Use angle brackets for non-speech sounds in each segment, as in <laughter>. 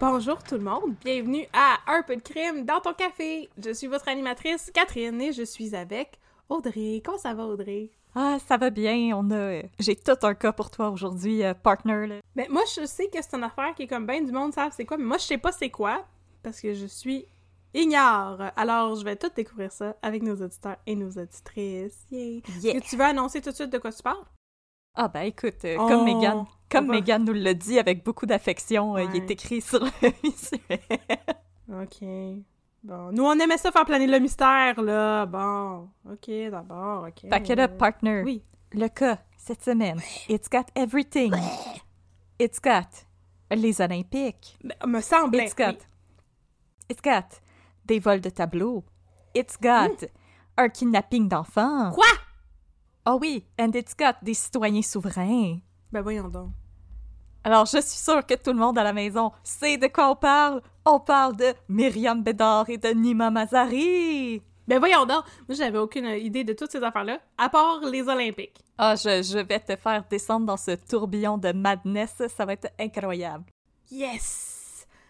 Bonjour tout le monde, bienvenue à Un peu de crime dans ton café. Je suis votre animatrice Catherine et je suis avec Audrey. Comment ça va Audrey? Ah, ça va bien. On a, j'ai tout un cas pour toi aujourd'hui, euh, partner. Là. Ben moi je sais que c'est une affaire qui est comme bien du monde savent c'est quoi, mais moi je sais pas c'est quoi parce que je suis ignore. Alors je vais tout découvrir ça avec nos auditeurs et nos auditrices. Yeah. Est-ce que tu veux annoncer tout de suite de quoi tu parles? Ah ben écoute, euh, Oh, comme Megan, comme Megan nous l'a dit avec beaucoup d'affection, euh, il est écrit sur le <laughs> visuel. Ok. Bon, nous on aimait ça faire planer le mystère là. Bon, ok d'abord, ok. Fait que là, partner, Oui. le cas cette semaine, it's got everything. It's got les Olympiques. Ben, me semble. It's got, it's got des vols de tableaux. It's got un kidnapping d'enfants. Quoi? Oh oui, and it's got des citoyens souverains. Ben voyons donc. Alors, je suis sûre que tout le monde à la maison sait de quoi on parle. On parle de Myriam Bédard et de Nima Mazari. Ben voyons donc. Moi j'avais aucune idée de toutes ces affaires-là, à part les Olympiques. Ah, je, je vais te faire descendre dans ce tourbillon de madness. Ça va être incroyable. Yes!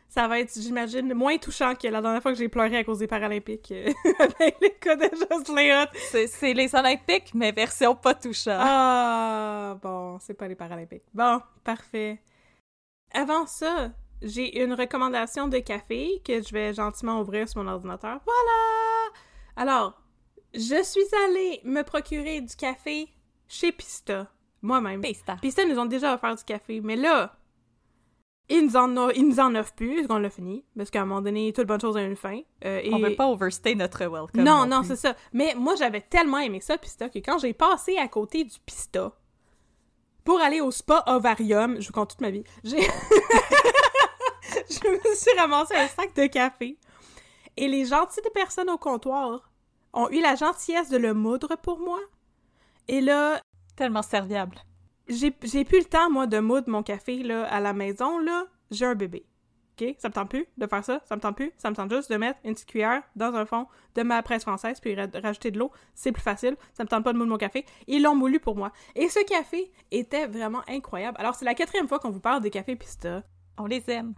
Ça va être, j'imagine, moins touchant que la dernière fois que j'ai pleuré à cause des Paralympiques euh, <laughs> avec les cas de Jocelyn. C'est c'est les Olympiques, mais version pas touchante. Ah, bon, c'est pas les Paralympiques. Bon, parfait. Avant ça, j'ai une recommandation de café que je vais gentiment ouvrir sur mon ordinateur. Voilà! Alors, je suis allée me procurer du café chez Pista, moi-même. Pista. Pista nous ont déjà offert du café, mais là, ils nous en, ont- ils nous en offrent plus, qu'on l'a fini, parce qu'à un moment donné, toute bonne chose a une fin. euh, et... On veut pas overstay notre welcome. Non, non, plus. c'est ça. Mais moi, j'avais tellement aimé ça, Pista, que quand j'ai passé à côté du Pista pour aller au spa Ovarium, je vous compte toute ma vie, j'ai... <laughs> je me suis ramassé un sac de café. Et les gentilles personnes au comptoir ont eu la gentillesse de le moudre pour moi. Et là, Tellement serviable. J'ai plus le temps, moi, de moudre mon café là, à la maison, là. J'ai un bébé. OK? Ça me tente plus de faire ça. Ça me tente plus. Ça me tente juste de mettre une petite cuillère dans un fond de ma presse française puis ra- rajouter de l'eau. C'est plus facile. Ça me tente pas de moudre mon café. Ils l'ont moulu pour moi. Et ce café était vraiment incroyable. Alors, c'est la quatrième fois qu'on vous parle des cafés Pista. On les aime.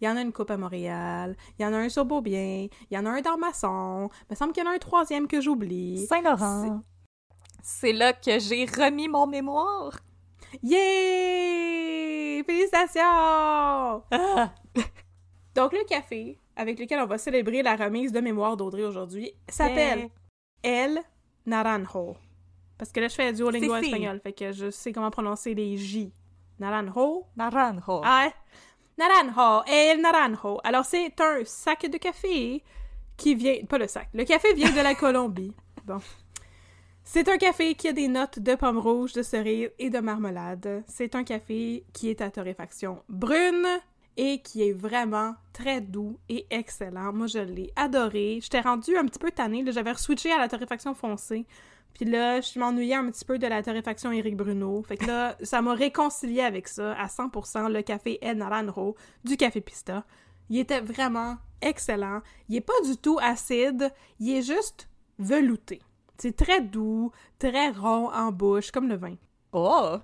Il y en a une coupe à Montréal. Il y en a un sur Beaubien. Il y en a un dans Masson. Il me semble qu'il y en a un troisième que j'oublie. Saint-Laurent. C'est là que j'ai remis mon mémoire. Yeah! Félicitations! Ah, <laughs> Donc, le café avec lequel on va célébrer la remise de mémoire d'Audrey aujourd'hui s'appelle El Naranjo. Parce que là, je fais du Duolingo Si, si. espagnol, fait que je sais comment prononcer les J. Naranjo? Naranjo. Ah, Naranjo. El Naranjo. Alors, c'est un sac de café qui vient... Pas le sac. Le café vient de la <laughs> Colombie. Bon. C'est un café qui a des notes de pommes rouges, de cerises et de marmelade. C'est un café qui est à torréfaction brune et qui est vraiment très doux et excellent. Moi, je l'ai adoré. J'étais rendue un petit peu tannée. J'avais switché à la torréfaction foncée Puis là, je m'ennuyais un petit peu de la torréfaction Éric Bruno. Fait que là, <laughs> ça m'a réconcilié avec ça à 100%, le café El Naranjo du Café Pista. Il était vraiment excellent. Il est pas du tout acide, il est juste velouté. C'est très doux, très rond en bouche, comme le vin. Oh!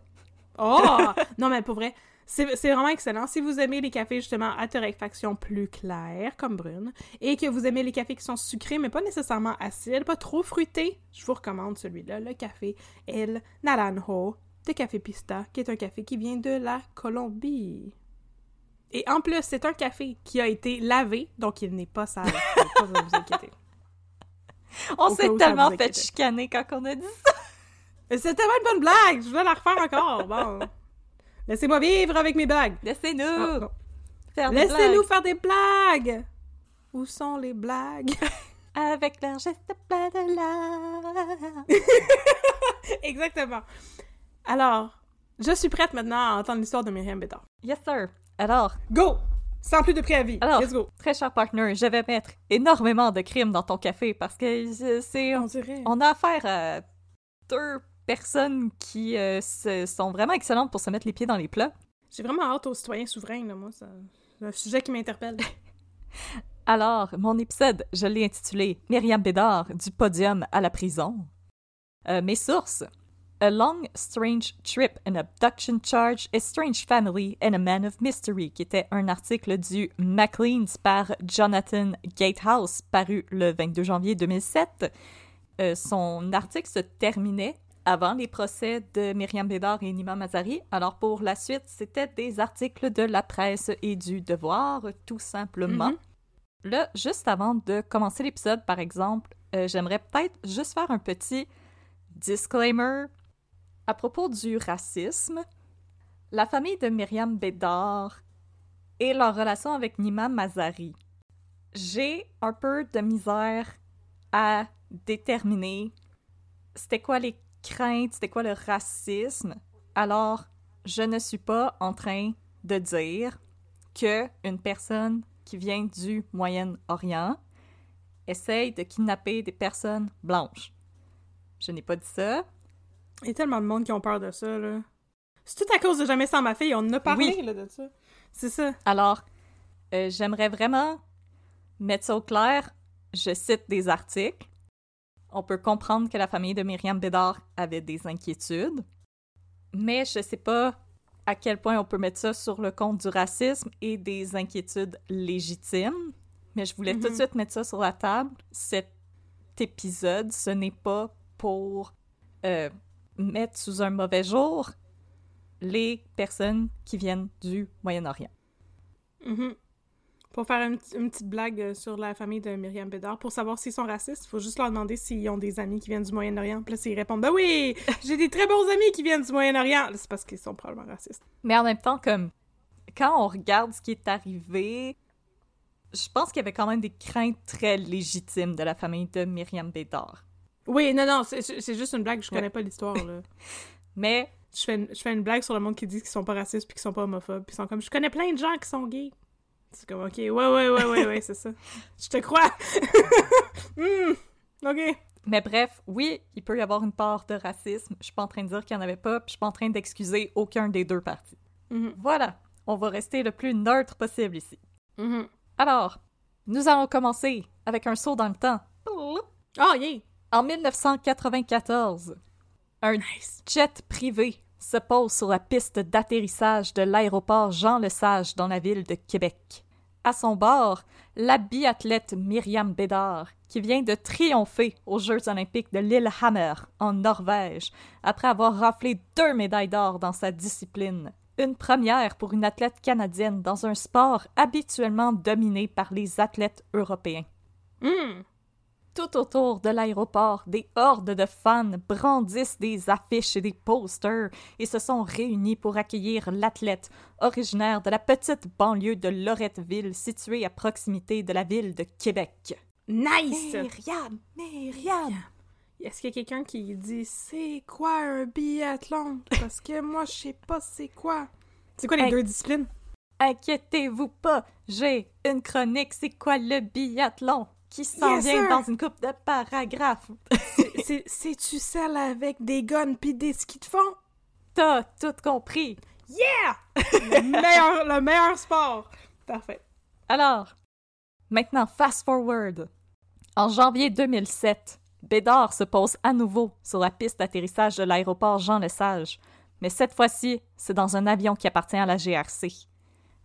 Oh! <laughs> non, mais pour vrai, c'est vraiment excellent. Si vous aimez les cafés justement à torréfaction plus claire, comme brune, et que vous aimez les cafés qui sont sucrés, mais pas nécessairement acides, pas trop fruités, je vous recommande celui-là, le café El Naranjo de Café Pista, qui est un café qui vient de la Colombie. Et en plus, c'est un café qui a été lavé, donc il n'est pas sale. Pas vous inquiéter. <laughs> <laughs> On s'est tellement fait chicaner quand on a dit ça. C'était tellement une bonne blague! Je vais la refaire encore. Bon. Laissez-moi vivre avec mes blagues. Laissez-nous Ah, faire des Laissez-nous blagues faire des blagues! Où sont les blagues? <laughs> avec leur geste plein de larmes. <laughs> Exactement. Alors, je suis prête maintenant à entendre l'histoire de Myriam Bédard. Yes, sir. Alors, Go! Sans plus de préavis. Alors, Let's go. très cher partner, je vais mettre énormément de crimes dans ton café parce que c'est On dirait. on a affaire à deux personnes qui euh, se- sont vraiment excellentes pour se mettre les pieds dans les plats. J'ai vraiment hâte aux citoyens souverains, là, moi. C'est un sujet qui m'interpelle. <laughs> <laughs> Alors, mon épisode, je l'ai intitulé Myriam Bédard, du podium à la prison. Euh, mes sources. A long, strange trip, an abduction charge, a strange family, and a man of mystery, qui était un article du Maclean's par Jonathan Gatehouse, paru le 22 janvier 2007. Euh, son article se terminait avant les procès de Myriam Bédard et Nima Mazari. Alors pour la suite, c'était des articles de la presse et du devoir, tout simplement. Mhm. Là, juste avant de commencer l'épisode, par exemple, euh, j'aimerais peut-être juste faire un petit disclaimer à propos du racisme. La famille de Myriam Bédard et leur relation avec Nima Mazari. J'ai un peu de misère à déterminer c'était quoi les craintes, c'était quoi le racisme. Alors, je ne suis pas en train de dire que une personne qui vient du Moyen-Orient essaye de kidnapper des personnes blanches. Je n'ai pas dit ça. Il y a tellement de monde qui ont peur de ça, là. C'est tout à cause de Jamais sans ma fille, on en a parlé, Oui. là, de ça. C'est ça. Alors, euh, j'aimerais vraiment mettre ça au clair. Je cite des articles. On peut comprendre que la famille de Myriam Bédard avait des inquiétudes, mais je sais pas à quel point on peut mettre ça sur le compte du racisme et des inquiétudes légitimes. Mais je voulais tout de Mhm. suite mettre ça sur la table. Cet épisode, ce n'est pas pour euh, mettre sous un mauvais jour les personnes qui viennent du Moyen-Orient. Mhm. Pour faire une, une petite blague euh, sur la famille de Myriam Bédard, pour savoir s'ils sont racistes, il faut juste leur demander s'ils ont des amis qui viennent du Moyen-Orient. Puis là, s'ils répondent « Ben oui! <laughs> J'ai des très bons amis qui viennent du Moyen-Orient! » C'est parce qu'ils sont probablement racistes. Mais en même temps, comme quand on regarde ce qui est arrivé, je pense qu'il y avait quand même des craintes très légitimes de la famille de Myriam Bédard. Oui, non, non, c'est juste une blague, je connais pas l'histoire, là. <laughs> Mais Je fais, une, je fais une blague sur le monde qui dit qu'ils sont pas racistes puis qu'ils sont pas homophobes. Puis ils sont comme « Je connais plein de gens qui sont gays. » C'est comme « Ok, ouais, ouais, ouais, ouais, ouais, c'est ça. <laughs> Je te crois! <laughs> Hmm, ok. Mais bref, oui, il peut y avoir une part de racisme. Je suis pas en train de dire qu'il n'y en avait pas, puis je suis pas en train d'excuser aucun des deux parties. Mhm, Voilà, on va rester le plus neutre possible ici. mhm. Alors, nous allons commencer avec un saut dans le temps. Oh, yeah! En 1994, un jet privé se pose sur la piste d'atterrissage de l'aéroport Jean-Lesage dans la ville de Québec. À son bord, la biathlète Myriam Bédard, qui vient de triompher aux Jeux olympiques de Lillehammer, en Norvège, après avoir raflé deux médailles d'or dans sa discipline. Une première pour une athlète canadienne dans un sport habituellement dominé par les athlètes européens. Hmm. Tout autour de l'aéroport, des hordes de fans brandissent des affiches et des posters et se sont réunis pour accueillir l'athlète, originaire de la petite banlieue de Loretteville, située à proximité de la ville de Québec. Nice! Myriam, Myriam! Est-ce qu'il y a quelqu'un qui dit c'est quoi un biathlon? Parce que moi je sais pas c'est quoi. C'est quoi les Hey. deux disciplines? Inquiétez-vous pas, j'ai une chronique, c'est quoi le biathlon? Qui s'en Yes, vient sir. dans une coupe de paragraphes. <laughs> C'est- C'est-tu celle avec des guns pis des skis de fond? T'as tout compris. Yeah! <laughs> le, meilleur, le meilleur sport! Parfait. Alors, maintenant, fast forward. En janvier 2007, Bédard se pose à nouveau sur la piste d'atterrissage de l'aéroport Jean Lesage, mais cette fois-ci, c'est dans un avion qui appartient à la GRC.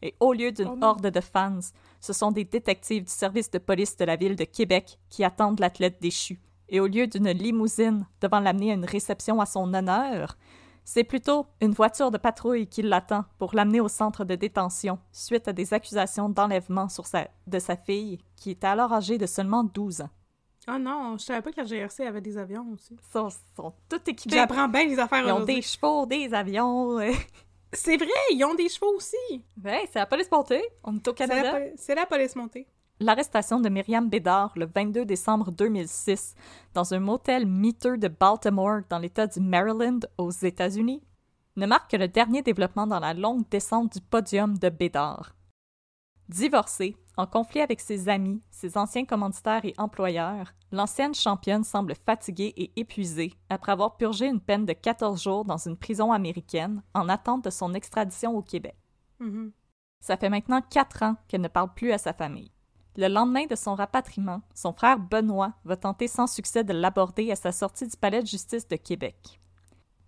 Et au lieu d'une Oh horde de fans, ce sont des détectives du service de police de la ville de Québec qui attendent l'athlète déchu. Et au lieu d'une limousine devant l'amener à une réception à son honneur, c'est plutôt une voiture de patrouille qui l'attend pour l'amener au centre de détention suite à des accusations d'enlèvement sur sa, de sa fille, qui était alors âgée de seulement 12 ans. Oh non, je savais pas que la GRC avait des avions aussi. Ils sont, sont tous équipés. J'apprends bien les affaires Ils ont des chevaux, des avions. C'est vrai, ils ont des chevaux aussi. Ouais, c'est la police montée. On est au Canada. c'est la police montée. L'arrestation de Myriam Bédard le 22 décembre 2006 dans un motel miteux de Baltimore dans l'État du Maryland aux États-Unis ne marque que le dernier développement dans la longue descente du podium de Bédard. Divorcée, en conflit avec ses amis, ses anciens commanditaires et employeurs, l'ancienne championne semble fatiguée et épuisée après avoir purgé une peine de 14 jours dans une prison américaine en attente de son extradition au Québec. Mhm. Ça fait maintenant quatre ans qu'elle ne parle plus à sa famille. Le lendemain de son rapatriement, son frère Benoît va tenter sans succès de l'aborder à sa sortie du palais de justice de Québec.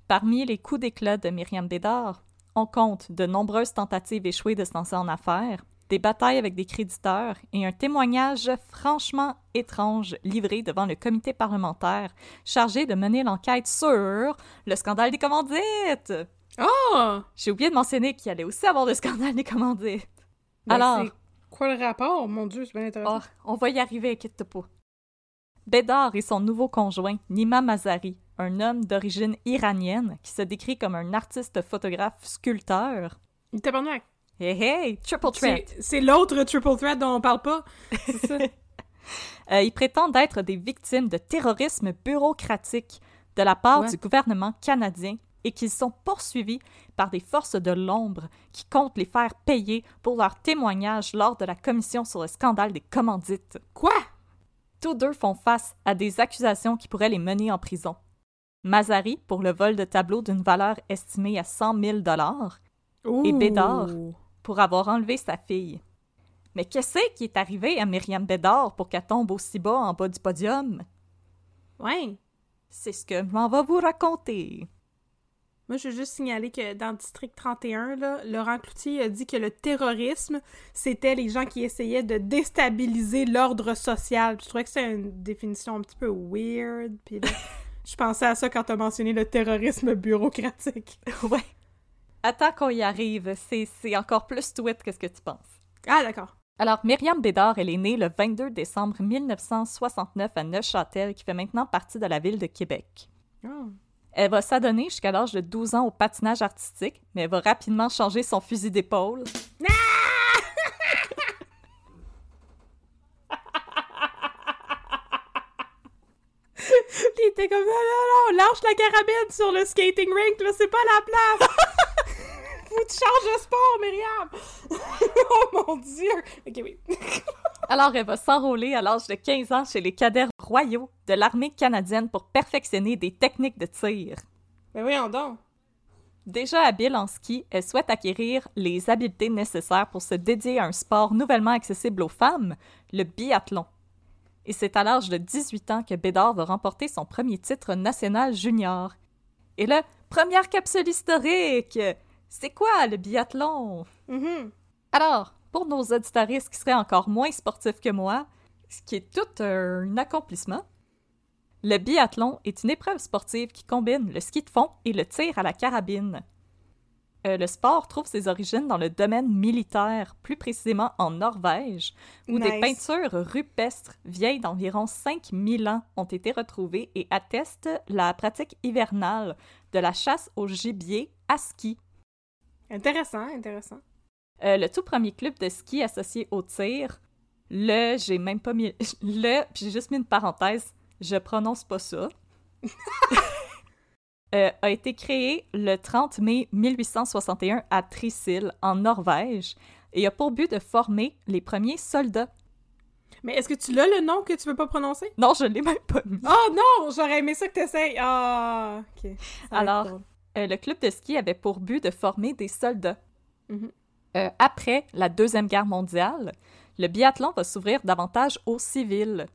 Parmi les coups d'éclat de Myriam Bédard, on compte de nombreuses tentatives échouées de se lancer en affaires, des batailles avec des créditeurs et un témoignage franchement étrange livré devant le comité parlementaire chargé de mener l'enquête sur le scandale des commandites. Oh! J'ai oublié de mentionner qu'il allait aussi avoir le scandale des commandites. Ben, Alors, quoi le rapport? Mon Dieu, c'est bien intéressant. Oh, on va y arriver, inquiète pas. Bédard et son nouveau conjoint, Nima Mazari, un homme d'origine iranienne qui se décrit comme un artiste photographe sculpteur. Il tabarnak. Hey hey, triple threat! C'est l'autre triple threat dont on parle pas. Ça. <laughs> Euh, ils prétendent être des victimes de terrorisme bureaucratique de la part Ouais. du gouvernement canadien et qu'ils sont poursuivis par des forces de l'ombre qui comptent les faire payer pour leurs témoignages lors de la commission sur le scandale des commandites. Quoi? Tous deux font face à des accusations qui pourraient les mener en prison. Mazari pour le vol de tableaux d'une valeur estimée à 100 000 Et Bédard. Pour avoir enlevé sa fille. Mais qu'est-ce qui est arrivé à Myriam Bédard pour qu'elle tombe aussi bas en bas du podium? Ouais. C'est ce que je m'en vais vous raconter. Moi, je veux juste signaler que dans le district 31, là, Laurent Cloutier a dit que le terrorisme, c'était les gens qui essayaient de déstabiliser l'ordre social. Puis Je trouvais que c'était une définition un petit peu weird. Puis là, <laughs> je pensais à ça quand t'as mentionné le terrorisme bureaucratique. ouais. Attends qu'on y arrive, c'est encore plus tweet que ce que tu penses. Ah, d'accord. Alors, Myriam Bédard, elle est née le 22 décembre 1969 à Neuchâtel, qui fait maintenant partie de la ville de Québec. Ah. Elle va s'adonner jusqu'à l'âge de 12 ans au patinage artistique, mais elle va rapidement changer son fusil d'épaule. Puis <laughs> il était comme, non, non, non, lâche la carabine sur le skating rink, là, c'est pas la place! <laughs> Faut que tu changes de sport, Myriam! <laughs> oh mon dieu! Ok, oui. <laughs> Alors, elle va s'enrôler à l'âge de 15 ans chez les cadets royaux de l'armée canadienne pour perfectionner des techniques de tir. Mais voyons donc. Déjà habile en ski, elle souhaite acquérir les habiletés nécessaires pour se dédier à un sport nouvellement accessible aux femmes, le biathlon. Et c'est à l'âge de 18 ans que Bédard va remporter son premier titre national junior. Et là, première capsule historique! C'est quoi le biathlon? Mhm. Alors, pour nos auditoristes qui seraient encore moins sportifs que moi, ce qui est tout un accomplissement, le biathlon est une épreuve sportive qui combine le ski de fond et le tir à la carabine. Euh, le sport trouve ses origines dans le domaine militaire, plus précisément en Norvège, où des peintures rupestres vieilles d'environ 5000 ans ont été retrouvées et attestent la pratique hivernale de la chasse au gibier à ski. Intéressant, intéressant. Euh, le tout premier club de ski associé au tir, le, j'ai même pas mis <laughs> le, puis j'ai juste mis une parenthèse, je prononce pas ça, <laughs> Euh, a été créé le 30 mai 1861 à Trysil, en Norvège, et a pour but de former les premiers soldats. Mais est-ce que tu l'as le nom que tu veux pas prononcer? Non, je l'ai même pas mis. Oh non! J'aurais aimé ça que t'essayes! Ah, ok. Ça Alors. Euh, le club de ski avait pour but de former des soldats. Mhm. Euh, après la Deuxième Guerre mondiale, le biathlon va s'ouvrir davantage aux civils.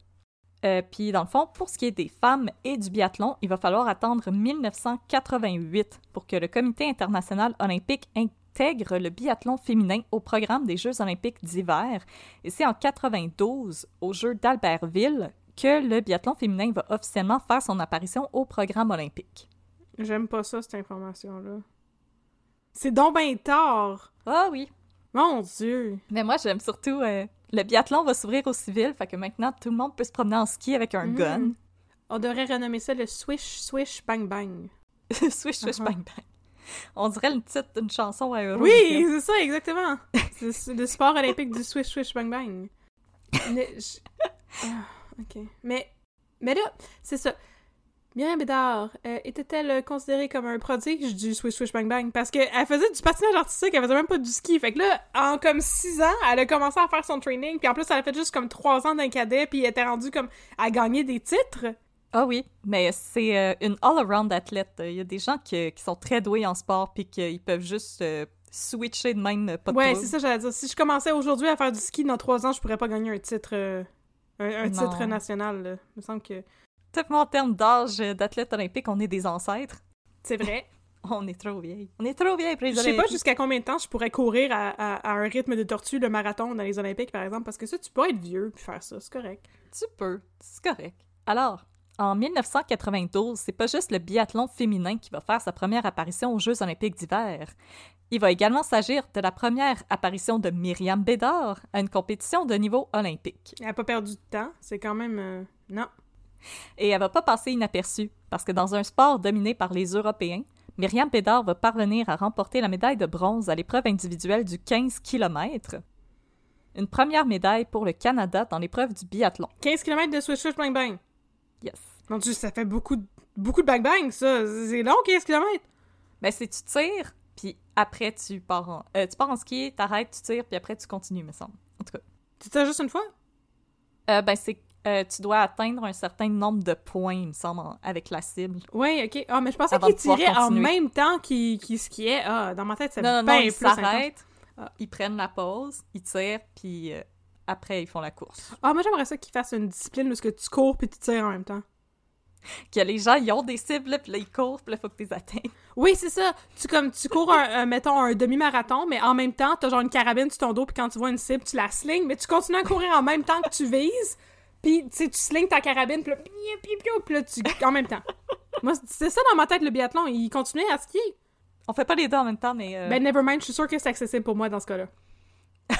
Euh, Puis, dans le fond, pour ce qui est des femmes et du biathlon, il va falloir attendre 1988 pour que le Comité international olympique intègre le biathlon féminin au programme des Jeux olympiques d'hiver. Et c'est en 92, aux Jeux d'Albertville, que le biathlon féminin va officiellement faire son apparition au programme olympique. J'aime pas ça, cette information-là. C'est donc ben tard! Ah oui, Mon Dieu! Mais moi, j'aime surtout. euh, le biathlon va s'ouvrir aux civils, fait que maintenant, tout le monde peut se promener en ski avec un Mm. gun. On devrait renommer ça le Swish Swish Bang Bang. <laughs> swish, swish, Uh-huh. bang, bang. On dirait le titre d'une chanson à Eurovision. Oui, c'est ça, exactement! c'est le sport olympique du Swish Swish Bang Bang. Je- <laughs> Ah, ok. Mais, mais là, c'est ça. Myriam Bédard, euh, était-elle considérée comme un prodige du Swish Swish Bang Bang? Parce qu'elle faisait du patinage artistique, elle faisait même pas du ski. Fait que là, en comme six ans, elle a commencé à faire son training, puis en plus, elle a fait juste comme trois ans d'un cadet, puis elle était rendue comme à gagner des titres. Ah oui, mais c'est euh, une all-around athlète. Il y a des gens qui, qui sont très doués en sport puis qu'ils peuvent juste euh, switcher de même, pas de Ouais, c'est ça, j'allais dire. Si je commençais aujourd'hui à faire du ski dans trois ans, je pourrais pas gagner un titre, un, un Non. titre national. là. Il me semble que Tellement en termes d'âge d'athlète olympique, on est des ancêtres. c'est vrai. <laughs> On est trop vieilles. On est trop vieilles pour les Je sais pas jusqu'à combien de temps je pourrais courir à, à- à un rythme de tortue le marathon dans les Olympiques, par exemple, parce que ça, tu peux être vieux puis faire ça, c'est correct. Tu peux, c'est correct. Alors, en 1992, c'est pas juste le biathlon féminin qui va faire sa première apparition aux Jeux olympiques d'hiver. Il va également s'agir de la première apparition de Myriam Bédard à une compétition de niveau olympique. Elle a pas perdu de temps, c'est quand même... euh, Non. Et elle va pas passer inaperçue, parce que dans un sport dominé par les Européens, Myriam Bédard va parvenir à remporter la médaille de bronze à l'épreuve individuelle du 15 km. Une première médaille pour le Canada dans l'épreuve du biathlon. 15 km de Swish Swish Bang Bang. Yes. Mon Dieu, ça fait beaucoup de, beaucoup de Bang Bang, ça. C'est long, 15 km. Ben, c'est tu tires, puis après tu pars en... euh, tu pars en ski, t'arrêtes, tu tires, puis après tu continues, me semble. En tout cas. Tu tires juste une fois? Euh, ben, c'est... euh, tu dois atteindre un certain nombre de points, il me semble, avec la cible. Ouais, ok. Ah, mais je pensais qu'il tirait en même temps qu'il qu'il skiait. Ah, dans ma tête, c'est bien non, non, ils s'arrêtent, Ah. ils prennent la pause, ils tirent, puis euh, après, ils font la course. Ah, moi, j'aimerais ça qu'ils fassent une discipline où ce que tu cours puis tu tires en même temps. Que les gens, ils ont des cibles, puis là, ils courent, puis là, il faut que tu les atteignes. Oui, c'est ça. Tu comme tu cours un, un- mettons un demi-marathon, mais en même temps, t'as genre une carabine sur ton dos, puis quand tu vois une cible, tu la slings, mais tu continues à courir en même temps que tu vises. Puis tu sais, tu slings ta carabine, puis là, puis là, tu <laughs> en même temps. Moi, c'est ça dans ma tête le biathlon, il continuait à skier. On fait pas les deux en même temps, mais... euh, Ben nevermind, je suis sûre que c'est accessible pour moi dans ce cas-là. <laughs>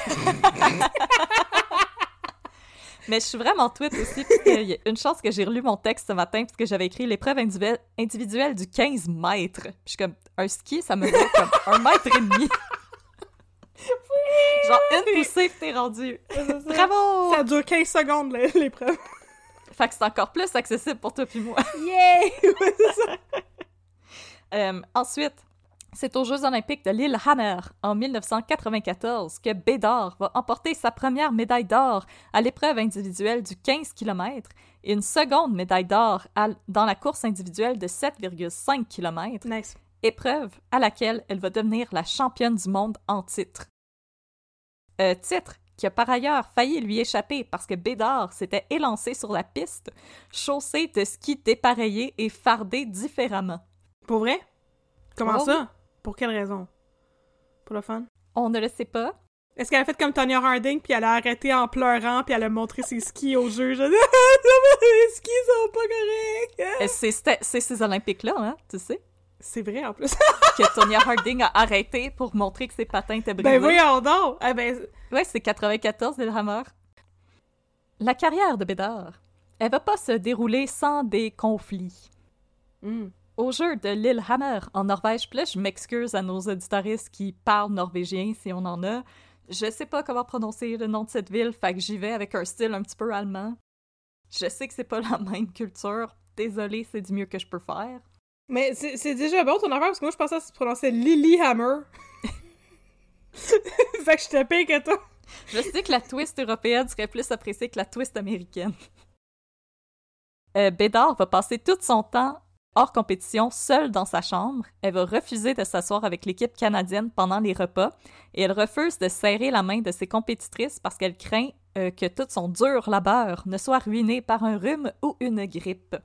Mais je suis vraiment tweet aussi, parce qu'il y a une chance que j'ai relu mon texte ce matin, parce que j'avais écrit l'épreuve individuelle, individuelle du 15 mètres. Puis je suis comme, un ski, ça me va comme un mètre et demi. Genre une poussée, t'es rendu. Bravo! Ça dure 15 secondes l'épreuve. Fait que c'est encore plus accessible pour toi puis moi. Yeah! <laughs> Ça. Euh, ensuite, c'est aux Jeux olympiques de Lillehammer en 1994 que Bédard va emporter sa première médaille d'or à l'épreuve individuelle du 15 km et une seconde médaille d'or dans la course individuelle de 7,5 km, Nice. Épreuve à laquelle elle va devenir la championne du monde en titre. Euh, titre qui a par ailleurs failli lui échapper parce que Bédard s'était élancé sur la piste, chaussée de skis dépareillés et fardés différemment. Pour vrai? Comment Oh, ça? Pour quelle raison? Pour le fun? On ne le sait pas, Est-ce qu'elle a fait comme Tonya Harding, puis elle a arrêté en pleurant, puis elle a montré ses skis au dis, <laughs> les skis sont pas corrects! Euh, c'est ces Olympiques-là, hein, tu sais, C'est vrai, en plus. que Tonya Harding a arrêté pour montrer que ses patins étaient brisés. ben voyons donc! Ah ben, Ouais, c'est 94 Lillehammer. La carrière de Bédard, elle va pas se dérouler sans des conflits. hmm. Au jeu de Lillehammer en Norvège, puis là, je m'excuse à nos auditoristes qui parlent norvégien si on en a. Je sais pas comment prononcer le nom de cette ville, fait que j'y vais avec un style un petit peu allemand. Je sais que c'est pas la <laughs> même culture. Désolée, c'est du mieux que je peux faire. Mais c'est c'est déjà bon ton affaire, parce que moi je pensais que ça se prononçait Lilyhammer. <laughs> fait que je te que toi. Je sais que la twist européenne serait plus appréciée que la twist américaine. Euh, Bédard va passer tout son temps hors compétition, seule dans sa chambre. Elle va refuser de s'asseoir avec l'équipe canadienne pendant les repas et elle refuse de serrer la main de ses compétitrices parce qu'elle craint euh, que tout son dur labeur ne soit ruiné par un rhume ou une grippe.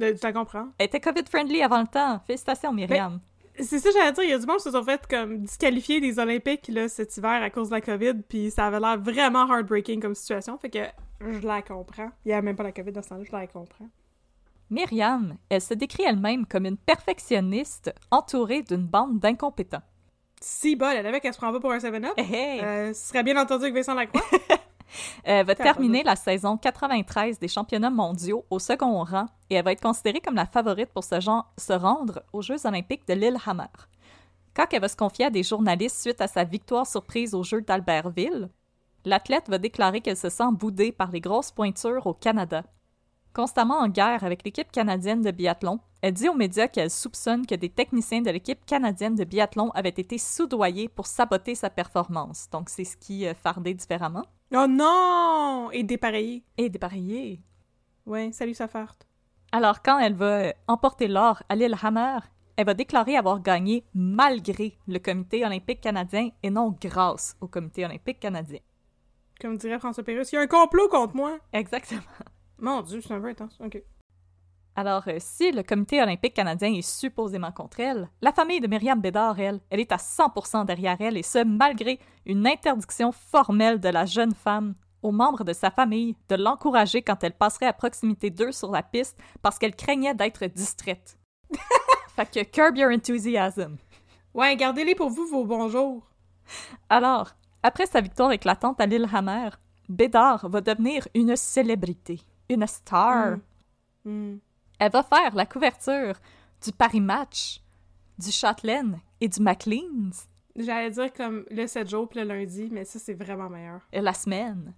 Euh, Tu la comprends? Elle était COVID-friendly avant le temps. Félicitations, Myriam. C'est ça, j'allais dire, il y a du monde qui se sont fait comme disqualifier des Olympiques là, cet hiver à cause de la COVID, puis ça avait l'air vraiment heartbreaking comme situation, fait que je la comprends. Il y a même pas la COVID dans ce temps-là, je la comprends. Myriam, elle se décrit elle-même comme une perfectionniste entourée d'une bande d'incompétents. Si bol, elle avait qu'elle se prend pas pour un 7-up. Hey, hey. Euh, ce serait bien entendu avec Vincent Lacroix. <laughs> Elle va terminer la saison 93 des championnats mondiaux au second rang et elle va être considérée comme la favorite pour se rendre aux Jeux olympiques de Lillehammer. Quand elle va se confier à des journalistes suite à sa victoire surprise aux Jeux d'Albertville, l'athlète va déclarer qu'elle se sent boudée par les grosses pointures au Canada. Constamment en guerre avec l'équipe canadienne de biathlon, elle dit aux médias qu'elle soupçonne que des techniciens de l'équipe canadienne de biathlon avaient été soudoyés pour saboter sa performance. Donc c'est ce qui euh, fardait différemment. Oh non! Et dépareillé. Et dépareillé. Ouais, salut Safart. Alors, quand elle va euh, emporter l'or à Lillehammer, elle va déclarer avoir gagné malgré le comité olympique canadien et non grâce au comité olympique canadien. Comme dirait François Pérusse, il y a un complot contre moi! Exactement. Mon Dieu, c'est un peu intense. Ok. Alors, euh, si le comité olympique canadien est supposément contre elle, la famille de Myriam Bédard, elle, elle est à 100% derrière elle, et ce, malgré une interdiction formelle de la jeune femme aux membres de sa famille de l'encourager quand elle passerait à proximité d'eux sur la piste parce qu'elle craignait d'être distraite. <laughs> fait que curb your enthusiasm. Ouais, gardez-les pour vous, vos bonjours. Alors, après sa victoire éclatante à Lillehammer, Bédard va devenir une célébrité, une star. Hmm. Elle va faire la couverture du Paris Match, du Châtelaine et du Maclean's J'allais dire comme le 7 jours puis le lundi, mais ça, c'est vraiment meilleur. et la semaine.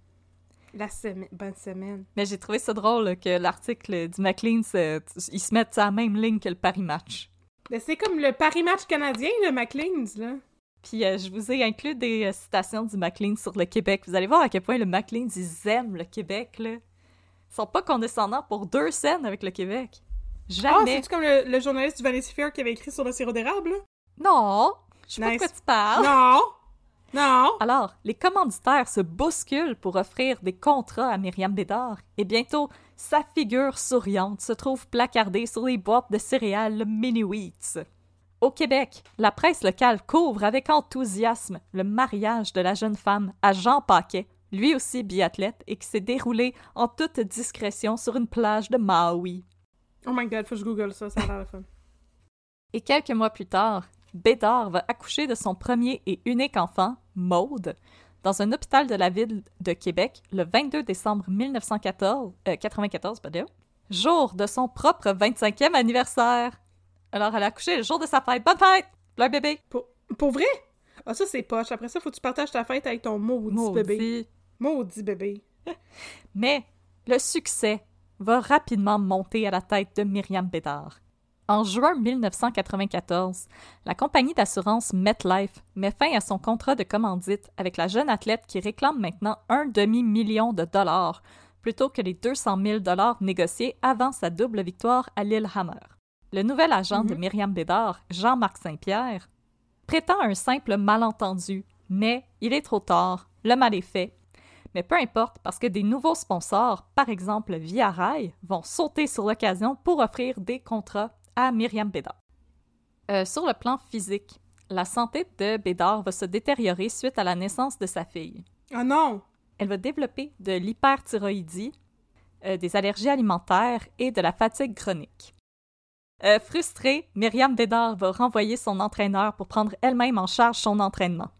La semaine, bonne semaine. Mais j'ai trouvé ça drôle que l'article du Maclean's, euh, ils se mettent sur la même ligne que le Paris Match. Mais c'est comme le Paris Match canadien, le McLean's, là. Puis euh, je vous ai inclus des euh, citations du Maclean's sur le Québec. Vous allez voir à quel point le Maclean's, ils aiment le Québec, là. Sont pas condescendants pour deux scènes avec le Québec. Ah, Jamais. c'est-tu comme le, le journaliste du Vanity Fair qui avait écrit sur le sirop d'érable, non! Je sais pas de quoi tu parles. Non! Non! Alors, les commanditaires se bousculent pour offrir des contrats à Myriam Bédard, et bientôt, sa figure souriante se trouve placardée sur les boîtes de céréales Mini Wheats. Au Québec, la presse locale couvre avec enthousiasme le mariage de la jeune femme à Jean Paquet, lui aussi biathlète, et qui s'est déroulé en toute discrétion sur une plage de Maui. Oh my god, faut que je google ça, ça a l'air le fun. <laughs> Et quelques mois plus tard, Bédard va accoucher de son premier et unique enfant, Maude, dans un hôpital de la ville de Québec le 22 décembre 1994, euh, 94, pardon, jour de son propre 25e anniversaire. Alors, elle a accouché le jour de sa fête. Bonne fête! Le bébé! Pour, pour vrai? Ah, ça, c'est poche. Après ça, faut que tu partages ta fête avec ton maudit, bébé. Maudit. Bébé. <laughs> Mais le succès va rapidement monter à la tête de Myriam Bédard. En juin 1994, la compagnie d'assurance MetLife met fin à son contrat de commandite avec la jeune athlète qui réclame maintenant un demi-million de dollars plutôt que les 200 000 dollars négociés avant sa double victoire à Lillehammer. Le nouvel agent de Myriam Bédard, Jean-Marc Saint-Pierre, prétend un simple malentendu, mais il est trop tard, le mal est fait. Mais peu importe, parce que des nouveaux sponsors, par exemple Via Rail, vont sauter sur l'occasion pour offrir des contrats à Myriam Bédard. Euh, sur le plan physique, la santé de Bédard va se détériorer suite à la naissance de sa fille. Ah non! Elle va développer de l'hyperthyroïdie, euh, des allergies alimentaires et de la fatigue chronique. Euh, frustrée, Myriam Bédard va renvoyer son entraîneur pour prendre elle-même en charge son entraînement.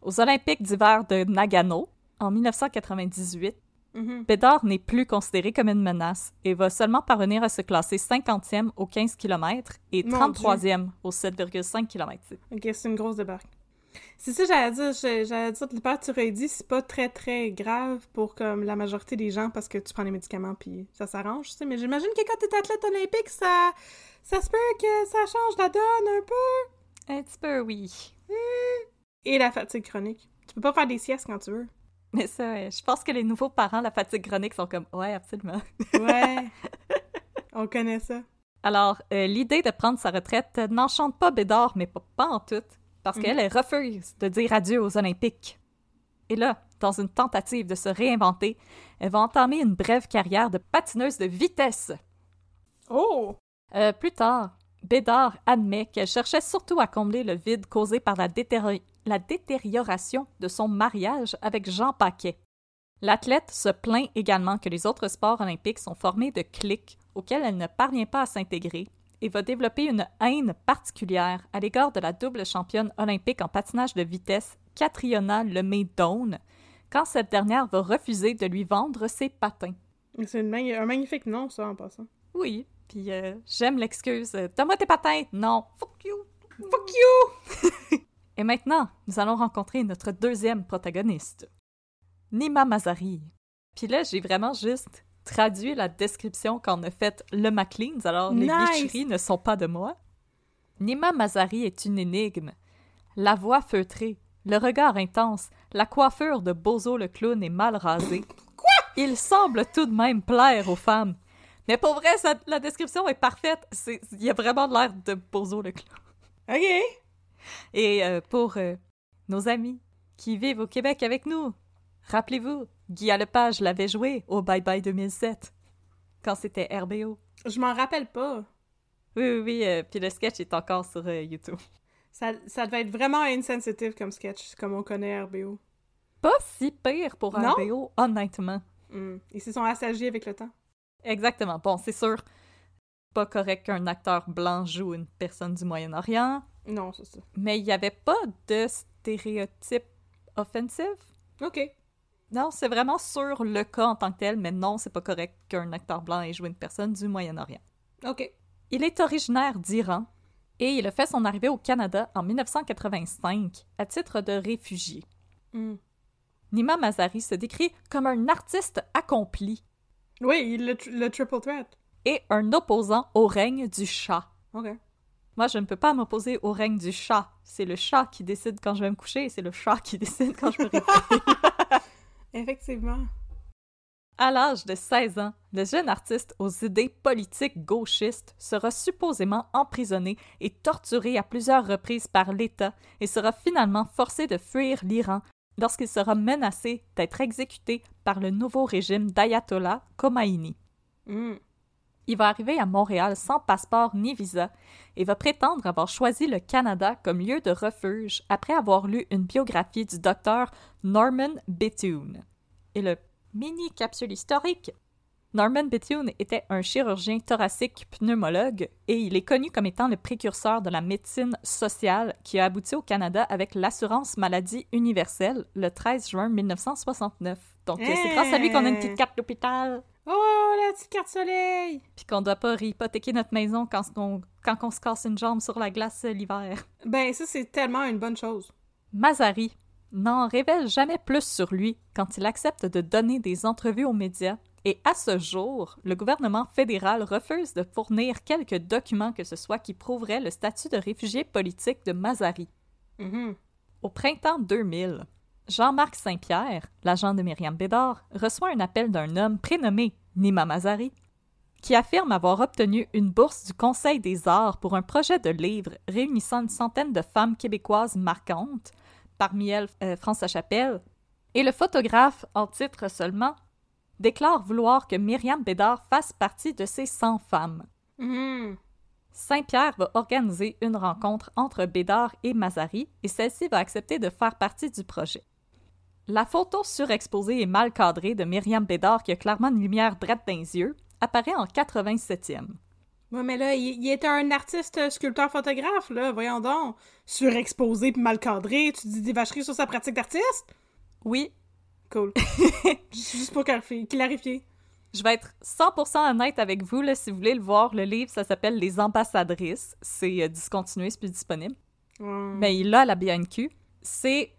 Aux Olympiques d'hiver de Nagano, en 1998, Mhm. Bédard n'est plus considéré comme une menace et va seulement parvenir à se classer 50e au 15 km et Mon 33e au 7,5 km. Ok, c'est une grosse débarque. C'est ça, j'allais dire. J'allais dire que l'hyperthyroïdie, c'est pas très très grave pour comme la majorité des gens parce que tu prends les médicaments puis ça s'arrange, tu sais. Mais j'imagine que quand t'es athlète olympique, ça, ça se peut que ça change la donne un peu. Un petit peu, oui. Et la fatigue chronique. Tu peux pas faire des siestes quand tu veux. <laughs> Mais ça, ouais, je pense que les nouveaux parents, la fatigue chronique, sont comme Ouais, absolument. <laughs> Ouais. <laughs> On connaît ça. Alors, euh, l'idée de prendre sa retraite n'enchante pas Bédard, mais pas, pas en tout, parce qu'elle elle refuse de dire adieu aux Olympiques. Et là, dans une tentative de se réinventer, elle va entamer une brève carrière de patineuse de vitesse. Oh! Euh, plus tard, Bédard admet qu'elle cherchait surtout à combler le vide causé par la, détéri- la détérioration de son mariage avec Jean Paquet. L'athlète se plaint également que les autres sports olympiques sont formés de clics auxquels elle ne parvient pas à s'intégrer et va développer une haine particulière à l'égard de la double championne olympique en patinage de vitesse Catriona Lemay-Doane quand cette dernière va refuser de lui vendre ses patins. C'est un magnifique nom, ça, en passant. Oui, puis euh, j'aime l'excuse Donne-moi tes patins! Non! Fuck you! Fuck you! <laughs> Et maintenant, nous allons rencontrer notre deuxième protagoniste, Nima Mazari. Puis là, j'ai vraiment juste traduit la description qu'en a faite le McLeans, alors les Nice. glitcheries ne sont pas de moi. Nima Mazari est une énigme. La voix feutrée, le regard intense, la coiffure de Bozo le clown est mal rasée. Quoi? Il semble tout de même plaire aux femmes. Mais pour vrai, ça- la description est parfaite. Il y a vraiment l'air de Bozo le clown. OK. Et euh, pour euh, nos amis qui vivent au Québec avec nous, rappelez-vous, Guy Lepage l'avait joué au Bye Bye 2007, quand c'était RBO. Je m'en rappelle pas. Oui, oui, oui, euh, puis le sketch est encore sur euh, YouTube. Ça, ça devait être vraiment insensitive comme sketch, comme on connaît RBO. Pas si pire pour Non? RBO, honnêtement. Hmm. Ils se sont assagis avec le temps. Exactement. Bon, c'est sûr, pas correct qu'un acteur blanc joue une personne du Moyen-Orient, Non, c'est ça. mais il n'y avait pas de stéréotype offensif. OK. Non, c'est vraiment sur le cas en tant que tel, mais non, c'est pas correct qu'un acteur blanc ait joué une personne du Moyen-Orient. OK. Il est originaire d'Iran et il a fait son arrivée au Canada en 1985 à titre de réfugié. Hmm. Nima Mazari se décrit comme un artiste accompli Oui, le, tr- le triple threat. et un opposant au règne du chat. OK. Moi, je ne peux pas m'opposer au règne du chat. C'est le chat qui décide quand je vais me coucher et c'est le chat qui <laughs> décide quand je me réveille. <laughs> Effectivement. À l'âge de 16 ans, le jeune artiste aux idées politiques gauchistes sera supposément emprisonné et torturé à plusieurs reprises par l'État et sera finalement forcé de fuir l'Iran lorsqu'il sera menacé d'être exécuté par le nouveau régime d'Ayatollah Khomeini. Hmm. Il va arriver à Montréal sans passeport ni visa et va prétendre avoir choisi le Canada comme lieu de refuge après avoir lu une biographie du docteur Norman Bethune. Et le mini capsule historique. Norman Bethune était un chirurgien thoracique pneumologue et il est connu comme étant le précurseur de la médecine sociale qui a abouti au Canada avec l'assurance maladie universelle le 13 juin 1969. Donc c'est grâce à lui qu'on a une petite carte d'hôpital Oh, la petite carte soleil! puis qu'on doit pas hypothéquer notre maison quand on, quand on se casse une jambe sur la glace l'hiver. Ben, ça, c'est tellement une bonne chose. Mazari n'en révèle jamais plus sur lui quand il accepte de donner des entrevues aux médias, et à ce jour, le gouvernement fédéral refuse de fournir quelques documents que ce soit qui prouveraient le statut de réfugié politique de Mazari. Mhm. Au printemps 2000, Jean-Marc Saint-Pierre, l'agent de Myriam Bédard, reçoit un appel d'un homme prénommé Nima Mazari, qui affirme avoir obtenu une bourse du Conseil des arts pour un projet de livre réunissant une centaine de femmes québécoises marquantes, parmi elles euh, France Chapelle, et le photographe, en titre seulement, déclare vouloir que Myriam Bédard fasse partie de ces 100 femmes. Mhm. Saint-Pierre va organiser une rencontre entre Bédard et Mazari et celle-ci va accepter de faire partie du projet. La photo surexposée et mal cadrée de Myriam Bédard, qui a clairement une lumière droite dans les yeux, apparaît en 87e. Ouais, mais là, il, il était un artiste euh, sculpteur-photographe, là, voyons donc. Surexposé puis mal cadré, tu dis des vacheries sur sa pratique d'artiste? Oui, Cool. <laughs> juste pour clarifier. clarifier. je vais être 100% honnête avec vous, là, si vous voulez le voir, le livre, ça s'appelle Les ambassadrices. C'est euh, discontinué, c'est plus disponible. Mais il l'a à la BNQ. C'est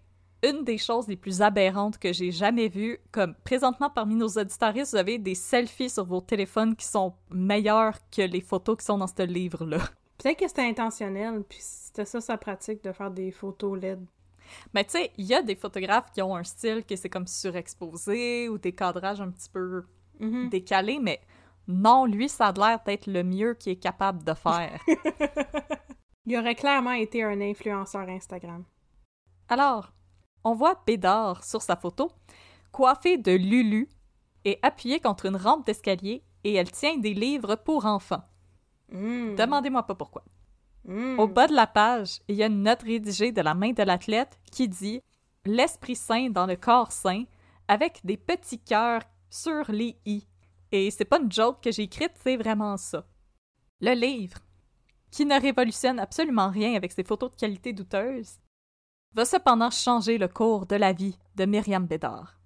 une des choses les plus aberrantes que j'ai jamais vues. Comme présentement, parmi nos auditoristes, vous avez des selfies sur vos téléphones qui sont meilleurs que les photos qui sont dans ce livre-là. Peut-être que c'était intentionnel, puis c'était ça sa pratique de faire des photos LED. Mais tu sais, il y a des photographes qui ont un style que c'est comme surexposé ou des cadrages un petit peu Mhm. décalés, mais non, lui, ça a l'air d'être le mieux qu'il est capable de faire. <laughs> Il aurait clairement été un influenceur Instagram. Alors, on voit Bédard sur sa photo, coiffée de Lulu et appuyée contre une rampe d'escalier, et elle tient des livres pour enfants. Mm. Demandez-moi pas pourquoi. Mm. Au bas de la page, il y a une note rédigée de la main de l'athlète qui dit L'esprit saint dans le corps saint, avec des petits cœurs sur les i. Et c'est pas une joke que j'ai écrite, c'est vraiment ça. Le livre, qui ne révolutionne absolument rien avec ses photos de qualité douteuse, va cependant changer le cours de la vie de Myriam Bédard.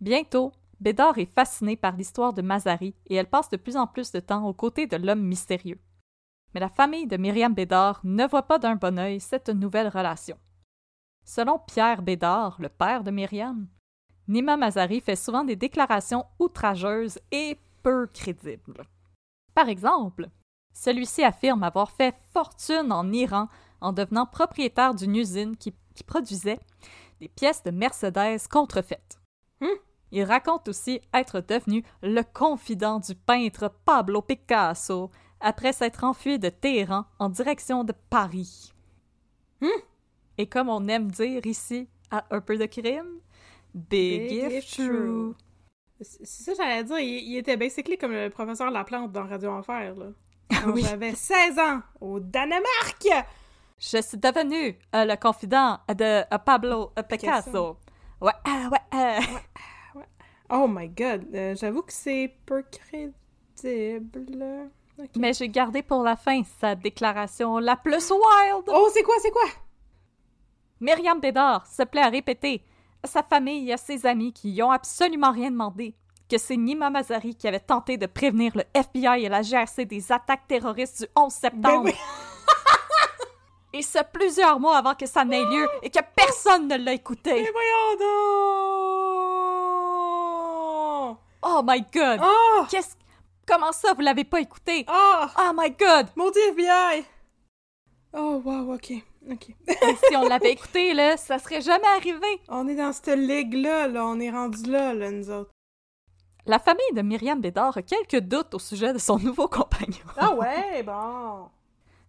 Bientôt, Bédard est fascinée par l'histoire de Mazari et elle passe de plus en plus de temps aux côtés de l'homme mystérieux. Mais la famille de Myriam Bédard ne voit pas d'un bon œil cette nouvelle relation. Selon Pierre Bédard, le père de Myriam, Nima Mazari fait souvent des déclarations outrageuses et peu crédibles. Par exemple, celui-ci affirme avoir fait fortune en Iran en devenant propriétaire d'une usine qui, qui produisait des pièces de Mercedes contrefaites. Il raconte aussi être devenu le confident du peintre Pablo Picasso après s'être enfui de Téhéran en direction de Paris. Et comme on aime dire ici, à un peu de crime, big, Big if true. true. C'est ça que j'allais dire. Il, il était basically comme le professeur Laplante dans Radio Enfer, là. <laughs> Quand Oui. j'avais 16 ans, au Danemark! Je suis devenu euh, le confident de euh, Pablo euh, Picasso. Ouais, ah, ouais, euh. Oh my god, euh, j'avoue que c'est peu crédible. Mais j'ai gardé pour la fin sa déclaration la plus wild. Oh, c'est quoi, c'est quoi? Myriam Bédard se plaît à répéter à sa famille et à ses amis qui y ont absolument rien demandé que c'est Nima Mazari qui avait tenté de prévenir le FBI et la GRC des attaques terroristes du 11 septembre. Ben oui. Et ce plusieurs mois avant que ça n'ait lieu et que personne ne l'a écouté. Mais voyons donc! Oh my god! Oh! Qu'est-ce... Comment ça, vous l'avez pas écouté? Oh! Oh my god! Maudit FBI! Oh, wow, ok. Ok. Si on l'avait écouté, là, ça serait jamais arrivé. on est dans cette ligue-là, là. On est rendu là, là, nous autres. La famille de Myriam Bédard a quelques doutes au sujet de son nouveau compagnon. Ah ouais, bon.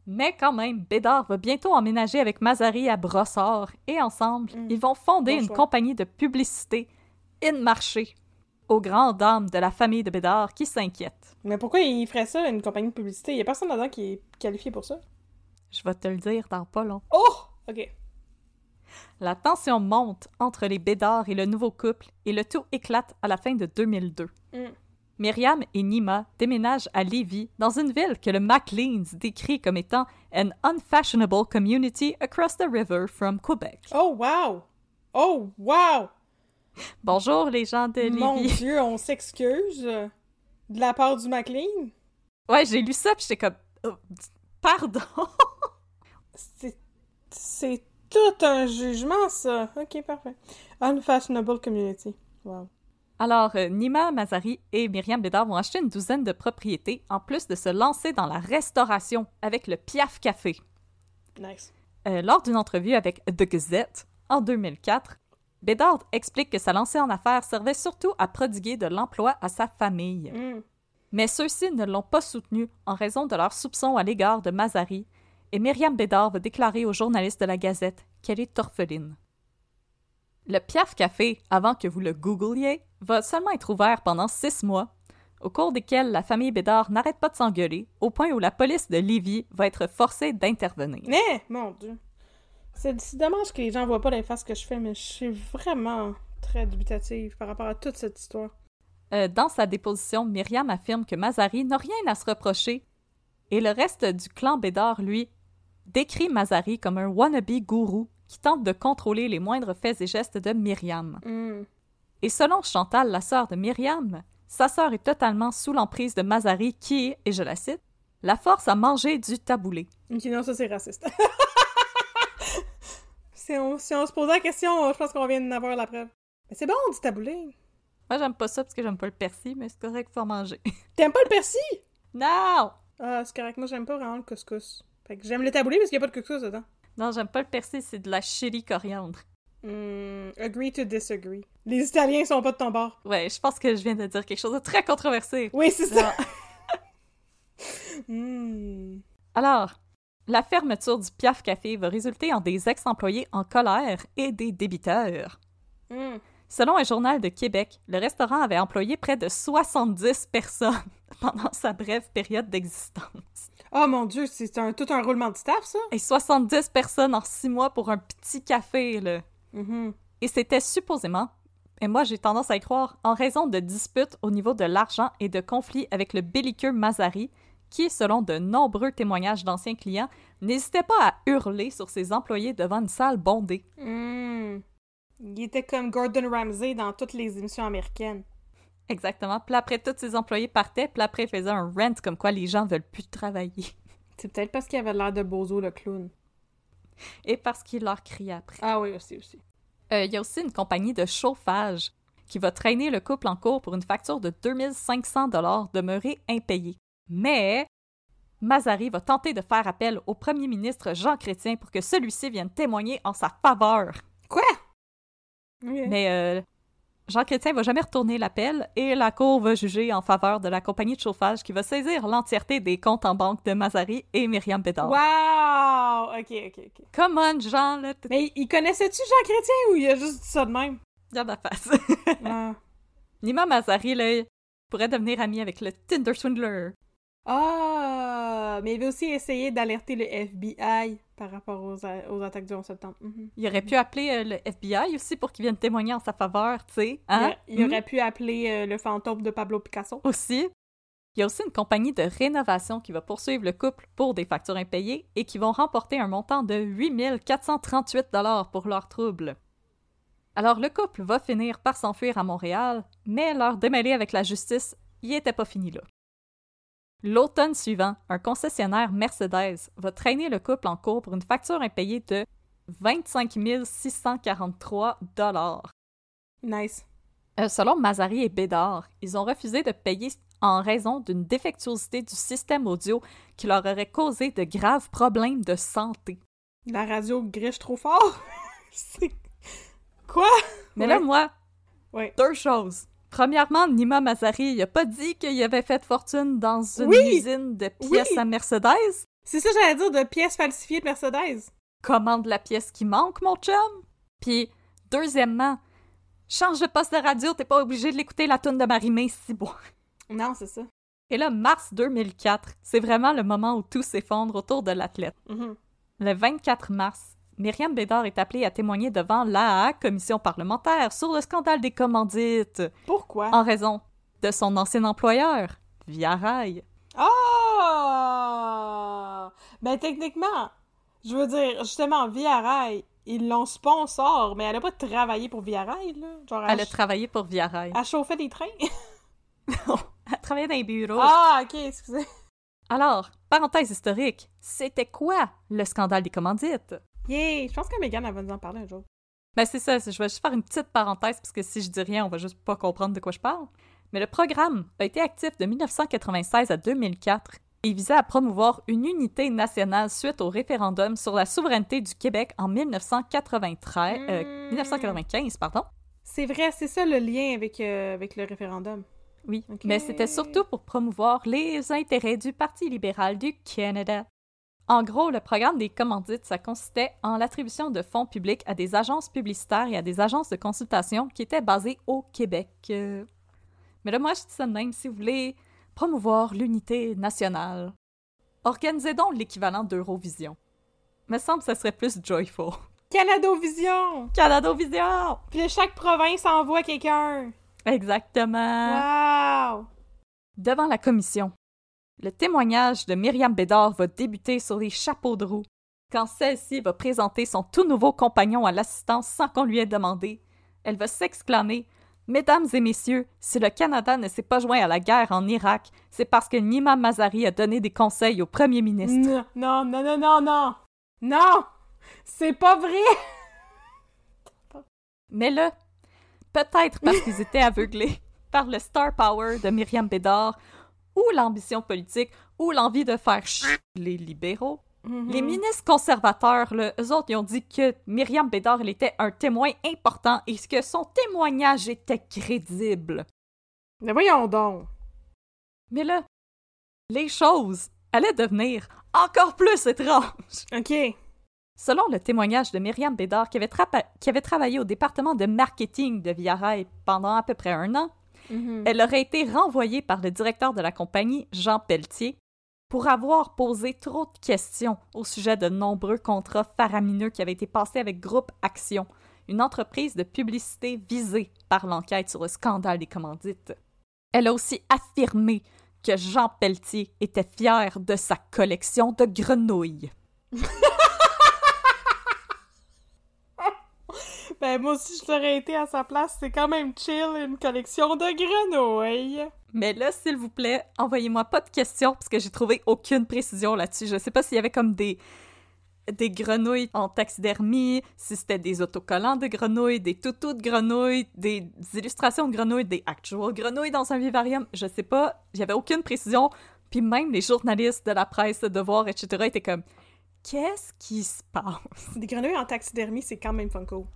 Mais quand même, Bédard va bientôt emménager avec Mazari à Brossard et ensemble, ils vont fonder Bon une choix. compagnie de publicité, In Marché, aux grandes dames de la famille de Bédard qui s'inquiètent. Mais pourquoi il ferait ça, une compagnie de publicité? Il y a personne là-dedans qui est qualifié pour ça. Je vais te le dire dans pas long. Oh! Ok. La tension monte entre les Bédard et le nouveau couple et le tout éclate à la fin de 2002. Mm. Myriam et Nima déménagent à Lévis, dans une ville que le Macleans décrit comme étant an unfashionable community across the river from Quebec. Oh, wow! Oh, wow! Bonjour les gens de Mon Lévis. Dieu, on s'excuse euh, de la part du McLean? Ouais, j'ai lu ça puis j'étais comme Oh, pardon. C'est... C'est tout un jugement, ça. Ok, parfait. Unfashionable community. Wow. Alors, euh, Nima Mazari et Myriam Bédard vont acheter une douzaine de propriétés en plus de se lancer dans la restauration avec le Piaf Café. Nice. Euh, lors d'une entrevue avec The Gazette en 2004, Bédard explique que sa lancée en affaires servait surtout à prodiguer de l'emploi à sa famille. Mm. Mais ceux-ci ne l'ont pas soutenu en raison de leurs soupçons à l'égard de Mazari, et Myriam Bédard va déclarer aux journalistes de la Gazette qu'elle est orpheline. Le Piaf Café, avant que vous le googliez, va seulement être ouvert pendant six mois, au cours desquels la famille Bédard n'arrête pas de s'engueuler, au point où la police de Lévis va être forcée d'intervenir. Mais, mon Dieu. C'est c'est dommage que les gens voient pas les faces que je fais, mais je suis vraiment très dubitative par rapport à toute cette histoire. Euh, dans sa déposition, Myriam affirme que Mazari n'a rien à se reprocher, et le reste du clan Bédard, lui, décrit Mazari comme un wannabe gourou qui tente de contrôler les moindres faits et gestes de Myriam. Mm. Et selon Chantal, la sœur de Myriam, sa sœur est totalement sous l'emprise de Mazari qui, et je la cite, la force à manger du taboulé. Ok, non, ça c'est raciste. <laughs> si, on, si on se posait la question, je pense qu'on vient d'en avoir la preuve. Mais c'est bon, du taboulé. Moi, j'aime pas ça parce que j'aime pas le persil, mais c'est correct, faut en manger. <laughs> T'aimes pas le persil? non! Ah, c'est correct. Moi, j'aime pas vraiment le couscous. Fait que j'aime le taboulé parce qu'il y a pas de couscous dedans. Non, j'aime pas le persil, c'est de la chili coriandre. Hmm, agree to disagree. Les Italiens sont pas de ton bord. Ouais, je pense que je viens de dire quelque chose de très controversé. Oui, c'est ça. <laughs> Hmm. Alors, la fermeture du Piaf Café va résulter en des ex-employés en colère et des débiteurs. Hmm. Selon un journal de Québec, le restaurant avait employé près de 70 personnes <laughs> pendant sa brève période d'existence. Oh mon dieu, c'est un, tout un roulement de staff, ça? Et 70 personnes en six mois pour un petit café, là. Mhm. Et c'était supposément, et moi j'ai tendance à y croire, en raison de disputes au niveau de l'argent et de conflits avec le belliqueux Mazari, qui, selon de nombreux témoignages d'anciens clients, n'hésitait pas à hurler sur ses employés devant une salle bondée. Hmm. Il était comme Gordon Ramsay dans toutes les émissions américaines. Exactement. Puis après, tous ses employés partaient, puis après, il faisait un rent comme quoi les gens veulent plus travailler. C'est peut-être parce qu'il avait l'air de Bozo le clown. <laughs> Et parce qu'il leur criait après. Ah oui, aussi, aussi. Euh, Il y a aussi une compagnie de chauffage qui va traîner le couple en cours pour une facture de 2500 dollars demeurée impayée. Mais Mazari va tenter de faire appel au premier ministre Jean Chrétien pour que celui-ci vienne témoigner en sa faveur. Quoi? Mais euh, Jean Chrétien va jamais retourner l'appel et la cour va juger en faveur de la compagnie de chauffage qui va saisir l'entièreté des comptes en banque de Mazari et Myriam Bédard. Wow! Ok, ok, ok. Come on, Jean, là, Mais il connaissait-tu Jean Chrétien ou il a juste dit ça de même? bien ma face. <laughs> Ah. Nima Mazari, là, pourrait devenir ami avec le Tinder Swindler. Ah! Mais il avait aussi essayé d'alerter le FBI par rapport aux, attaques du 11 septembre. Mhm. Il aurait pu appeler euh, le FBI aussi pour qu'il vienne témoigner en sa faveur, tu sais. Hein? Il, il Hmm? aurait pu appeler euh, le fantôme de Pablo Picasso. Aussi. Il y a aussi une compagnie de rénovation qui va poursuivre le couple pour des factures impayées et qui vont remporter un montant de 8 438 pour leurs troubles. Alors le couple va finir par s'enfuir à Montréal, mais leur démêlé avec la justice y était pas fini là. L'automne suivant, un concessionnaire Mercedes va traîner le couple en cours pour une facture impayée de 25 643 Nice. euh, selon Mazari et Bédard, ils ont refusé de payer en raison d'une défectuosité du système audio qui leur aurait causé de graves problèmes de santé. La radio griche trop fort? <laughs> C'est... Quoi? Mais là, moi, Ouais. deux choses. Premièrement, Nima Mazari, il a pas dit qu'il avait fait fortune dans une Oui! usine de pièces Oui! à Mercedes. C'est ça que j'allais dire de pièces falsifiées de Mercedes. Commande la pièce qui manque, mon chum. Puis, deuxièmement, change de poste de radio, t'es pas obligé de l'écouter la tune de Marimé, si bon. Non, c'est ça. Et là, mars 2004, c'est vraiment le moment où tout s'effondre autour de l'athlète. Mhm. Le 24 mars, Myriam Bédard est appelée à témoigner devant l'AA, commission parlementaire, sur le scandale des commandites, Pourquoi? en raison de son ancien employeur, Via Rail. Ah! Ben, techniquement, je veux dire, justement, Via Rail, ils l'ont sponsor, mais elle a pas travaillé pour Via Rail, là. Genre, Elle a travaillé pour Via Rail. elle chauffait des trains? <laughs> Elle travaillait dans les bureaux. ah, ok, excusez. Alors, parenthèse historique, c'était quoi le scandale des commandites? Yay! Je pense que Megan, elle va nous en parler un jour. Ben c'est ça, je vais juste faire une petite parenthèse parce que si je dis rien, on va juste pas comprendre de quoi je parle. Mais le programme a été actif de 1996 à 2004 et visait à promouvoir une unité nationale suite au référendum sur la souveraineté du Québec en 1993, euh, Mm. 1995, pardon. C'est vrai, c'est ça le lien avec, euh, avec le référendum. Oui, mais c'était surtout pour promouvoir les intérêts du Parti libéral du Canada. En gros, le programme des commandites, ça consistait en l'attribution de fonds publics à des agences publicitaires et à des agences de consultation qui étaient basées au Québec. Euh, Mais là, moi, je dis ça de même, si vous voulez promouvoir l'unité nationale, organisez donc l'équivalent d'Eurovision. Me semble que ça serait plus joyful. <laughs> Canadovision! Canada-Vision! Puis là, chaque province envoie quelqu'un. Exactement! Wow! Devant la commission, le témoignage de Myriam Bédard va débuter sur les chapeaux de roue, quand celle-ci va présenter son tout nouveau compagnon à l'assistance sans qu'on lui ait demandé. Elle va s'exclamer Mesdames et messieurs, si le Canada ne s'est pas joint à la guerre en Irak, c'est parce que Nima Mazari a donné des conseils au premier ministre. Non, non, non, non, non, non! Non! C'est pas vrai! Mais là, peut-être parce qu'ils étaient aveuglés <laughs> par le star power de Myriam Bédard, ou l'ambition politique, ou l'envie de faire chier les libéraux, Mhm. Les ministres conservateurs, là, eux autres, ils ont dit que Myriam Bédard, elle était un témoin important et que son témoignage était crédible. Mais voyons donc. Mais là, les choses allaient devenir encore plus étranges. OK. Selon le témoignage de Myriam Bédard, qui avait, trapa- qui avait travaillé au département de marketing de Via Rail pendant à peu près un an, Mhm. elle aurait été renvoyée par le directeur de la compagnie, Jean Pelletier, pour avoir posé trop de questions au sujet de nombreux contrats faramineux qui avaient été passés avec Groupe Action, une entreprise de publicité visée par l'enquête sur le scandale des commandites. Elle a aussi affirmé que Jean Pelletier était fier de sa collection de grenouilles. <laughs> Ben, moi aussi, je l'aurais été à sa place. C'est quand même chill, une collection de grenouilles. Mais là, s'il vous plaît, envoyez-moi pas de questions parce que j'ai trouvé aucune précision là-dessus. Je sais pas s'il y avait comme des des grenouilles en taxidermie, si c'était des autocollants de grenouilles, des toutous de grenouilles, des illustrations de grenouilles, des actual grenouilles dans un vivarium. Je sais pas, il y avait aucune précision. Puis même les journalistes de la presse, de Devoir, etc. étaient comme Qu'est-ce qui se passe? Des grenouilles en taxidermie, c'est quand même funko.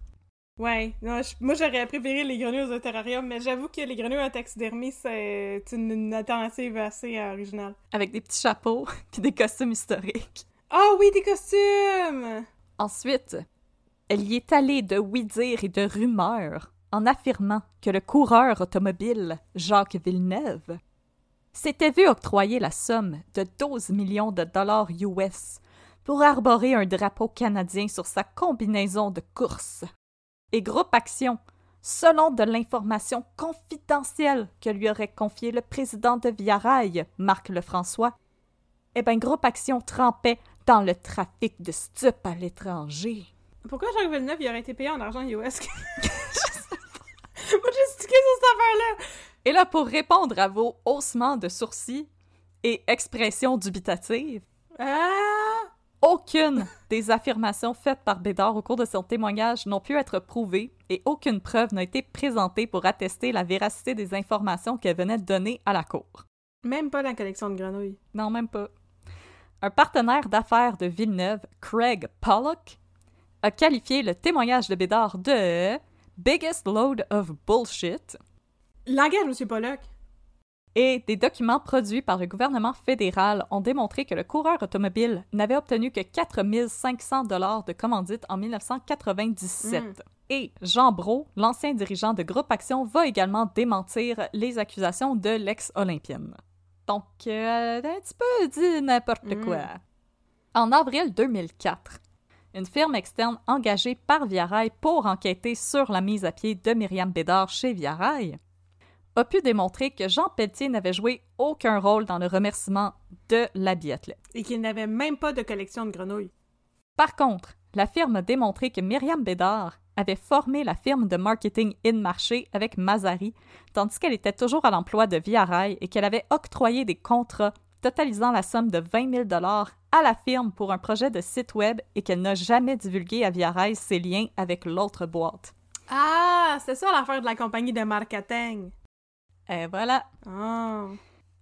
Ouais, non, je- moi j'aurais préféré les grenouilles au terrarium, mais j'avoue que les grenouilles en taxidermie, c'est une, une alternative assez euh, originale. Avec des petits chapeaux <laughs> puis des costumes historiques. Ah oui, des costumes! Ensuite, elle y est allée de oui-dire et de rumeurs en affirmant que le coureur automobile Jacques Villeneuve s'était vu octroyer la somme de 12 millions de dollars US pour arborer un drapeau canadien sur sa combinaison de course. Et Groupe Action, selon de l'information confidentielle que lui aurait confiée le président de Via Rail, Marc Lefrançois, eh bien, Groupe Action trempait dans le trafic de stupes à l'étranger. Pourquoi Jacques Villeneuve, il aurait été payé en argent US? <laughs> moi j'ai stické sur cette affaire-là! Et là, pour répondre à vos haussements de sourcils et expressions dubitatives, Ah! Aucune des affirmations faites par Bédard au cours de son témoignage n'ont pu être prouvées et aucune preuve n'a été présentée pour attester la véracité des informations qu'elle venait de donner à la Cour. Même pas la collection de grenouilles. Non, même pas. Un partenaire d'affaires de Villeneuve, Craig Pollock, a qualifié le témoignage de Bédard de Biggest load of bullshit Langage, Monsieur Pollock. Et des documents produits par le gouvernement fédéral ont démontré que le coureur automobile n'avait obtenu que 4500 dollars de commandite en 1997. Mm. Et Jean Brault, l'ancien dirigeant de Groupe Action, va également démentir les accusations de l'ex-olympienne. Donc, euh, un petit peu dit n'importe Mm. quoi. En avril 2004, une firme externe engagée par Via Rail pour enquêter sur la mise à pied de Myriam Bédard chez Via Rail a pu démontrer que Jean Pelletier n'avait joué aucun rôle dans le remerciement de la biathlète. Et qu'il n'avait même pas de collection de grenouilles. Par contre, la firme a démontré que Myriam Bédard avait formé la firme de marketing In Marché avec Mazari, tandis qu'elle était toujours à l'emploi de Via Rail et qu'elle avait octroyé des contrats totalisant la somme de 20 000 dollars à la firme pour un projet de site web et qu'elle n'a jamais divulgué à Via Rail ses liens avec l'autre boîte. Ah, c'est ça l'affaire de la compagnie de marketing. Et voilà. Ah.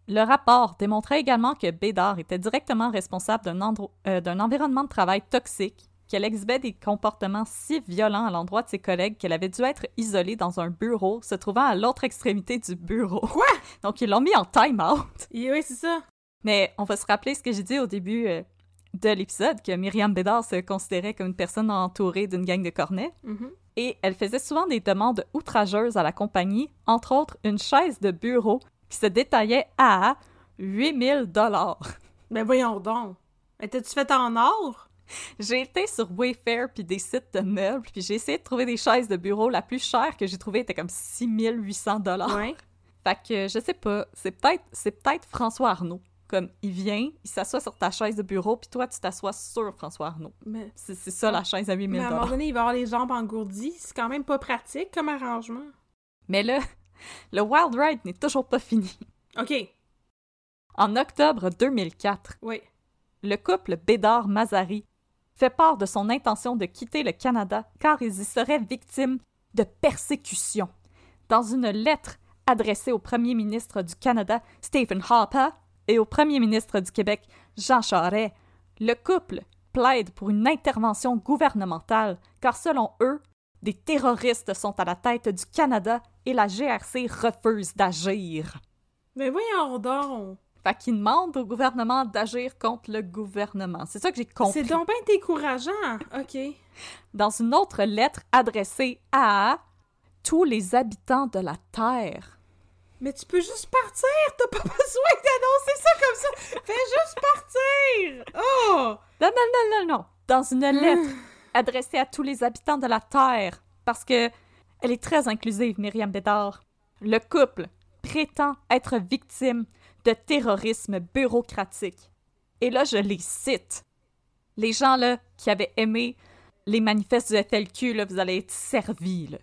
Le rapport démontrait également que Bédard était directement responsable d'un euh, d'un environnement de travail toxique, qu'elle exhibait des comportements si violents à l'endroit de ses collègues qu'elle avait dû être isolée dans un bureau se trouvant à l'autre extrémité du bureau. Quoi? <laughs> Donc ils l'ont mis en time-out. Oui, c'est ça. Mais on va se rappeler ce que j'ai dit au début euh, de l'épisode, que Myriam Bédard se considérait comme une personne entourée d'une gang de cornets. Mhm. Et elle faisait souvent des demandes outrageuses à la compagnie, entre autres une chaise de bureau qui se détaillait à 8000 dollars. Ben voyons donc. Étais-tu faite en or? J'ai été sur Wayfair puis des sites de meubles, puis j'ai essayé de trouver des chaises de bureau. La plus chère que j'ai trouvée était comme 6800 dollars. Ouais. Fait que je sais pas, c'est peut-être c'est peut-être François Arnaud. Comme il vient, il s'assoit sur ta chaise de bureau, puis toi tu t'assois sur François Arnaud. Mais, C'est ça la chaise à 8000 mais à un moment donné, il va avoir les jambes engourdies. C'est quand même pas pratique comme arrangement. Mais là, <laughs> le Wild Ride n'est toujours pas fini. OK. En octobre 2004, Oui. le couple Bédard-Mazari fait part de son intention de quitter le Canada car ils y seraient victimes de persécution. Dans une lettre adressée au premier ministre du Canada, Stephen Harper, et au premier ministre du Québec, Jean Charest, Le couple plaide pour une intervention gouvernementale, car selon eux, des terroristes sont à la tête du Canada et la GRC refuse d'agir. Mais voyons donc! Fait qu'ils demandent au gouvernement d'agir contre le gouvernement. C'est ça que j'ai compris. C'est donc bien décourageant! OK. Dans une autre lettre adressée à tous les habitants de la Terre. Mais tu peux juste partir! T'as pas <laughs> besoin d'annoncer ça comme ça! Fais juste partir! Oh! Non, non, non, non, non. Dans une lettre <sighs> adressée à tous les habitants de la Terre. Parce que elle est très inclusive, Myriam Bédard. Le couple prétend être victime de terrorisme bureaucratique. Et là, je les cite. Les gens là qui avaient aimé les manifestes du FLQ, là, vous allez être servis. Là.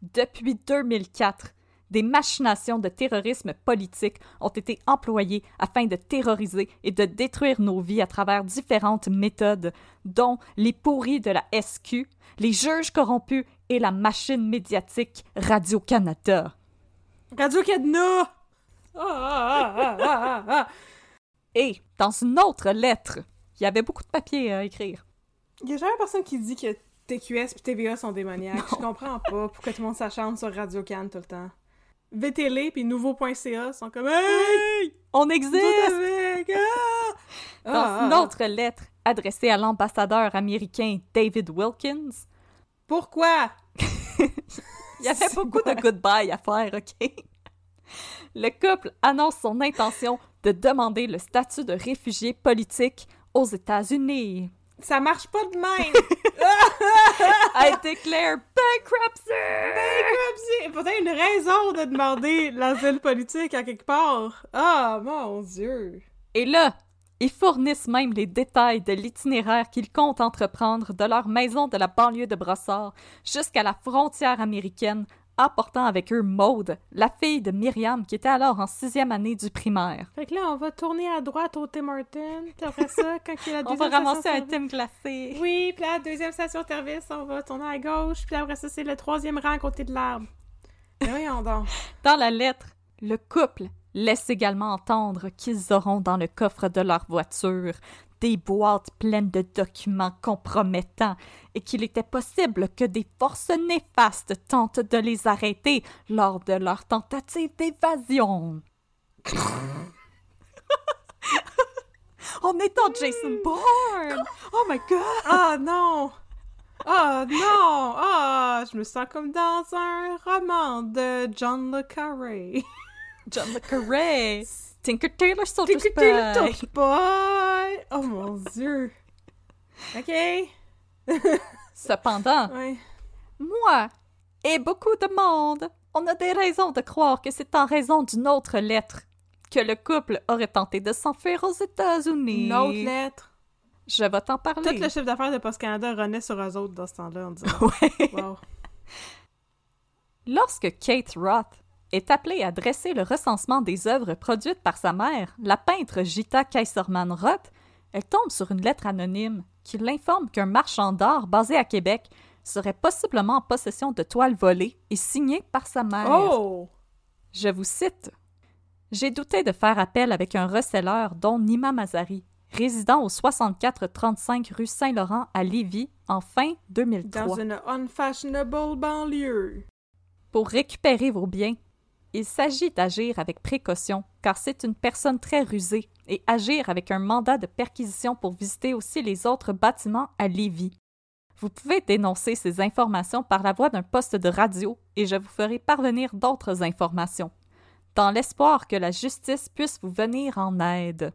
Depuis 2004, des machinations de terrorisme politique ont été employées afin de terroriser et de détruire nos vies à travers différentes méthodes, dont les pourris de la SQ, les juges corrompus et la machine médiatique Radio-Canada. Radio-Canada! Ah, ah, ah, Et, dans une autre lettre, il y avait beaucoup de papier à écrire. Il y a jamais personne qui dit que TQS et TVA sont démoniaques. Je comprends pas pourquoi tout le monde s'acharne sur Radio Can tout le temps. VTL puis Nouveau.ca sont comme Hey! On existe! Ah! Dans Ah, une ah, autre lettre adressée à l'ambassadeur américain David Wilkins, Pourquoi? <laughs> il y avait beaucoup de goodbye à faire, OK? Le couple annonce son intention de demander le statut de réfugié politique aux États-Unis. Ça marche pas de même! <laughs> I declare bankruptcy! Bankruptcy! Pourtant, une raison de demander l'asile politique à quelque part. Ah, mon Dieu! Et là, ils fournissent même les détails de l'itinéraire qu'ils comptent entreprendre de leur maison de la banlieue de Brossard jusqu'à la frontière américaine, apportant avec eux Maude, la fille de Myriam qui était alors en sixième année du primaire. Fait que là, on va tourner à droite au Tim Hortons, puis après ça, quand il y a la On va deuxième ramasser un thème glacé. Oui, puis la deuxième station-service, on va tourner à gauche, puis après ça, c'est le troisième rang à côté de l'arbre. Voyons donc. Dans la lettre, le couple laisse également entendre qu'ils auront dans le coffre de leur voiture des boîtes pleines de documents compromettants et qu'il était possible que des forces néfastes tentent de les arrêter lors de leur tentative d'évasion. On <laughs> est en Jason Bourne! Oh my god! Ah non! Ah non! Ah, je me sens comme dans un roman de John le Carré. <laughs> John le Carré! Tinker Tailor Soldier le Spy! Touch Boy! Oh mon dieu! Ok? <laughs> Cependant, Ouais. Moi et beaucoup de monde, on a des raisons de croire que c'est en raison d'une autre lettre que le couple aurait tenté de s'enfuir aux États-Unis. Une autre lettre. Je vais t'en parler. Tout le chiffre d'affaires de Post Canada renaît sur eux autres dans ce temps-là, on dirait. <laughs> Ouais. Wow. Lorsque Kate Roth est appelée à dresser le recensement des œuvres produites par sa mère, la peintre Gita Kaiserman Roth, elle tombe sur une lettre anonyme qui l'informe qu'un marchand d'art basé à Québec serait possiblement en possession de toiles volées et signées par sa mère. Oh! Je vous cite. J'ai douté de faire appel avec un receleur dont Nima Mazari, résident au 6435 rue Saint-Laurent à Lévis en fin 2003. Dans une unfashionable banlieue. Pour récupérer vos biens, il s'agit d'agir avec précaution car c'est une personne très rusée et agir avec un mandat de perquisition pour visiter aussi les autres bâtiments à Lévis. Vous pouvez dénoncer ces informations par la voie d'un poste de radio et je vous ferai parvenir d'autres informations, dans l'espoir que la justice puisse vous venir en aide.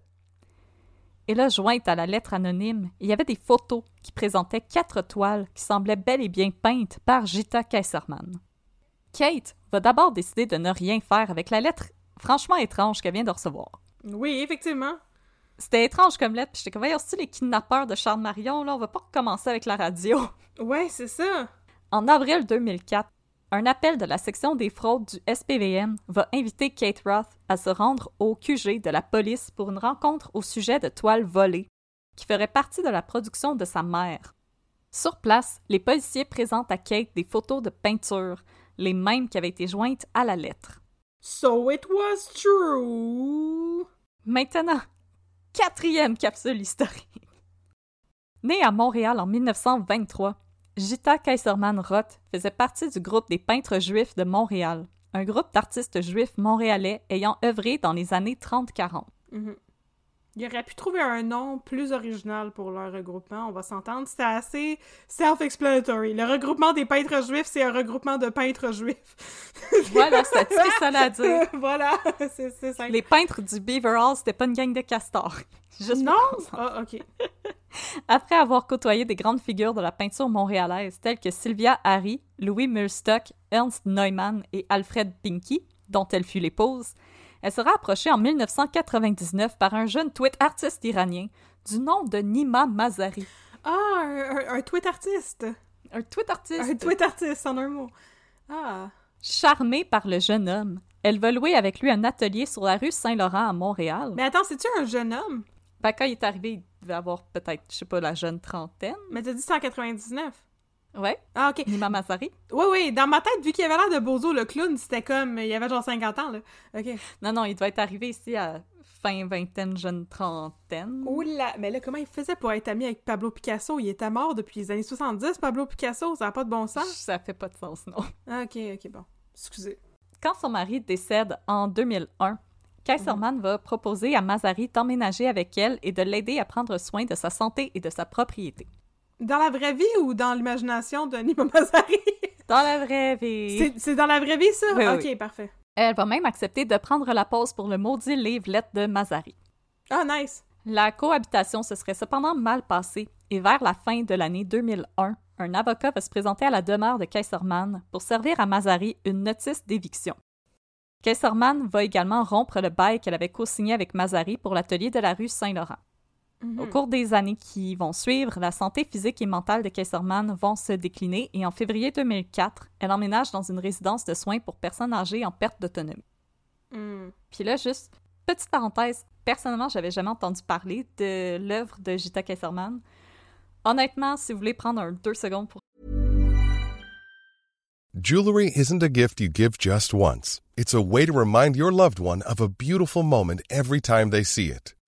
Et là, jointe à la lettre anonyme, il y avait des photos qui présentaient quatre toiles qui semblaient bel et bien peintes par Gita Kaiserman. Kate va d'abord décider de ne rien faire avec la lettre franchement étrange qu'elle vient de recevoir. Oui, effectivement. C'était étrange comme lettre, puis j'étais comme, voyons, c'est les kidnappeurs de Charles Marion, là, on va pas recommencer avec la radio. <laughs> Ouais, c'est ça. En avril 2004, un appel de la section des fraudes du SPVM va inviter Kate Roth à se rendre au QG de la police pour une rencontre au sujet de toiles volées, qui ferait partie de la production de sa mère. Sur place, les policiers présentent à Kate des photos de peinture, les mêmes qui avaient été jointes à la lettre. So it was true. Maintenant, quatrième capsule historique. Né à Montréal en 1923, Gita Kaiserman Roth faisait partie du groupe des peintres juifs de Montréal, un groupe d'artistes juifs montréalais ayant œuvré dans les années 30-40. Mhm. Il aurait pu trouver un nom plus original pour leur regroupement, on va s'entendre. C'était assez self-explanatory. Le regroupement des peintres juifs, c'est un regroupement de peintres juifs. <laughs> <laughs> Voilà, c'est ça à dire. voilà, c'est ça. Les peintres du Beaver Hall, c'était pas une gang de castors. <laughs> Juste Non! Ah, ok. Après avoir côtoyé des grandes figures de la peinture montréalaise telles que Sylvia Harry, Louis Mulstock, Ernst Neumann et Alfred Pinky, dont elle fut l'épouse, elle sera approchée en 1999 par un jeune tweet artiste iranien du nom de Nima Mazari. Ah, un, un, un tweet artiste. Un tweet artiste Un tweet artiste, en un mot. Ah. charmée par le jeune homme. Elle va louer avec lui un atelier sur la rue Saint-Laurent à Montréal. Mais attends, c'est-tu un jeune homme? Ben, quand il est arrivé, il devait avoir peut-être, je sais pas, la jeune trentaine. Mais t'as dit 199. Ouais, Ah, ok. Nima Mazari. Oui, oui, dans ma tête, vu qu'il avait l'air de Bozo, le clown, c'était comme. Il avait genre 50 ans, là. Ok. Non, non, il doit être arrivé ici à fin vingtaine, jeune trentaine. Oula, mais là, comment il faisait pour être ami avec Pablo Picasso? Il était mort depuis les années 70, Pablo Picasso, ça n'a pas de bon sens. Ça fait pas de sens, non. Ah, ok, ok, bon. Excusez. Quand son mari décède en 2001, Kaiserman va proposer à Mazari d'emménager avec elle et de l'aider à prendre soin de sa santé et de sa propriété. Dans la vraie vie ou dans l'imagination de Nima Mazari? <laughs> Dans la vraie vie. C'est- dans la vraie vie, ça? Oui, ok, oui. parfait. Elle va même accepter de prendre la pause pour le maudit livre de Mazari. Ah, nice. La cohabitation se serait cependant mal passée et vers la fin de l'année 2001, un avocat va se présenter à la demeure de Kaiserman pour servir à Mazari une notice d'éviction. Kaiserman va également rompre le bail qu'elle avait co-signé avec Mazari pour l'atelier de la rue Saint-Laurent. Mhm. Au cours des années qui vont suivre, la santé physique et mentale de Kaiserman vont se décliner et en février 2004, elle emménage dans une résidence de soins pour personnes âgées en perte d'autonomie. Hmm. Puis là, juste, petite parenthèse, personnellement, j'avais jamais entendu parler de l'œuvre de Gita Kaiserman. Honnêtement, si vous voulez prendre un deux secondes pour Jewelry isn't a gift you give just once. It's a way to remind your loved one of a beautiful moment every time they see it.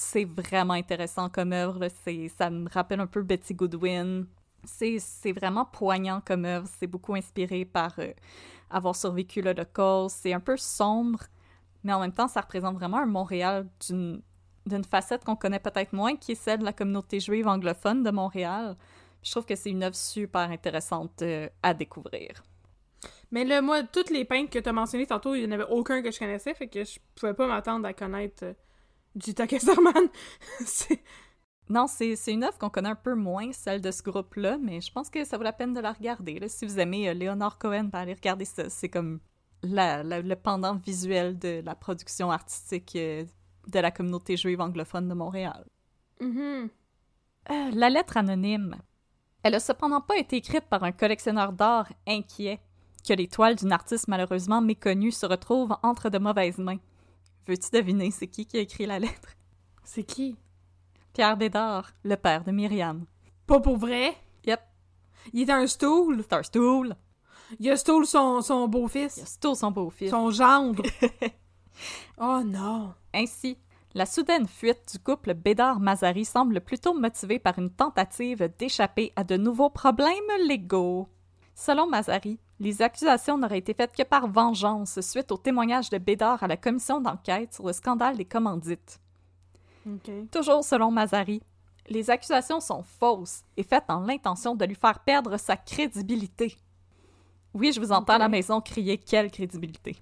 c'est vraiment intéressant comme œuvre. ça me rappelle un peu Betty Goodwin. C'est, vraiment poignant comme œuvre. C'est beaucoup inspiré par euh, avoir survécu l'Holocauste. C'est un peu sombre, mais en même temps, ça représente vraiment un Montréal d'une, facette qu'on connaît peut-être moins, qui est celle de la communauté juive anglophone de Montréal. Je trouve que c'est une œuvre super intéressante euh, à découvrir. Mais là, moi, toutes les peintres que t'as mentionnées tantôt, il n'y en avait aucun que je connaissais, fait que je pouvais pas m'attendre à connaître Kesserman. <laughs> C'est- Non, c'est une œuvre qu'on connaît un peu moins, celle de ce groupe-là, mais je pense que ça vaut la peine de la regarder. là. Si vous aimez euh, Léonard Cohen, ben, allez regarder ça. C'est comme la- la- le pendant visuel de la production artistique euh, de la communauté juive anglophone de Montréal. Mhm. Euh, la lettre anonyme. Elle a cependant pas été écrite par un collectionneur d'art inquiet que les toiles d'une artiste malheureusement méconnue se retrouvent entre de mauvaises mains. Veux-tu deviner c'est qui qui a écrit la lettre? C'est qui? Pierre Bédard, le père de Myriam. Pas pour vrai? Yep, Il est un stool? c'est un stool. Il a stool son, son Il a beau-fils. stool son beau-fils. Son gendre. <laughs> oh non. Ainsi, la soudaine fuite du couple Bédard-Mazari semble plutôt motivée par une tentative d'échapper à de nouveaux problèmes légaux. Selon Mazari, les accusations n'auraient été faites que par vengeance suite au témoignage de Bédard à la commission d'enquête sur le scandale des commandites. Toujours selon Mazari, les accusations sont fausses et faites dans l'intention de lui faire perdre sa crédibilité. Oui, je vous entends à la maison crier quelle crédibilité.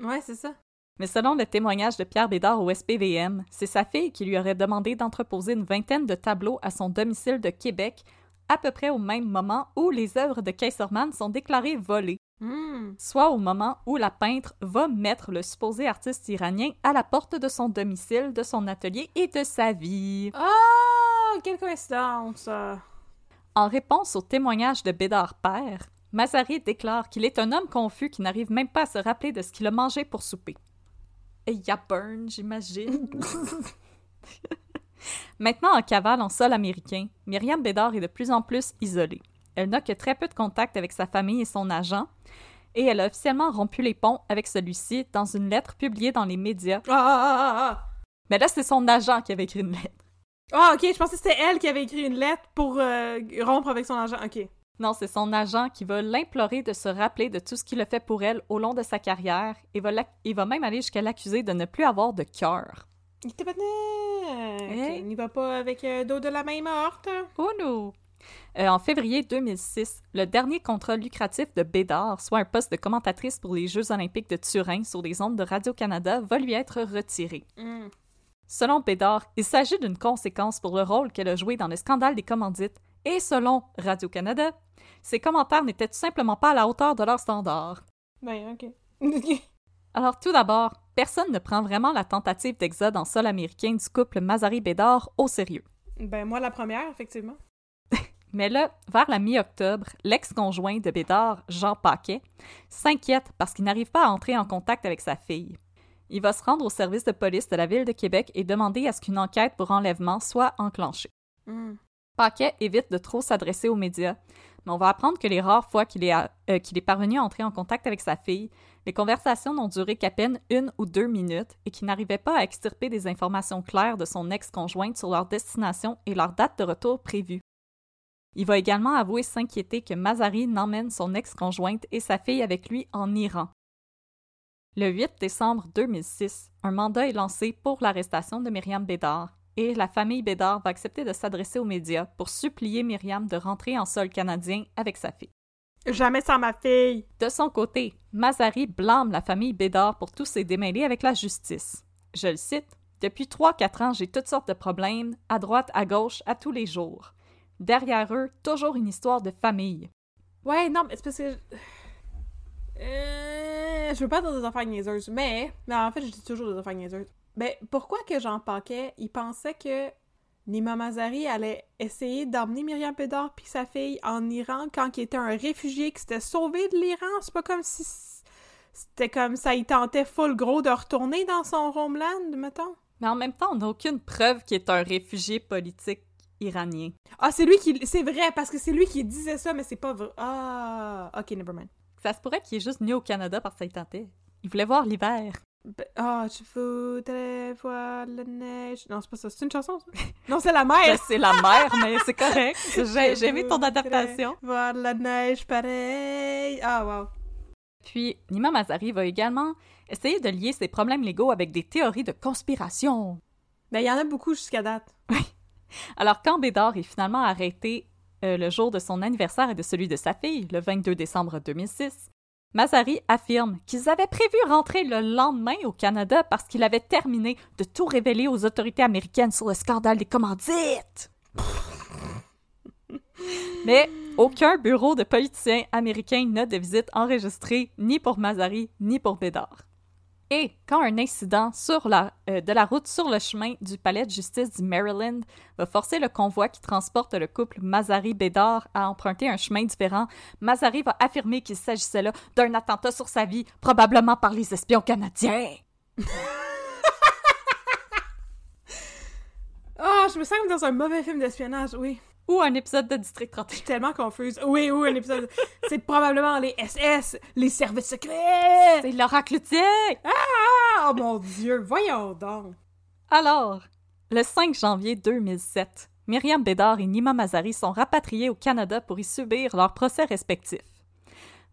Ouais, c'est ça. Mais selon le témoignage de Pierre Bédard au SPVM, c'est sa fille qui lui aurait demandé d'entreposer une vingtaine de tableaux à son domicile de Québec, à peu près au même moment où les œuvres de Kaiserman sont déclarées volées, Hmm. soit au moment où la peintre va mettre le supposé artiste iranien à la porte de son domicile, de son atelier et de sa vie. Oh, quelle coïncidence. En réponse au témoignage de Bédard père, Mazari déclare qu'il est un homme confus qui n'arrive même pas à se rappeler de ce qu'il a mangé pour souper. Et y a burn, j'imagine. <laughs> Maintenant en cavale en sol américain, Myriam Bédard est de plus en plus isolée. Elle n'a que très peu de contact avec sa famille et son agent, et elle a officiellement rompu les ponts avec celui-ci dans une lettre publiée dans les médias. Ah, ah, ah, ah, Mais là, c'est son agent qui avait écrit une lettre. Ah, ok, je pensais que c'était elle qui avait écrit une lettre pour euh, rompre avec son agent. Ok. Non, c'est son agent qui va l'implorer de se rappeler de tout ce qu'il a fait pour elle au long de sa carrière et va, il va même aller jusqu'à l'accuser de ne plus avoir de cœur. Il était pas né. Hey. Ok, n'y va pas avec euh, dos de la main morte. Oh non! Euh, en février 2006, le dernier contrat lucratif de Bédard, soit un poste de commentatrice pour les Jeux olympiques de Turin sur les ondes de Radio-Canada, va lui être retiré. Hmm. Selon Bédard, il s'agit d'une conséquence pour le rôle qu'elle a joué dans le scandale des commandites, et selon Radio-Canada, ses commentaires n'étaient tout simplement pas à la hauteur de leurs standards. Ben, ok. <laughs> Alors tout d'abord, personne ne prend vraiment la tentative d'exode en sol américain du couple Mazari-Bédard au sérieux. ben, moi, la première, effectivement. <laughs> Mais là, vers la mi-octobre, l'ex-conjoint de Bédard, Jean Paquet, s'inquiète parce qu'il n'arrive pas à entrer en contact avec sa fille. Il va se rendre au service de police de la ville de Québec et demander à ce qu'une enquête pour enlèvement soit enclenchée. Hmm. Paquet évite de trop s'adresser aux médias, mais on va apprendre que les rares fois qu'il est, euh, qu'il est parvenu à entrer en contact avec sa fille, les conversations n'ont duré qu'à peine une ou deux minutes et qu'il n'arrivait pas à extirper des informations claires de son ex-conjointe sur leur destination et leur date de retour prévue. Il va également avouer s'inquiéter que Mazari n'emmène son ex-conjointe et sa fille avec lui en Iran. Le 8 décembre 2006, un mandat est lancé pour l'arrestation de Myriam Bédard et la famille Bédard va accepter de s'adresser aux médias pour supplier Myriam de rentrer en sol canadien avec sa fille. Jamais sans ma fille. De son côté, Mazari blâme la famille Bédard pour tous ses démêlés avec la justice. Je le cite Depuis 3-4 ans, j'ai toutes sortes de problèmes, à droite, à gauche, à tous les jours. Derrière eux, toujours une histoire de famille. Ouais, non, mais c'est parce que. Euh, je veux pas dire des affaires niaiseuses, mais. Mais en fait, je dis toujours des affaires niaiseuses. Ben, pourquoi que Jean Paquet, il pensait que Nima Mazari allait essayer d'emmener Myriam Bédard puis sa fille en Iran quand il était un réfugié qui s'était sauvé de l'Iran? C'est pas comme si. C'était comme ça, il tentait full gros de retourner dans son homeland, mettons. Mais en même temps, on n'a aucune preuve qu'il est un réfugié politique iranien. Ah, c'est lui qui. C'est vrai, parce que c'est lui qui disait ça, mais c'est pas vrai. Ah, ok, nevermind. Ça se pourrait qu'il est juste né au Canada parce que ça y tentait. Il voulait voir l'hiver. Ah, tu voudrais voir la neige. Non, c'est pas ça. C'est une chanson, ça? <laughs> Non, c'est la mer! Ben, c'est la mer, mais c'est correct. <laughs> J'ai j'ai aimé ton Je adaptation. Voir la neige pareil. Ah, wow. Puis, Nima Mazari va également essayer de lier ses problèmes légaux avec des théories de conspiration. Ben, il y en a beaucoup jusqu'à date. Alors, quand Bédard est finalement arrêté euh, le jour de son anniversaire et de celui de sa fille, le 22 décembre 2006, Mazari affirme qu'ils avaient prévu rentrer le lendemain au Canada parce qu'il avait terminé de tout révéler aux autorités américaines sur le scandale des commandites. <laughs> Mais aucun bureau de politiciens américains n'a de visite enregistrée ni pour Mazari ni pour Bédard. Et quand un incident sur la, euh, de la route sur le chemin du palais de justice du Maryland va forcer le convoi qui transporte le couple Mazari-Bédard à emprunter un chemin différent, Mazari va affirmer qu'il s'agissait là d'un attentat sur sa vie, probablement par les espions canadiens. Ah, je me sens comme dans un mauvais film d'espionnage, oui. Ou un épisode de District 31. Je suis tellement confuse. Oui, oui, un épisode. <laughs> c'est probablement les SS, les services secrets! C'est Laura Cloutier! Ah, oh mon dieu, voyons donc. Alors, le 5 janvier 2007, Myriam Bédard et Nima Mazari sont rapatriés au Canada pour y subir leurs procès respectifs.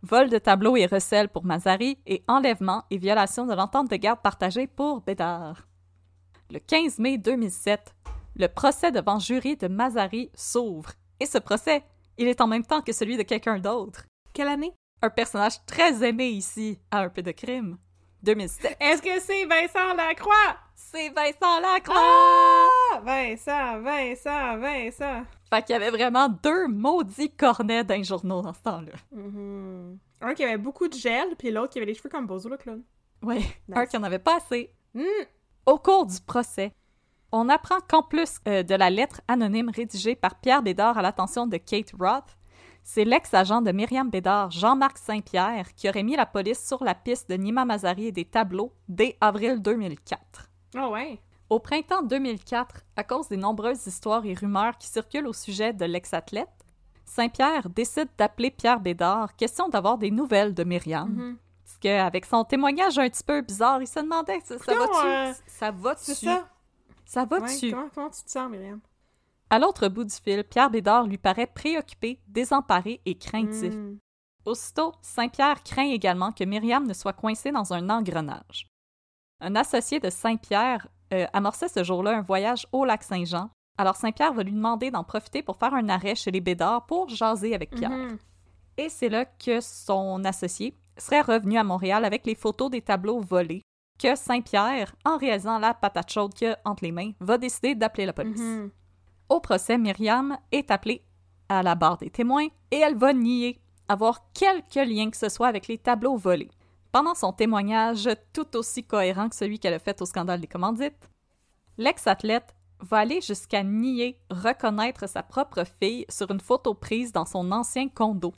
Vol de tableau et recel pour Mazari et enlèvement et violation de l'entente de garde partagée pour Bédard. Le 15 mai 2007, le procès devant jury de Mazari s'ouvre. Et ce procès, il est en même temps que celui de quelqu'un d'autre. Quelle année? Un personnage très aimé ici à un peu de crime. 2007. Est-ce que c'est Vincent Lacroix? C'est Vincent Lacroix! Ah! Vincent, Vincent, Vincent. Fait qu'il y avait vraiment deux maudits cornets d'un journaux dans ce temps-là. Mhm. Un qui avait beaucoup de gel, puis l'autre qui avait les cheveux comme Bozo le clown. Ouais, un qui en avait pas assez. Hmm. Au cours du procès, on apprend qu'en plus euh, de la lettre anonyme rédigée par Pierre Bédard à l'attention de Kate Roth, C'est l'ex-agent de Myriam Bédard, Jean-Marc Saint-Pierre, qui aurait mis la police sur la piste de Nima Mazari et des tableaux dès avril 2004. Ah ouais. Au printemps 2004, à cause des nombreuses histoires et rumeurs qui circulent au sujet de l'ex-athlète, Saint-Pierre décide d'appeler Pierre Bédard, question d'avoir des nouvelles de Myriam. Mhm. Parce qu'avec son témoignage un petit peu bizarre, il se demandait ça, va-tu? euh, Ça va-tu? Ça. Ouais, va-tu? comment, comment tu te sens, Myriam? À l'autre bout du fil, Pierre Bédard lui paraît préoccupé, désemparé et craintif. Hmm. Aussitôt, Saint-Pierre craint également que Myriam ne soit coincée dans un engrenage. Un associé de Saint-Pierre euh, amorçait ce jour-là un voyage au lac Saint-Jean. Alors Saint-Pierre va lui demander d'en profiter pour faire un arrêt chez les Bédards pour jaser avec Pierre. Mhm. Et c'est là que son associé serait revenu à Montréal avec les photos des tableaux volés, que Saint-Pierre, en réalisant la patate chaude qu'il a entre les mains, va décider d'appeler la police. Mhm. Au procès, Myriam est appelée à la barre des témoins et elle va nier avoir quelque lien que ce soit avec les tableaux volés. Pendant son témoignage, tout aussi cohérent que celui qu'elle a fait au scandale des commandites, l'ex-athlète va aller jusqu'à nier reconnaître sa propre fille sur une photo prise dans son ancien condo.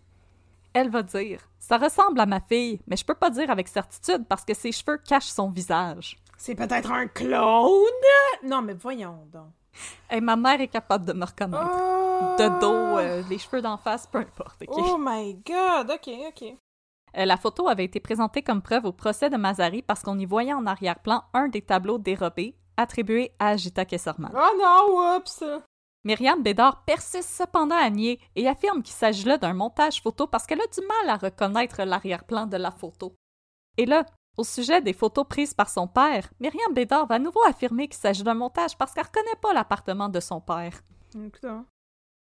Elle va dire Ça ressemble à ma fille, mais je peux pas dire avec certitude parce que ses cheveux cachent son visage. C'est peut-être un clone? Non, mais voyons donc. Et ma mère est capable de me reconnaître. Oh! De dos, euh, les cheveux d'en face, peu importe. ok? Oh my god, ok, ok. Euh, la photo avait été présentée comme preuve au procès de Mazari parce qu'on y voyait en arrière-plan un des tableaux dérobés attribués à Gita Kesserman. Oh non, oups! Myriam Bédard persiste cependant à nier et affirme qu'il s'agit là d'un montage photo parce qu'elle a du mal à reconnaître l'arrière-plan de la photo. Et là, au sujet des photos prises par son père, Myriam Bédard va à nouveau affirmer qu'il s'agit d'un montage parce qu'elle reconnaît pas l'appartement de son père.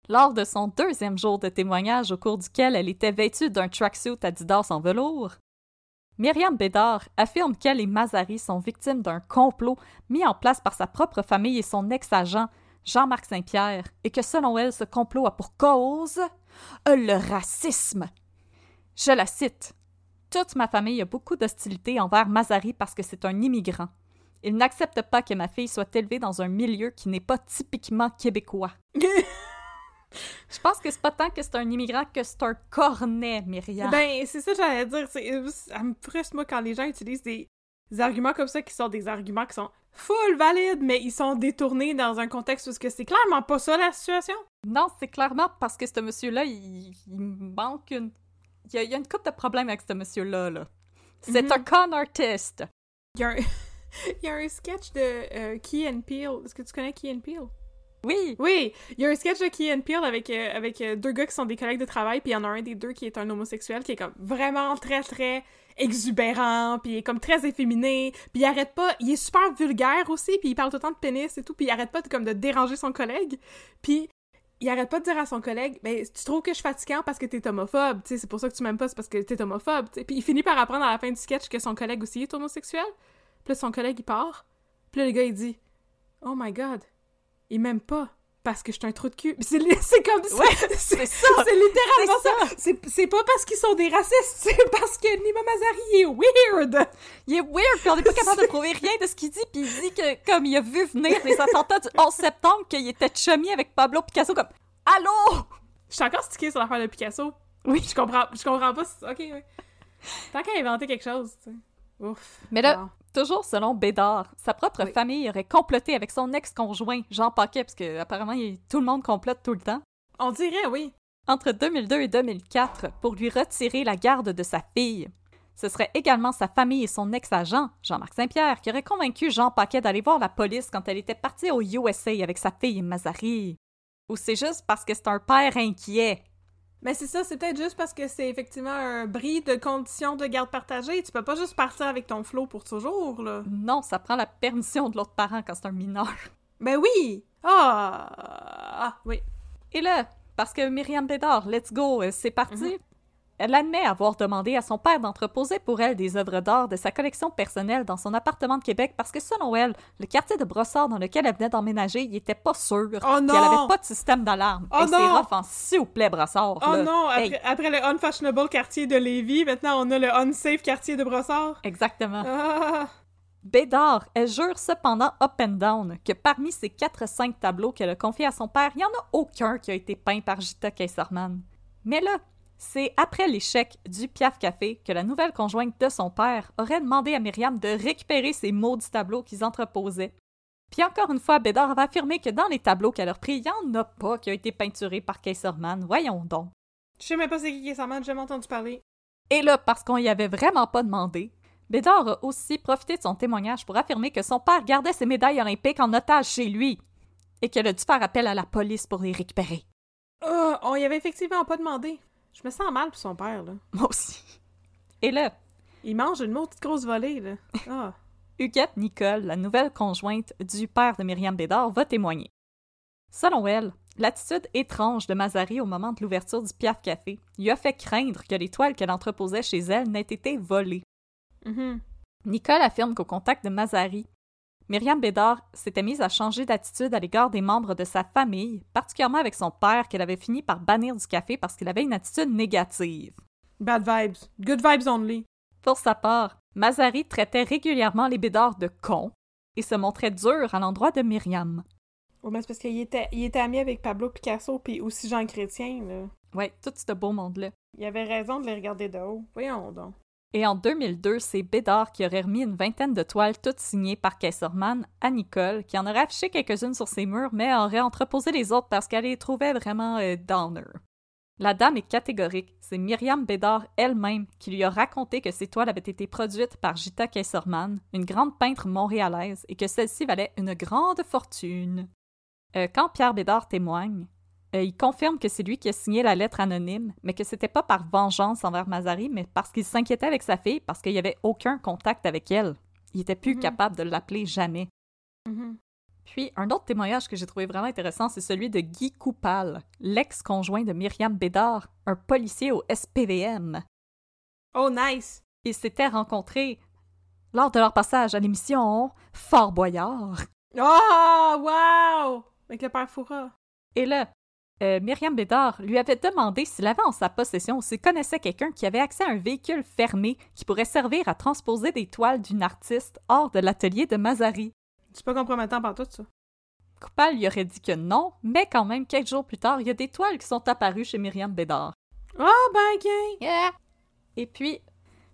Lors de son deuxième jour de témoignage au cours duquel elle était vêtue d'un tracksuit Adidas en velours, Myriam Bédard affirme qu'elle et Mazari sont victimes d'un complot mis en place par sa propre famille et son ex-agent, Jean-Marc Saint-Pierre, et que selon elle, ce complot a pour cause euh, le racisme. Je la cite. Toute ma famille a beaucoup d'hostilité envers Mazari parce que c'est un immigrant. Il n'accepte pas que ma fille soit élevée dans un milieu qui n'est pas typiquement québécois. <laughs> Je pense que c'est pas tant que c'est un immigrant que c'est un cornet, Myriam. Ben, c'est ça que j'allais dire. euh, Ça me frustre, moi, quand les gens utilisent des, des arguments comme ça qui sont des arguments qui sont full valides, mais ils sont détournés dans un contexte où c'est clairement pas ça la situation. Non, c'est clairement parce que ce monsieur-là, il, il manque une. Il y, a, il y a une couple de problèmes avec ce monsieur-là. Là. C'est Mhm. un con artiste. Il y a un, <laughs> il y a un sketch de euh, Key and Peele. Est-ce que tu connais Key and Peele? Oui, Oui, il y a un sketch de Key and Peele avec, euh, avec euh, deux gars qui sont des collègues de travail, puis il y en a un des deux qui est un homosexuel qui est comme vraiment très très exubérant, puis il est comme très efféminé, puis il arrête pas, il est super vulgaire aussi, puis il parle tout de pénis et tout, puis il arrête pas de, comme de déranger son collègue, puis il arrête pas de dire à son collègue, ben tu trouves que je suis fatigant parce que t'es homophobe, tu sais, c'est pour ça que tu m'aimes pas, c'est parce que t'es homophobe, tu. Puis il finit par apprendre à la fin du sketch que son collègue aussi est homosexuel, puis son collègue il part, puis le gars il dit, oh my god, il m'aime pas parce que je suis un trou de cul. C'est comme ça. Ouais, <laughs> c'est ça. C'est littéralement ça. C'est pas parce qu'ils sont des racistes, <laughs> c'est parce que Nima Mazari il est weird. il est weird, puis on n'est pas capable de prouver rien de ce qu'il dit, puis il dit que, comme il a vu venir les attentats du 11 septembre, qu'il était chummy avec Pablo Picasso, comme Allô? Je suis encore stické sur l'affaire de Picasso. Oui. Je comprends, je comprends pas. si- Ok, ouais. Tant qu'à inventer quelque chose, tu sais. Ouf. Mais là. Toujours selon Bédard, sa propre Oui. famille aurait comploté avec son ex-conjoint, Jean Paquet, parce que apparemment, il- tout le monde complote tout le temps. On dirait, oui. entre 2002 et 2004 pour lui retirer la garde de sa fille. Ce serait également sa famille et son ex-agent, Jean-Marc Saint-Pierre, qui aurait convaincu Jean Paquet d'aller voir la police quand elle était partie au USA avec sa fille Mazari. Ou c'est juste parce que c'est un père inquiet. Mais c'est ça, c'est peut-être juste parce que c'est effectivement un bris de conditions de garde partagée. Tu peux pas juste partir avec ton flot pour toujours, là. Non, ça prend la permission de l'autre parent quand c'est un mineur. Ben oui! Ah! Ah, oui. Et là, parce que Myriam Bédard, let's go, euh, c'est parti. Elle admet avoir demandé à son père d'entreposer pour elle des œuvres d'art de sa collection personnelle dans son appartement de Québec parce que selon elle, le quartier de Brossard dans lequel elle venait d'emménager, il était pas sûr. Oh Puis Elle non! avait pas de système d'alarme. Oh c'est non! rough en s'il vous plaît, Brossard. Oh là. non! Après, Hey, après le unfashionable quartier de Lévis, maintenant on a le unsafe quartier de Brossard. exactement. Ah! Bédard, elle jure cependant up and down que parmi ces 4-5 tableaux qu'elle a confiés à son père, il n'y en a aucun qui a été peint par Gita Kaiserman. Mais là, c'est après l'échec du Piaf Café que la nouvelle conjointe de son père aurait demandé à Myriam de récupérer ces maudits tableaux qu'ils entreposaient. Puis encore une fois, Bédard avait affirmé que dans les tableaux qu'elle a repris, il n'y en a pas qui ont été peinturés par Kaiserman. Voyons donc. Je sais même pas c'est qui Kaiserman, j'ai jamais entendu parler. Et là, parce qu'on y avait vraiment pas demandé, Bédard a aussi profité de son témoignage pour affirmer que son père gardait ses médailles olympiques en otage chez lui et qu'elle a dû faire appel à la police pour les récupérer. Oh, on y avait effectivement pas demandé. Je me sens mal pour son père, là. <laughs> Moi aussi. Et là, Il mange une maudite grosse volée, là. <laughs> Ah. Huguette Nicole, la nouvelle conjointe du père de Myriam Bédard, va témoigner. Selon elle, l'attitude étrange de Mazari au moment de l'ouverture du Piaf Café lui a fait craindre que les toiles qu'elle entreposait chez elle n'aient été volées. Mhm. Nicole affirme qu'au contact de Mazari, Myriam Bédard s'était mise à changer d'attitude à l'égard des membres de sa famille, particulièrement avec son père qu'elle avait fini par bannir du café parce qu'il avait une attitude négative. Bad vibes. Good vibes only. Pour sa part, Mazari traitait régulièrement les Bédards de cons et se montrait dur à l'endroit de Myriam. Oh, mais c'est parce qu'il était, il était ami avec Pablo Picasso puis aussi Jean Chrétien, là. Ouais, tout ce beau monde-là. Il avait raison de les regarder de haut. Voyons donc. Et en 2002, c'est Bédard qui aurait remis une vingtaine de toiles toutes signées par Kaiserman à Nicole, qui en aurait affiché quelques-unes sur ses murs, mais aurait entreposé les autres parce qu'elle les trouvait vraiment euh, downer. La dame est catégorique. C'est Myriam Bédard elle-même qui lui a raconté que ces toiles avaient été produites par Gita Kaiserman, une grande peintre montréalaise, et que celle-ci valait une grande fortune. Euh, quand Pierre Bédard témoigne, il confirme que c'est lui qui a signé la lettre anonyme, mais que c'était pas par vengeance envers Mazari, mais parce qu'il s'inquiétait avec sa fille, parce qu'il n'y avait aucun contact avec elle. Il était plus Mhm. capable de l'appeler jamais. Mhm. Puis, un autre témoignage que j'ai trouvé vraiment intéressant, c'est celui de Guy Coupal, l'ex-conjoint de Myriam Bédard, un policier au SPVM. Oh, nice. Ils s'étaient rencontrés lors de leur passage à l'émission Fort Boyard. Oh, wow! Avec le père Foura. Et là, euh, Myriam Bédard lui avait demandé s'il avait en sa possession ou s'il connaissait quelqu'un qui avait accès à un véhicule fermé qui pourrait servir à transposer des toiles d'une artiste hors de l'atelier de Mazari. C'est pas compromettant par tout ça. Coupal lui aurait dit que non, mais quand même, quelques jours plus tard, il y a des toiles qui sont apparues chez Myriam Bédard. Oh, ben. Et puis,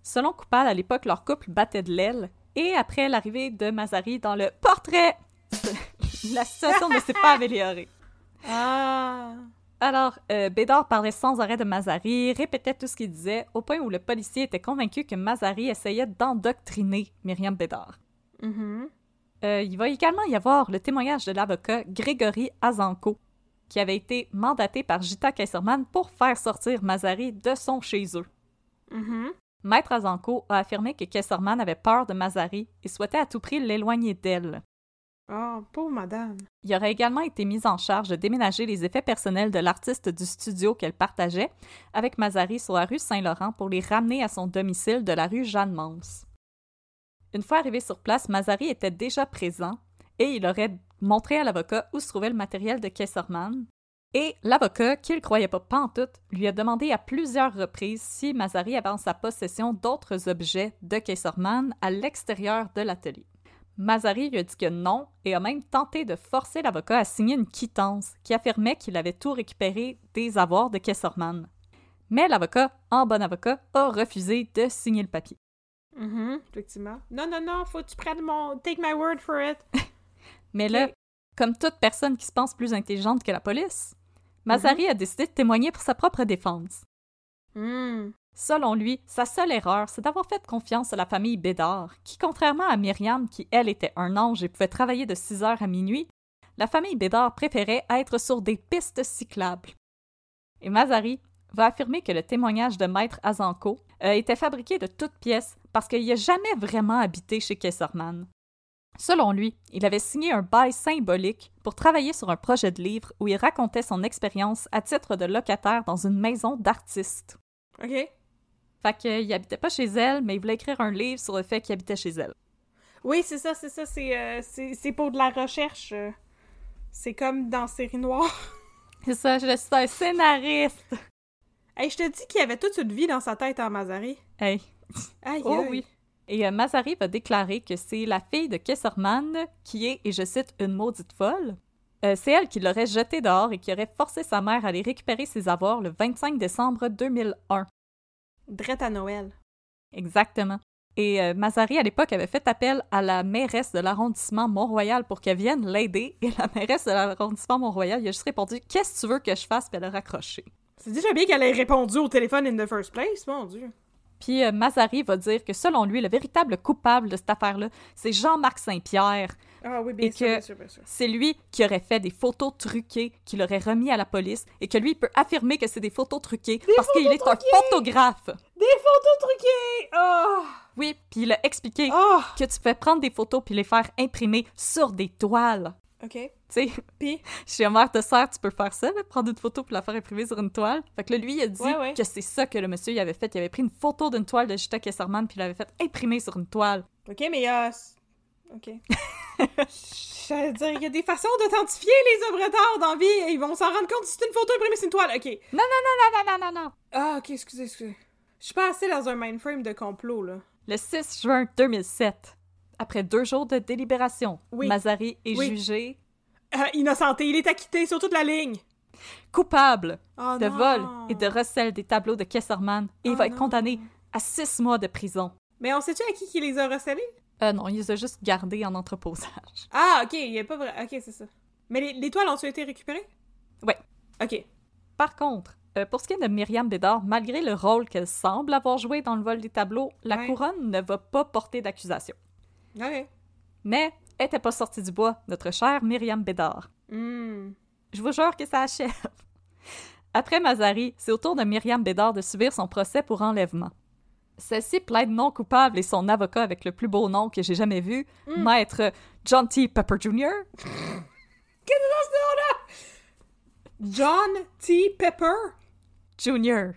selon Coupal, à l'époque, leur couple battait de l'aile, et après l'arrivée de Mazari dans le portrait, <laughs> la situation ne s'est pas améliorée. Ah. Alors, euh, Bédard parlait sans arrêt de Mazari, répétait tout ce qu'il disait, au point où le policier était convaincu que Mazari essayait d'endoctriner Myriam Bédard. Mhm. Euh, il va également y avoir le témoignage de l'avocat Grégory Azanko, qui avait été mandaté par Gita Kaiserman pour faire sortir Mazari de son chez eux. Mhm. Maître Azanko a affirmé que Kaiserman avait peur de Mazari et souhaitait à tout prix l'éloigner d'elle. Oh, pauvre madame. Il aurait également été mis en charge de déménager les effets personnels de l'artiste du studio qu'elle partageait avec Mazari sur la rue Saint-Laurent pour les ramener à son domicile de la rue Jeanne-Mance. Une fois arrivé sur place, Mazari était déjà présent et il aurait montré à l'avocat où se trouvait le matériel de Kesserman. Et l'avocat, qui ne croyait pas pantoute, lui a demandé à plusieurs reprises si Mazari avait en sa possession d'autres objets de Kesserman à l'extérieur de l'atelier. Mazari lui a dit que non et a même tenté de forcer l'avocat à signer une quittance qui affirmait qu'il avait tout récupéré des avoirs de Kesserman. Mais l'avocat, en bon avocat, a refusé de signer le papier. Mhm, effectivement. Non, non, non, faut que tu prennes mon. Take my word for it. <laughs> Mais là, comme toute personne qui se pense plus intelligente que la police, Mazari a décidé de témoigner pour sa propre défense. Hmm. Selon lui, sa seule erreur, c'est d'avoir fait confiance à la famille Bédard, qui, contrairement à Myriam, qui elle était un ange et pouvait travailler de 6 heures à minuit, la famille Bédard préférait être sur des pistes cyclables. Et Mazari va affirmer que le témoignage de Maître Azanko euh, était fabriqué de toutes pièces parce qu'il n'a jamais vraiment habité chez Kesserman. Selon lui, il avait signé un bail symbolique pour travailler sur un projet de livre où il racontait son expérience à titre de locataire dans une maison d'artiste. OK. Fait qu'il habitait pas chez elle, mais il voulait écrire un livre sur le fait qu'il habitait chez elle. Oui, c'est ça, c'est ça. C'est euh, c'est- pour de la recherche. euh. C'est comme dans Série Noire. <laughs> C'est ça, je suis un scénariste. hey, je te dis qu'il avait toute une vie dans sa tête en Mazari. Hey. Aïe, Oh aïe. oui. Et euh, Mazari va déclarer que c'est la fille de Kesserman qui est, et je cite, une maudite folle. Euh, c'est elle qui l'aurait jeté dehors et qui aurait forcé sa mère à aller récupérer ses avoirs le 25 décembre 2001. Drette à Noël. Exactement. Et euh, Mazari, à l'époque, avait fait appel à la mairesse de l'arrondissement Mont-Royal pour qu'elle vienne l'aider. Et la mairesse de l'arrondissement Mont-Royal, il a juste répondu Qu'est-ce que tu veux que je fasse Puis elle a raccroché. C'est déjà bien qu'elle ait répondu au téléphone in the first place, mon Dieu. Puis euh, Mazari va dire que selon lui, le véritable coupable de cette affaire-là, c'est Jean-Marc Saint-Pierre. Ah oui, bien Et sûr, que- bien sûr, bien sûr. C'est lui qui aurait fait des photos truquées qu'il aurait remis à la police et que lui il peut affirmer que c'est des photos truquées parce qu'il est un photographe. Des photos truquées! Oh! Oui, puis il a expliqué Oh! que tu pouvais prendre des photos puis les faire imprimer sur des toiles. OK. Tu sais, Puis, <laughs> chez Homer de Serre, tu peux faire ça, là, prendre une photo puis la faire imprimer sur une toile. Fait que là, lui, il a dit Ouais, ouais. que c'est ça que le monsieur il avait fait. Il avait pris une photo d'une toile de Gita Kesserman puis il l'avait fait imprimer sur une toile. OK, mais euh... OK. <laughs> J'allais dire, il y a des façons d'authentifier les œuvres d'art dans vie et ils vont s'en rendre compte si c'est une photo imprimée sur une toile. OK. Non, non, non, non, non, non, non. Ah, OK, excusez, excusez. Je suis pas assez dans un mindframe de complot, là. Le 6 juin 2007, après deux jours de délibération, Oui. Mazari est Oui. jugé Euh, innocenté, il est acquitté sur toute la ligne. coupable Oh de non. vol et de recel des tableaux de Kesserman et il Oh va être non. condamné à six mois de prison. Mais on sait-tu à qui qui les a recelés? Euh, non, il les a juste gardés en entreposage. Ah, OK, il a pas vrai. OK, c'est ça. Mais les, les toiles ont-tu été récupérées? Ouais. OK. Par contre, euh, pour ce qui est de Myriam Bédard, malgré le rôle qu'elle semble avoir joué dans le vol des tableaux, la Ouais. couronne ne va pas porter d'accusation. OK. Mais elle était pas sortie du bois, notre chère Myriam Bédard. Hmm. Je vous jure que ça achève. Après Mazari, c'est au tour de Myriam Bédard de subir son procès pour enlèvement. Celle-ci plaide non coupable et son avocat avec le plus beau nom que j'ai jamais vu, maître John T. Pepper Jr., <laughs> John T. Pepper? Jr.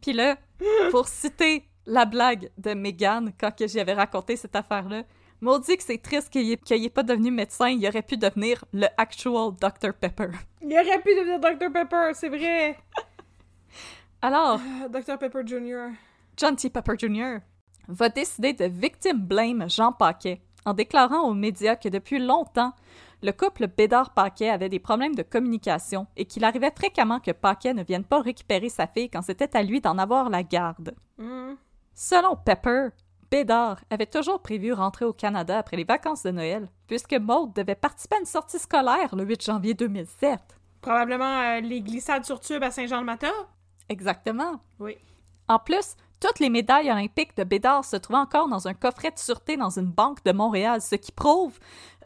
Puis là, <laughs> pour citer la blague de Megan quand que j'y avais raconté cette affaire-là, maudit que c'est triste qu'il n'est pas devenu médecin, il aurait pu devenir le actual Dr. Pepper. Il aurait pu devenir Dr. Pepper, c'est vrai. <laughs> Alors, Ah, Dr. Pepper Jr. John T. Pepper Jr. va décider de victim blame Jean Paquet en déclarant aux médias que depuis longtemps, le couple Bédard-Paquet avait des problèmes de communication et qu'il arrivait fréquemment que Paquet ne vienne pas récupérer sa fille quand c'était à lui d'en avoir la garde. Hmm. Selon Pepper, Bédard avait toujours prévu rentrer au Canada après les vacances de Noël, puisque Maud devait participer à une sortie scolaire le 8 janvier 2007. Probablement euh, les glissades sur tube à Saint-Jean-le-Matin. Exactement. Oui. En plus, toutes les médailles olympiques de Bédard se trouvaient encore dans un coffret de sûreté dans une banque de Montréal, ce qui prouve...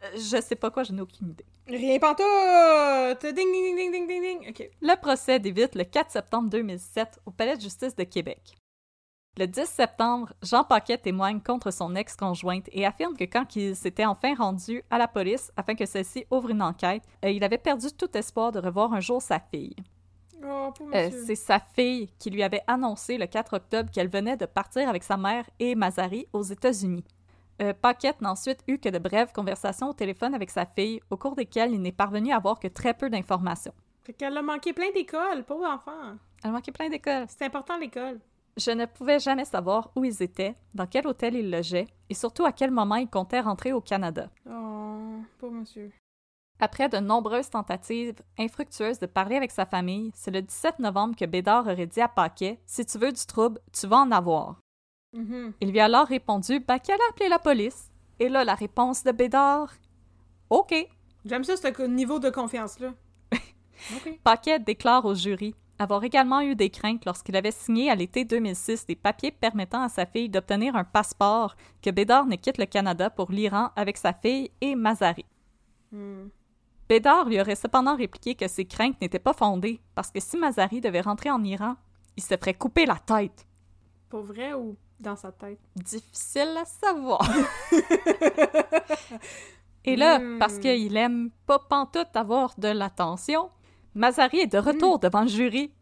euh, je sais pas quoi, je n'ai aucune idée. Rien pantoute! Ding, ding, ding, ding, ding, ding. OK. Le procès débute le 4 septembre 2007 au Palais de justice de Québec. Le 10 septembre, Jean Paquet témoigne contre son ex-conjointe et affirme que quand il s'était enfin rendu à la police afin que celle-ci ouvre une enquête, euh, il avait perdu tout espoir de revoir un jour sa fille. Oh, Euh, c'est sa fille qui lui avait annoncé le 4 octobre qu'elle venait de partir avec sa mère et Mazari aux États-Unis. Euh, Paquette n'a ensuite eu que de brèves conversations au téléphone avec sa fille, au cours desquelles il n'est parvenu à avoir que très peu d'informations. Fait qu'elle a manqué plein d'écoles, pauvre enfant. Elle manquait plein d'écoles. C'est important l'école. Je ne pouvais jamais savoir où ils étaient, dans quel hôtel ils logeaient, et surtout à quel moment ils comptaient rentrer au Canada. Oh, pauvre monsieur. Après de nombreuses tentatives infructueuses de parler avec sa famille, c'est le 17 novembre que Bédard aurait dit à Paquet Si tu veux du trouble, tu vas en avoir. Mhm. Il lui a alors répondu ben, qu'elle a appelé la police. Et là, la réponse de Bédard OK. J'aime ça, ce niveau de confiance-là. <laughs> Paquet déclare au jury avoir également eu des craintes lorsqu'il avait signé à l'été 2006 des papiers permettant à sa fille d'obtenir un passeport que Bédard ne quitte le Canada pour l'Iran avec sa fille et Mazari. Hmm. Bédard lui aurait cependant répliqué que ses craintes n'étaient pas fondées parce que si Mazari devait rentrer en Iran, il se ferait couper la tête. Pour vrai ou dans sa tête? Difficile à savoir. <laughs> Et là, Hmm. parce qu'il aime pas pantoute avoir de l'attention, Mazari est de retour devant le jury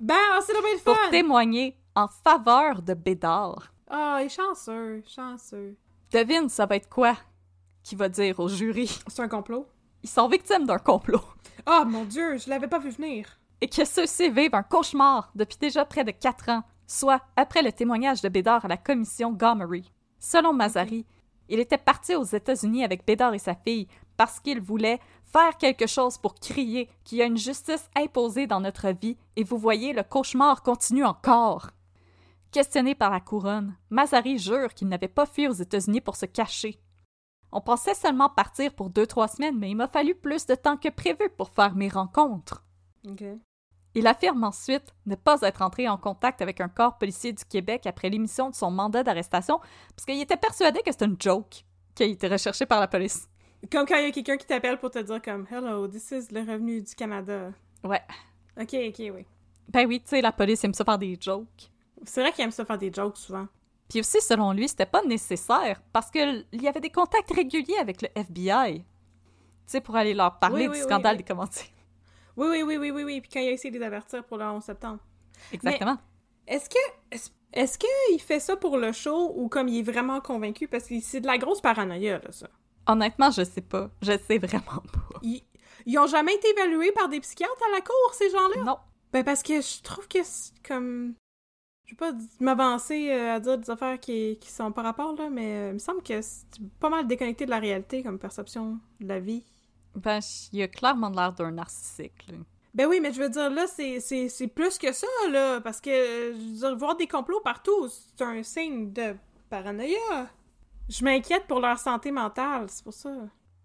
Ben, c'est le pour témoigner en faveur de Bédard. Ah, il est chanceux, chanceux. Devine, ça va être quoi qui va dire au jury? C'est un complot? Ils sont victimes d'un complot Ah, mon Dieu, je l'avais pas vu venir. et que ceux-ci vivent un cauchemar depuis déjà près de quatre ans, soit après le témoignage de Bédard à la commission Gomery. Selon Mazari, il était parti aux États-Unis avec Bédard et sa fille parce qu'il voulait faire quelque chose pour crier qu'il y a une justice imposée dans notre vie et vous voyez, le cauchemar continue encore. Questionné par la couronne, Mazari jure qu'il n'avait pas fui aux États-Unis pour se cacher. On pensait seulement partir pour deux trois semaines, mais il m'a fallu plus de temps que prévu pour faire mes rencontres. Il affirme ensuite ne pas être entré en contact avec un corps policier du Québec après l'émission de son mandat d'arrestation parce qu'il était persuadé que c'était une joke, qu'il était recherché par la police. Comme quand il y a quelqu'un qui t'appelle pour te dire comme Hello, this is le revenu du Canada. Ouais. Ok, ok, oui. Ben oui, tu sais, la police aime ça faire des jokes. C'est vrai qu'il aime ça faire des jokes souvent. Puis aussi, selon lui, c'était pas nécessaire parce qu'il y avait des contacts réguliers avec le FBI. Tu sais, pour aller leur parler Oui, du scandale des commentaires. Oui, oui, oui, oui, oui, oui. Puis quand il a essayé de les avertir pour le 11 septembre. Exactement. Est-ce que. Est-ce est-ce qu'il fait ça pour le show ou comme il est vraiment convaincu? Parce que c'est de la grosse paranoïa, là, ça. Honnêtement, je sais pas. Je sais vraiment pas. Ils, ils ont jamais été évalués par des psychiatres à la cour, ces gens-là? Non. Ben, parce que je trouve que c'est comme. Je vais pas m'avancer euh, à dire des affaires qui, qui sont par rapport, là, mais euh, il me semble que c'est pas mal déconnecté de la réalité comme perception de la vie. Ben, il a clairement l'air d'un narcissique, là. Ben oui, mais je veux dire, là, c'est- plus que ça, là, parce que, je veux dire, voir des complots partout, c'est un signe de paranoïa. Je m'inquiète pour leur santé mentale, c'est pour ça.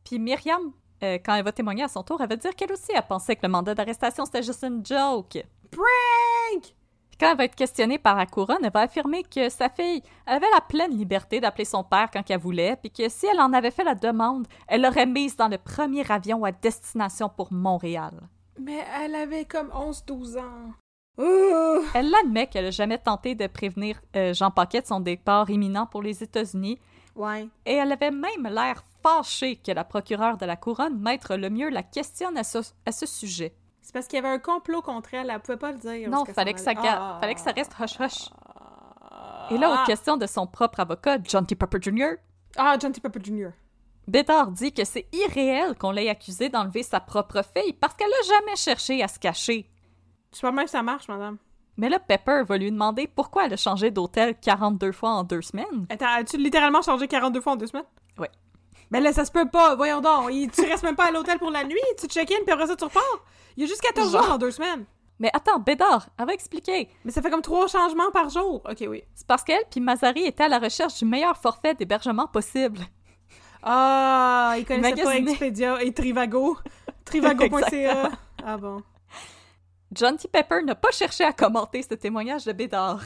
Puis Myriam, euh, quand elle va témoigner à son tour, elle va dire qu'elle aussi, elle pensait que le mandat d'arrestation, c'était juste une joke. Prank! Quand elle va être questionnée par la couronne, elle va affirmer que sa fille avait la pleine liberté d'appeler son père quand qu'elle voulait, puis que si elle en avait fait la demande, elle l'aurait mise dans le premier avion à destination pour Montréal. Mais elle avait comme 11-12 ans. Ouh! Elle admet qu'elle n'a jamais tenté de prévenir euh, Jean Paquet de son départ imminent pour les États-Unis, Ouais. et elle avait même l'air fâchée que la procureure de la couronne, Maître Lemieux, la questionne à ce, à ce sujet. C'est parce qu'il y avait un complot contre elle, elle pouvait pas le dire. Non, fallait que, ça. Ah. fallait que ça reste hush-hush. Et là, aux questions de son propre avocat, John T. Pepper Jr., Ah, John T. Pepper Jr. Bédard dit que c'est irréel qu'on l'ait accusé d'enlever sa propre fille parce qu'elle n'a jamais cherché à se cacher. Je sais pas même que ça marche, madame. Mais là, Pepper va lui demander pourquoi elle a changé d'hôtel 42 fois en deux semaines. Attends, as-tu littéralement changé 42 fois en deux semaines? Ouais. Ben là, ça se peut pas, voyons donc. Il- Tu restes même pas à l'hôtel pour la nuit, tu check-in, puis après ça, tu repars. Il y a juste 14 Genre. jours en deux semaines. Mais attends, Bédard, elle va expliquer. Mais ça fait comme trois changements par jour. Ok, oui. C'est parce qu'elle puis Mazari étaient à la recherche du meilleur forfait d'hébergement possible. Ah, il connaissait pas. Expedia et Trivago. Trivago.ca. <laughs> Ah bon. John T. Pepper n'a pas cherché à commenter ce témoignage de Bédard.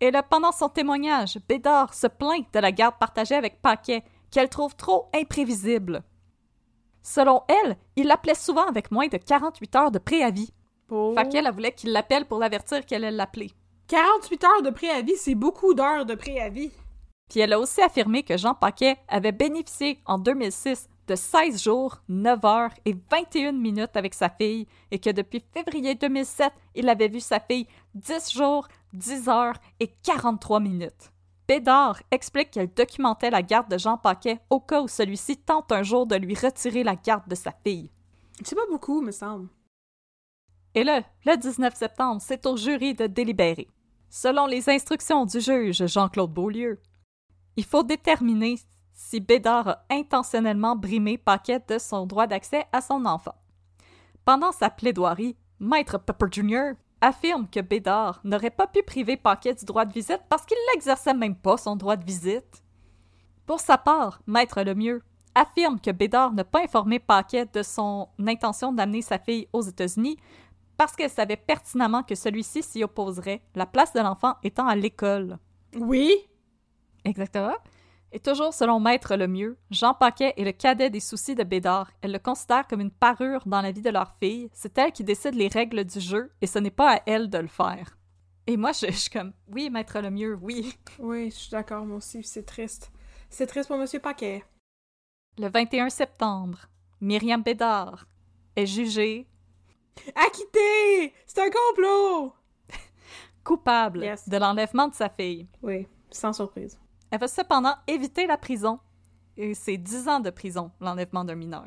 Et là, pendant son témoignage, Bédard se plaint de la garde partagée avec Paquet, qu'elle trouve trop imprévisible. Selon elle, il l'appelait souvent avec moins de 48 heures de préavis. Pour... Fait qu'elle, elle voulait qu'il l'appelle pour l'avertir qu'elle allait l'appeler. 48 heures de préavis, c'est beaucoup d'heures de préavis. Puis elle a aussi affirmé que Jean Paquet avait bénéficié en 2006 de 16 jours, 9 heures et 21 minutes avec sa fille et que depuis février 2007, il avait vu sa fille 10 jours, 10 heures et 43 minutes. Bédard explique qu'elle documentait la garde de Jean Paquet au cas où celui-ci tente un jour de lui retirer la garde de sa fille. C'est pas beaucoup, me semble. Et là, le 19 septembre, c'est au jury de délibérer. Selon les instructions du juge Jean-Claude Beaulieu, il faut déterminer si Bédard a intentionnellement brimé Paquet de son droit d'accès à son enfant. Pendant sa plaidoirie, Maître Pepper Jr. affirme que Bédard n'aurait pas pu priver Paquet du droit de visite parce qu'il n'exerçait même pas son droit de visite. Pour sa part, Maître Lemieux affirme que Bédard n'a pas informé Paquet de son intention d'amener sa fille aux États-Unis parce qu'elle savait pertinemment que celui-ci s'y opposerait, la place de l'enfant étant à l'école. Oui. Exactement. Et toujours selon Maître Lemieux, Jean Paquet est le cadet des soucis de Bédard. Elle le considère comme une parure dans la vie de leur fille. C'est elle qui décide les règles du jeu et ce n'est pas à elle de le faire. Et moi, je, je suis comme, oui, Maître Lemieux, oui. Oui, je suis d'accord, moi aussi, c'est triste. C'est triste pour Monsieur Paquet. Le 21 septembre, Myriam Bédard est jugée Acquitté! C'est un complot! <laughs> coupable Yes. de l'enlèvement de sa fille. Oui, sans surprise. Elle va cependant éviter la prison. Et c'est 10 ans de prison, l'enlèvement d'un mineur.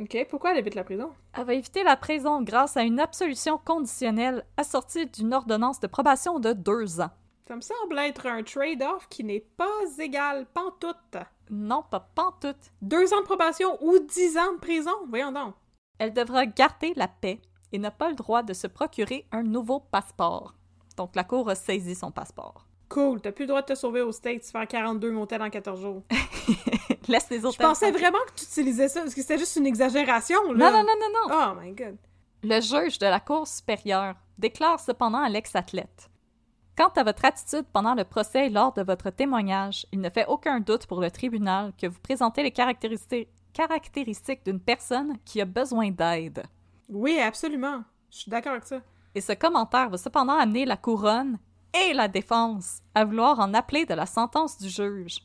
Ok, pourquoi elle évite la prison? Elle va éviter la prison grâce à une absolution conditionnelle assortie d'une ordonnance de probation de deux ans. Ça me semble être un trade-off qui n'est pas égal, pantoute. Non, pas pantoute. Deux ans de probation ou dix ans de prison? Voyons donc. Elle devra garder la paix et n'a pas le droit de se procurer un nouveau passeport. Donc la cour a saisi son passeport. Cool, t'as plus le droit de te sauver aux States, faire 42 motels en 14 jours. <laughs> Laisse les autres. Je pensais vraiment que tu utilisais ça, parce que c'était juste une exagération, là. Non, non, non, non, non. Oh my god. Le juge de la Cour supérieure déclare cependant à l'ex-athlète Quant à votre attitude pendant le procès et lors de votre témoignage, il ne fait aucun doute pour le tribunal que vous présentez les caractéristiques, caractéristiques d'une personne qui a besoin d'aide. Oui, absolument. Je suis d'accord avec ça. Et ce commentaire va cependant amener la couronne et la défense à vouloir en appeler de la sentence du juge.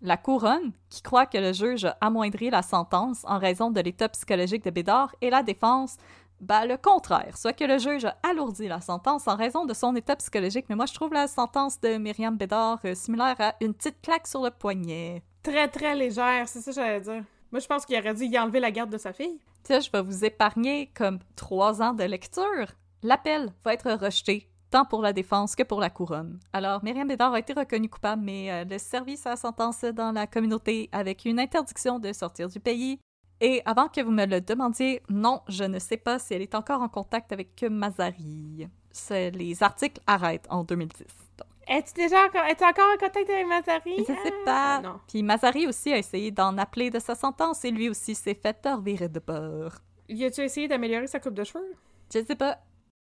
La couronne, qui croit que le juge a amoindri la sentence en raison de l'état psychologique de Bédard, et la défense, bah, le contraire, soit que le juge a alourdi la sentence en raison de son état psychologique, mais moi je trouve la sentence de Myriam Bédard euh, similaire à une petite claque sur le poignet. Très, très légère, c'est ça que j'allais dire. Moi, je pense qu'il aurait dû y enlever la garde de sa fille. Tiens, je vais vous épargner comme trois ans de lecture. L'appel va être rejeté, tant pour la défense que pour la couronne. Alors, Myriam Bédard a été reconnue coupable, mais euh, le service à sentence dans la communauté avec une interdiction de sortir du pays. Et avant que vous me le demandiez, non, je ne sais pas si elle est encore en contact avec Mazari. C'est- Les articles arrêtent en 2010. donc. Es-tu déjà encore, es encore en contact avec Mazari? Je sais Ah, pas. Non. Puis Mazari aussi a essayé d'en appeler de sa sentence et lui aussi s'est fait revirer de bord. Y a-tu essayé d'améliorer sa coupe de cheveux? Je sais pas.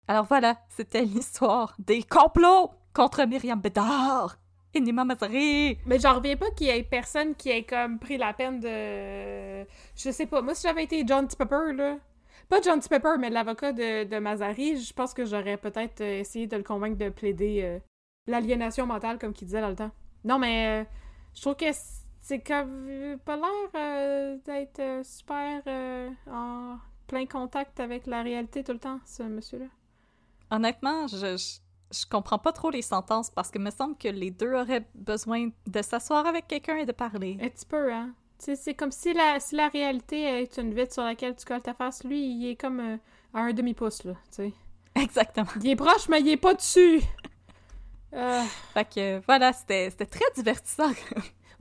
Alors voilà, c'était l'histoire des complots contre Myriam Bédard et Nima Mazari. Mais j'en reviens pas qu'il y ait personne qui ait comme pris la peine de. Je sais pas. Moi, si j'avais été John T. Pepper, là. Pas John T. Pepper, mais l'avocat de, de Mazari, je pense que j'aurais peut-être euh, essayé de le convaincre de plaider euh, l'aliénation mentale, comme qu'il disait dans le temps. Non, mais euh, je trouve que c'est comme. pas l'air d'être super en plein contact avec la réalité tout le temps, ce monsieur-là. Honnêtement, je, je, je comprends pas trop les sentences parce que me semble que les deux auraient besoin de s'asseoir avec quelqu'un et de parler. Un petit peu, hein. Tu sais, c'est comme si la, si la réalité est une vitre sur laquelle tu colles ta face. Lui, il est comme euh, à un demi-pouce, là, tu sais. Exactement. Il est proche, mais il est pas dessus! Euh, Fait que voilà, c'était c'était très divertissant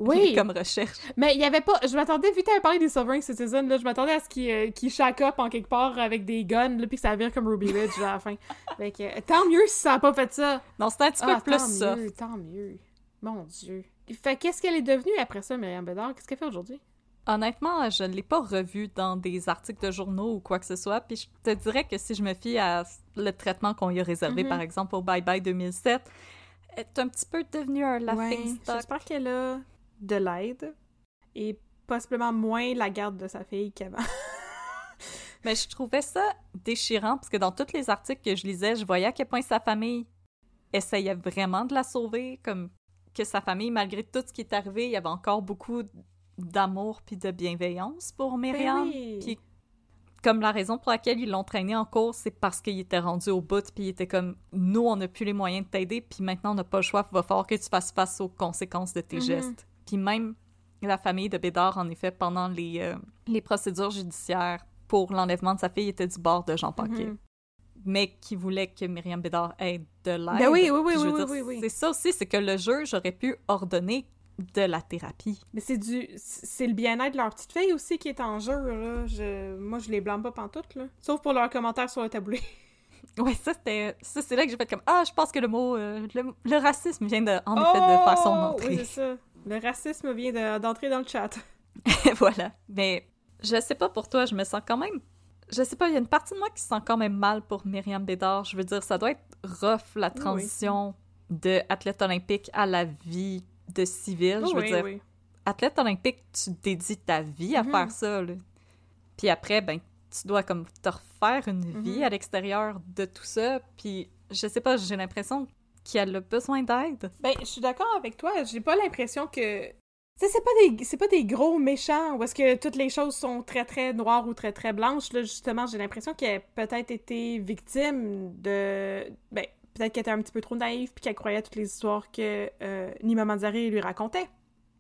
oui, comme recherche. mais il y avait pas... Je m'attendais, vu que t'avais parlé des Sovereign Citizens, là, je m'attendais à ce qu'il euh, shack up en quelque part avec des guns, là, puis que ça vire comme Ruby Ridge à la fin. <laughs> Fait que, euh, tant mieux si ça a pas fait ça! Non, c'était un petit Ah, peu plus tant ça. mieux, tant mieux. Mon Dieu. Fait qu'est-ce qu'elle est devenue après ça, Myriam Bédard? Qu'est-ce qu'elle fait aujourd'hui? Honnêtement, je ne l'ai pas revu dans des articles de journaux ou quoi que ce soit. Puis je te dirais que si je me fie à le traitement qu'on y a réservé, Mhm. par exemple, au Bye Bye 2007, elle est un petit peu devenue un laughing. J'espère qu'elle a de l'aide et possiblement moins la garde de sa fille qu'avant. <laughs> Mais je trouvais ça déchirant parce que dans tous les articles que je lisais, je voyais à quel point sa famille essayait vraiment de la sauver, comme que sa famille, malgré tout ce qui est arrivé, il y avait encore beaucoup d'amour puis de bienveillance pour Myriam. Ben oui. Puis comme la raison pour laquelle ils l'ont traîné en cours, c'est parce qu'il était rendu au bout, puis il était comme nous, on n'a plus les moyens de t'aider, puis maintenant on n'a pas le choix, il va falloir que tu fasses face aux conséquences de tes Mhm. gestes. Puis même la famille de Bédard, en effet, pendant les, euh, les procédures judiciaires pour l'enlèvement de sa fille, était du bord de Jean Paquet. Mhm. Mais qui voulait que Myriam Bédard ait de l'aide. Ben oui, oui, oui, oui, oui, oui, oui. C'est ça aussi, c'est que le juge aurait pu ordonner de la thérapie. Mais c'est du c'est le bien-être de leur petite fille aussi qui est en jeu là. Je... moi je les blâme pas pantoute là. Sauf pour leurs commentaires sur le taboulé. <laughs> Ouais, ça, c'était. Ça, c'est là que j'ai fait comme Ah, je pense que le mot. euh, le, le racisme vient de, en effet de faire son Oh! Oui, entrée. c'est ça. Le racisme vient de- d'entrer dans le chat. <laughs> <laughs> voilà. Mais je sais pas pour toi, je me sens quand même. Je sais pas, il y a une partie de moi qui se sent quand même mal pour Myriam Bédard. Je veux dire, ça doit être rough la transition de athlète olympique à la vie de civil. je veux oui, dire, oui. athlète olympique, tu dédies ta vie à Mhm. faire ça. là. Puis après, ben, tu dois comme te refaire une vie Mhm. à l'extérieur de tout ça. Puis je sais pas, j'ai l'impression qu'elle a besoin d'aide. Ben, je suis d'accord avec toi. J'ai pas l'impression que. Tu c'est pas des c'est pas des gros méchants où est-ce que toutes les choses sont très très noires ou très très blanches. Là, justement, j'ai l'impression qu'elle a peut-être été victime de. Ben, peut-être qu'elle était un petit peu trop naïve puis qu'elle croyait à toutes les histoires que euh, Nima Manzari lui racontait.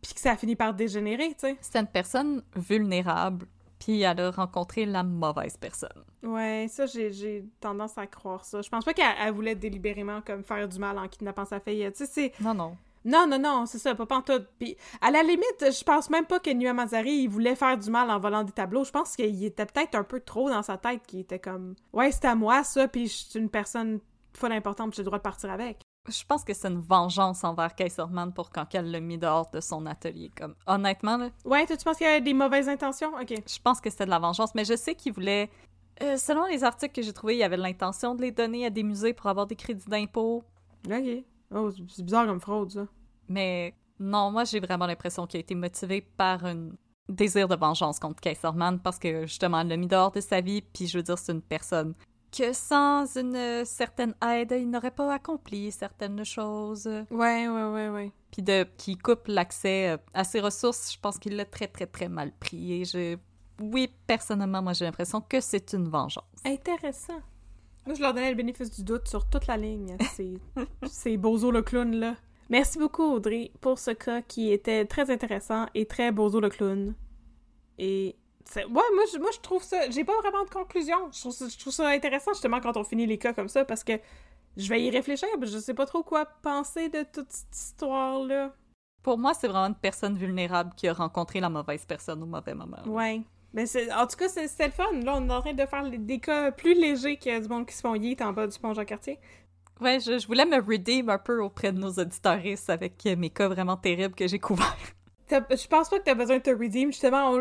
Puis que ça a fini par dégénérer, tu sais. C'est une personne vulnérable, puis elle a rencontré la mauvaise personne. Ouais, ça, j'ai tendance à croire ça. Je pense pas qu'elle elle voulait délibérément comme faire du mal en kidnappant sa fille. Tu sais, c'est. Non, non. Non, non, non, c'est ça, pas pantoute. Puis, à la limite, je pense même pas que Nua Mazari, il voulait faire du mal en volant des tableaux. Je pense qu'il était peut-être un peu trop dans sa tête, qu'il était comme, ouais, c'est à moi, ça, puis je suis une personne folle importante, j'ai le droit de partir avec. Je pense que c'est une vengeance envers Kaiserman pour quand elle l'a mis dehors de son atelier. Comme, honnêtement, là. Ouais, toi, tu penses qu'il y a des mauvaises intentions? Ok. Je pense que c'était de la vengeance, mais je sais qu'il voulait. Euh, selon les articles que j'ai trouvés, il y avait l'intention de les donner à des musées pour avoir des crédits d'impôt. Ok. Oh, c'est bizarre comme fraude, ça. Mais non, moi, j'ai vraiment l'impression qu'il a été motivé par un désir de vengeance contre Kaiserman parce que justement, elle l'a mis dehors de sa vie, puis je veux dire, c'est une personne que sans une certaine aide, il n'aurait pas accompli certaines choses. Ouais, ouais, ouais, ouais. Puis de qui coupe l'accès euh, à ses ressources, je pense qu'il l'a très, très, très mal pris. Et je... Oui, personnellement, moi, j'ai l'impression que c'est une vengeance. Intéressant. Moi, je leur donnais le bénéfice du doute sur toute la ligne, <laughs> ces, ces bozo le clown là. Merci beaucoup, Audrey, pour ce cas qui était très intéressant et très bozo le clown. Et ouais, moi je, moi, je trouve ça. J'ai pas vraiment de conclusion. Je trouve, ça, je trouve ça intéressant, justement, quand on finit les cas comme ça, parce que je vais y réfléchir, mais je sais pas trop quoi penser de toute cette histoire-là. Pour moi, c'est vraiment une personne vulnérable qui a rencontré la mauvaise personne au mauvais moment. Ouais. Mais c'est, en tout cas, c'est- c'était le fun. Là, on est en train de faire des cas plus légers qu'il y a du monde qui se font yeet en bas du pont Jean-Cartier. Ouais, je, je voulais me redeem un peu auprès de nos auditoristes avec mes cas vraiment terribles que j'ai couverts. Je pense pas que t'as besoin de te redeem. Justement,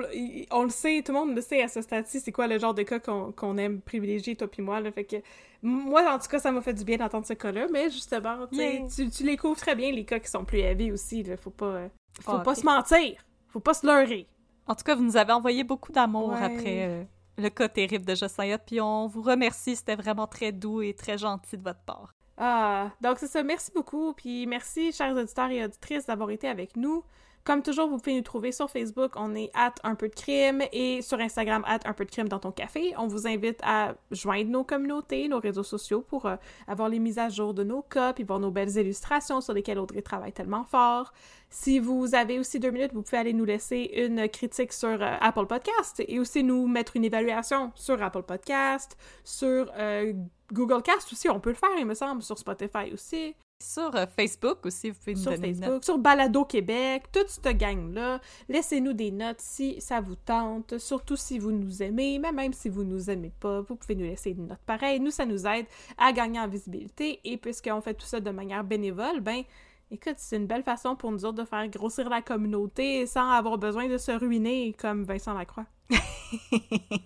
on, le sait, tout le monde le sait à ce stade-ci, c'est quoi le genre de cas qu'on aime privilégier, toi puis moi. Là, fait que moi, en tout cas, ça m'a fait du bien d'entendre ce cas-là, mais justement, tu Yeah. tu, tu les couvres très bien, les cas qui sont plus heavy aussi. Là, faut pas, faut Ah, pas se mentir. Faut pas se leurrer. En tout cas, vous nous avez envoyé beaucoup d'amour Ouais. après euh, le cas terrible de Josiah, puis on vous remercie. C'était vraiment très doux et très gentil de votre part. Ah, donc c'est ça. Merci beaucoup. Puis merci, chers auditeurs et auditrices, d'avoir été avec nous. Comme toujours, vous pouvez nous trouver sur Facebook. On est at un peu de crime et sur Instagram at un peu de crime dans ton café. On vous invite à joindre nos communautés, nos réseaux sociaux pour euh, avoir les mises à jour de nos cas puis voir nos belles illustrations sur lesquelles Audrey travaille tellement fort. Si vous avez aussi deux minutes, vous pouvez aller nous laisser une critique sur euh, Apple Podcast et aussi nous mettre une évaluation sur Apple Podcast, sur euh, Google Cast aussi, on peut le faire, il me semble, sur Spotify aussi, Sur euh, Facebook aussi, vous pouvez nous sur donner une Facebook, note. sur Balado Québec, toute cette gang-là. Laissez-nous des notes si ça vous tente, surtout si vous nous aimez, mais même si vous nous aimez pas, vous pouvez nous laisser une note pareille. Nous, ça nous aide à gagner en visibilité et puisqu'on fait tout ça de manière bénévole, ben écoute, c'est une belle façon pour nous autres de faire grossir la communauté sans avoir besoin de se ruiner comme Vincent Lacroix. <laughs>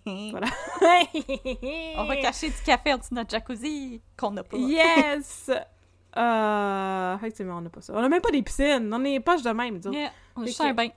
Voilà. On va cacher du café en dessous de notre jacuzzi qu'on n'a pas. Yes! Euh, effectivement, on n'a pas ça. On n'a même pas des piscines. On est poche de même, disons. Yeah, on a Fait juste que- un bain.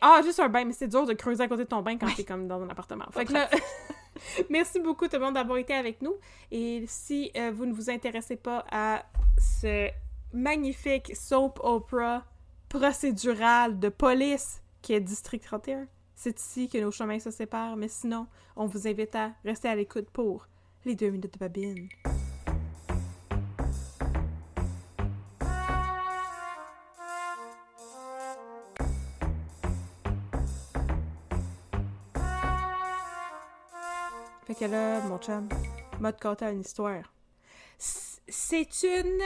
Ah, juste un bain, mais c'est dur de creuser à côté de ton bain quand t'es comme dans un appartement. Fait que là, <laughs> merci beaucoup tout le monde d'avoir été avec nous. Et si euh, vous ne vous intéressez pas à ce magnifique soap opera procédural de police qui est District 31, c'est ici que nos chemins se séparent. Mais sinon, on vous invite à rester à l'écoute pour les deux minutes de babine. Fait que là, mon chum m'a conté une histoire. C'est une...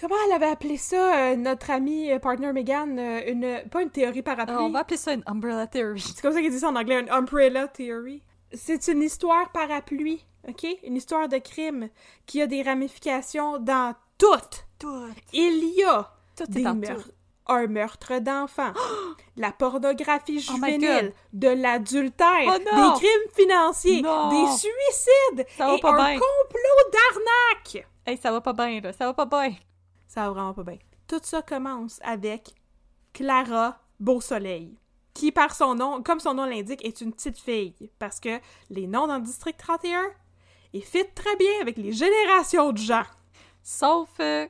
Comment elle avait appelé ça, euh, notre amie euh, partner Megan? euh, une... Pas une théorie parapluie. On va appeler ça une umbrella theory. C'est comme ça qu'ils disent ça en anglais, une umbrella theory. C'est une histoire parapluie, OK? Une histoire de crime qui a des ramifications dans toutes. Tout. Il y a Tout est des meurtres. Un meurtre d'enfants, <gasps> la pornographie Oh juvénile, de l'adultère, Oh des crimes financiers, Non! des suicides Ça et pas un bien. complot d'arnaque. Hey, ça va pas bien, là. Ça va pas bien. Ça va vraiment pas bien. Tout ça commence avec Clara Beausoleil, qui par son nom, comme son nom l'indique, est une petite fille, parce que les noms dans le district 31, ils fit très bien avec les générations de gens. Sauf euh,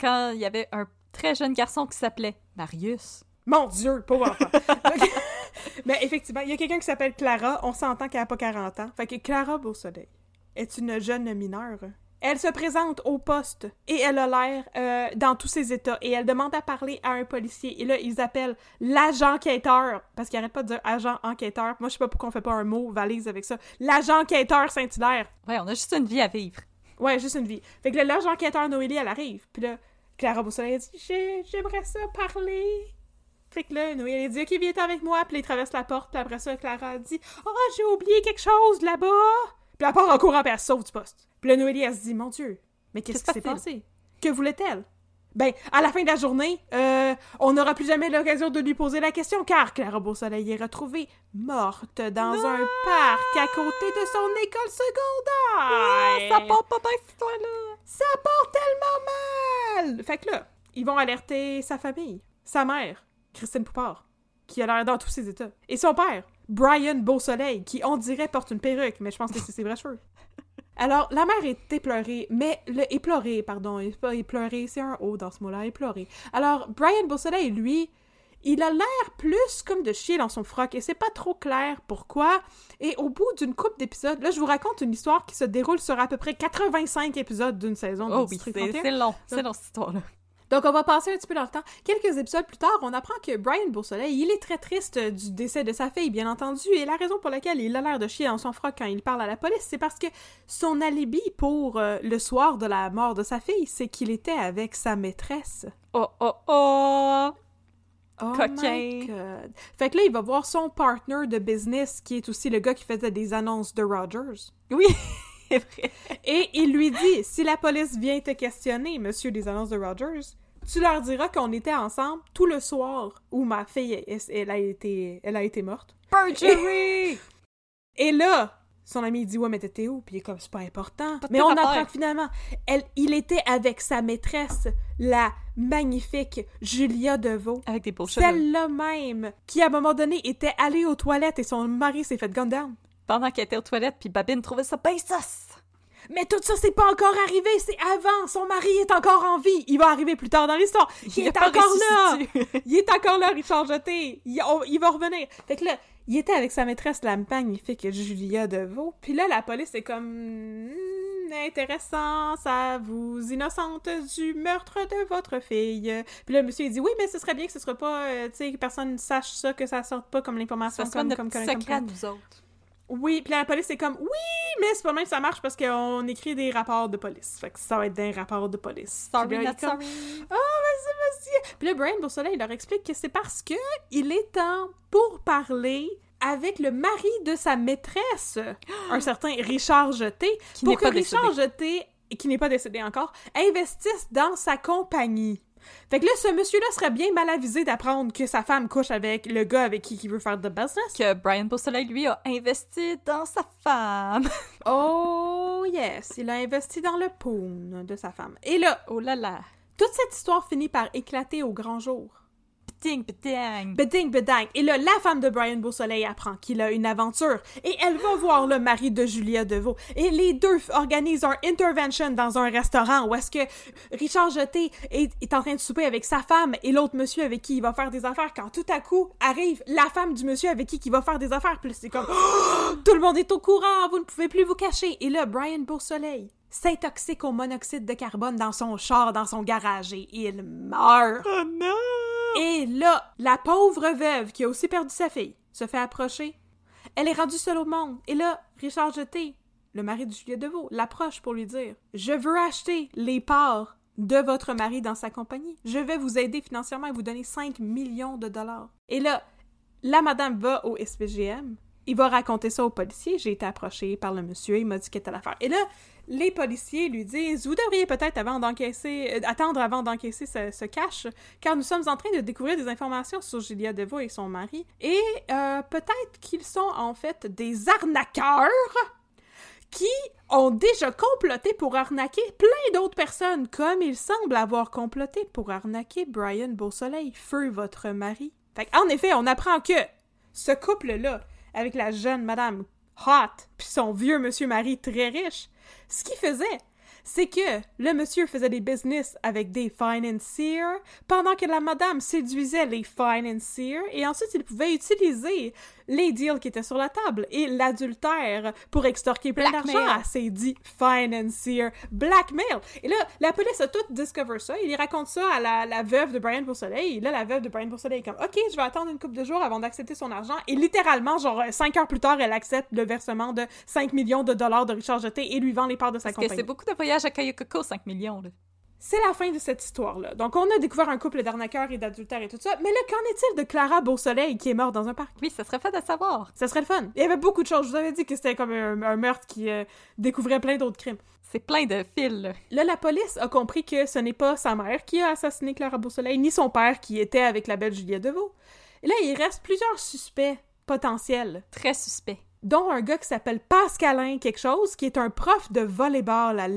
quand il y avait un très jeune garçon qui s'appelait Marius. Mon Dieu, pauvre enfant. Donc, <laughs> Mais effectivement, il y a quelqu'un qui s'appelle Clara, on s'entend qu'elle n'a pas 40 ans. Fait que Clara Beausoleil est une jeune mineure. Elle se présente au poste et elle a l'air euh, dans tous ses états et elle demande à parler à un policier. Et là, ils appellent l'agent enquêteur parce qu'il arrête pas de dire agent enquêteur. Moi, je sais pas pourquoi on fait pas un mot valise avec ça. L'agent enquêteur Saint-Hilaire. Ouais, on a juste une vie à vivre. Ouais, juste une vie. Fait que là, l'agent enquêteur Noélie, elle arrive. Puis là, Clara Beausoleil a dit J'ai- J'aimerais ça parler. Fait que là, Noélie a dit Ok, viens avec moi. Puis là, il traverse la porte. Puis après ça, Clara a dit Oh, j'ai oublié quelque chose là-bas. Puis elle part en courant, puis elle se sauve du poste. Puis là, Noélie, elle se dit Mon Dieu, mais qu'est-ce qui s'est passé? Que voulait-elle? Ben, à la fin de la journée, euh, on n'aura plus jamais l'occasion de lui poser la question car Clara Beausoleil est retrouvée morte dans un parc à côté de son école secondaire. Ça part pas bien, cette histoire-là! Ça part tellement mal! Fait que là, ils vont alerter sa famille, sa mère, Christine Poupard, qui a l'air dans tous ses états, et son père, Brian Beausoleil, qui on dirait porte une perruque, mais je pense que c'est ses vrais cheveux. <laughs> Alors, la mère est éplorée, mais le éplorée, pardon, c'est pas éplorée, c'est un O dans ce mot-là, éplorée. Alors, Brian Beausoleil, lui, il a l'air plus comme de chier dans son froc, et c'est pas trop clair pourquoi. Et au bout d'une coupe d'épisodes, là, je vous raconte une histoire qui se déroule sur à peu près 85 épisodes d'une saison Oh oui, c'est 31. c'est long, c'est long cette histoire-là. Donc, on va passer un petit peu dans le temps. Quelques épisodes plus tard, on apprend que Brian Beausoleil, il est très triste du décès de sa fille, bien entendu, et la raison pour laquelle il a l'air de chier dans son froc quand il parle à la police, c'est parce que son alibi pour euh, le soir de la mort de sa fille, c'est qu'il était avec sa maîtresse. Oh, oh, oh! Oh Coquin. my God. Fait que là, il va voir son partner de business, qui est aussi le gars qui faisait des annonces de Rogers. Oui, <laughs> c'est vrai. Et il lui dit si la police vient te questionner, monsieur des annonces de Rogers, tu leur diras qu'on était ensemble tout le soir où ma fille, elle, elle a, été, elle a été morte. Perjury! Et là, son ami il dit ouais mais t'étais où Puis il est comme c'est pas important. Mais on apprend que finalement, elle, il était avec sa maîtresse, la magnifique Julia Deveau. Avec des beaux. Celle-là même, qui à un moment donné était allée aux toilettes et son mari s'est fait gun down. Pendant qu'elle était aux toilettes, puis Babine trouvait ça ben sauce! Mais tout ça, c'est pas encore arrivé, c'est avant. Son mari est encore en vie. Il va arriver plus tard dans l'histoire. Il, est encore là. Il est encore là, Richard Jeté. Il, on- il va revenir. Fait que là, il était avec sa maîtresse, la magnifique Julia Deveau. Puis là, la police est comme... Hmm, intéressant, ça vous innocente du meurtre de votre fille. Puis là, le monsieur, il dit, oui, mais ce serait bien que ce soit pas, euh, tu sais, que personne ne sache ça, que ça sorte pas comme l'information. Ça comme, notre comme, secret autres. Oui, puis la police est comme oui, mais c'est pas même que ça marche parce qu'on écrit des rapports de police. Fait que ça va être des rapports de police. Sorry, là, not comme, sorry. Ah, vas-y, vas-y. Puis là, Brian Beausoleil, il leur explique que c'est parce que il est temps pour parler avec le mari de sa maîtresse, un <gasps> certain Richard Jeté, Qui pour que pas Richard. Jeté, et qui n'est pas décédé encore, investisse dans sa compagnie. Fait que là, ce monsieur-là serait bien mal avisé d'apprendre que sa femme couche avec le gars avec qui il veut faire de business. Que Brian Beausoleil, lui, a investi dans sa femme. <laughs> Oh yes, il a investi dans le poon de sa femme. Et là, Oh là là. toute cette histoire finit par éclater au grand jour. Beding, bedang. Et là, la femme de Brian Beausoleil apprend qu'il a une aventure et elle va voir le mari de Julia Deveau. Et les deux organisent un intervention dans un restaurant où est-ce que Richard Jeté est, est en train de souper avec sa femme et l'autre monsieur avec qui il va faire des affaires quand tout à coup arrive la femme du monsieur avec qui il va faire des affaires. Puis c'est comme <gasps> tout le monde est au courant, vous ne pouvez plus vous cacher. Et là, Brian Beausoleil s'intoxique au monoxyde de carbone dans son char, dans son garage et il meurt. Oh non! Et là, la pauvre veuve qui a aussi perdu sa fille se fait approcher. Elle est rendue seule au monde. Et là, Richard Jeté, le mari de Julia Deveau, l'approche pour lui dire Je veux acheter les parts de votre mari dans sa compagnie. Je vais vous aider financièrement et vous donner 5 millions de dollars. Et là, la madame va au SPGM. Il va raconter ça au policier. J'ai été approché par le monsieur. Il m'a dit qu'elle était l'affaire. Et là, les policiers lui disent Vous devriez peut-être avant d'encaisser, euh, attendre avant d'encaisser ce, ce cash, car nous sommes en train de découvrir des informations sur Julia Deveau et son mari. Et euh, peut-être qu'ils sont en fait des arnaqueurs qui ont déjà comploté pour arnaquer plein d'autres personnes, comme ils semblent avoir comploté pour arnaquer Brian Beausoleil, feu votre mari. En effet, on apprend que ce couple-là, avec la jeune madame hot, puis son vieux monsieur mari très riche, ce qu'il faisait, c'est que le monsieur faisait des business avec des financiers, pendant que la madame séduisait les financiers, et ensuite il pouvait utiliser les deals qui étaient sur la table et l'adultère pour extorquer plein d'argent à ces dits financiers. Blackmail! Et là, la police a tout discover ça, il raconte ça à la, la veuve de Brian Beausoleil, et là, la veuve de Brian Beausoleil est comme « Ok, je vais attendre une couple de jours avant d'accepter son argent », et littéralement, genre, cinq heures plus tard, elle accepte le versement de 5 millions de dollars de Richard Jeté et lui vend les parts de sa Parce que compagnie. c'est beaucoup de voyages à Cayo Coco, 5 millions, là. C'est la fin de cette histoire-là. Donc, on a découvert un couple d'arnaqueurs et d'adultères et tout ça. Mais là, qu'en est-il de Clara Beausoleil qui est morte dans un parc? Oui, ça serait fun de savoir. Ça serait le fun. Il y avait beaucoup de choses. Je vous avais dit que c'était comme un, un meurtre qui euh, découvrait plein d'autres crimes. C'est plein de fils. là. La police a compris que ce n'est pas sa mère qui a assassiné Clara Beausoleil, ni son père qui était avec la belle Juliette Deveau. Et là, il reste plusieurs suspects potentiels, Très suspect. Dont un gars qui s'appelle Pascalin quelque chose, qui est un prof de volleyball à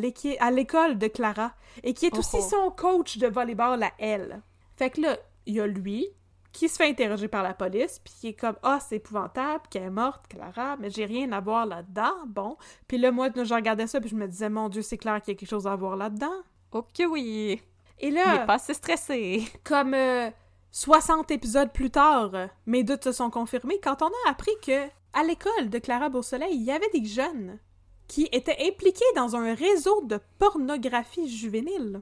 l'école de Clara, et qui est Oh aussi oh. son coach de volleyball à elle. Fait que là, il y a lui, qui se fait interroger par la police, puis qui est comme « Ah, c'est épouvantable, qu'elle est morte, Clara, mais j'ai rien à voir là-dedans, bon. » Puis là, moi, je regardais ça, puis je me disais « Mon Dieu, c'est clair qu'il y a quelque chose à voir là-dedans. Ok, oui. » Et Il là, est pas assez stressé. comme euh, 60 épisodes plus tard, euh, mes doutes se sont confirmés quand on a appris que à l'école de Clara Beausoleil, il y avait des jeunes qui étaient impliqués dans un réseau de pornographie juvénile.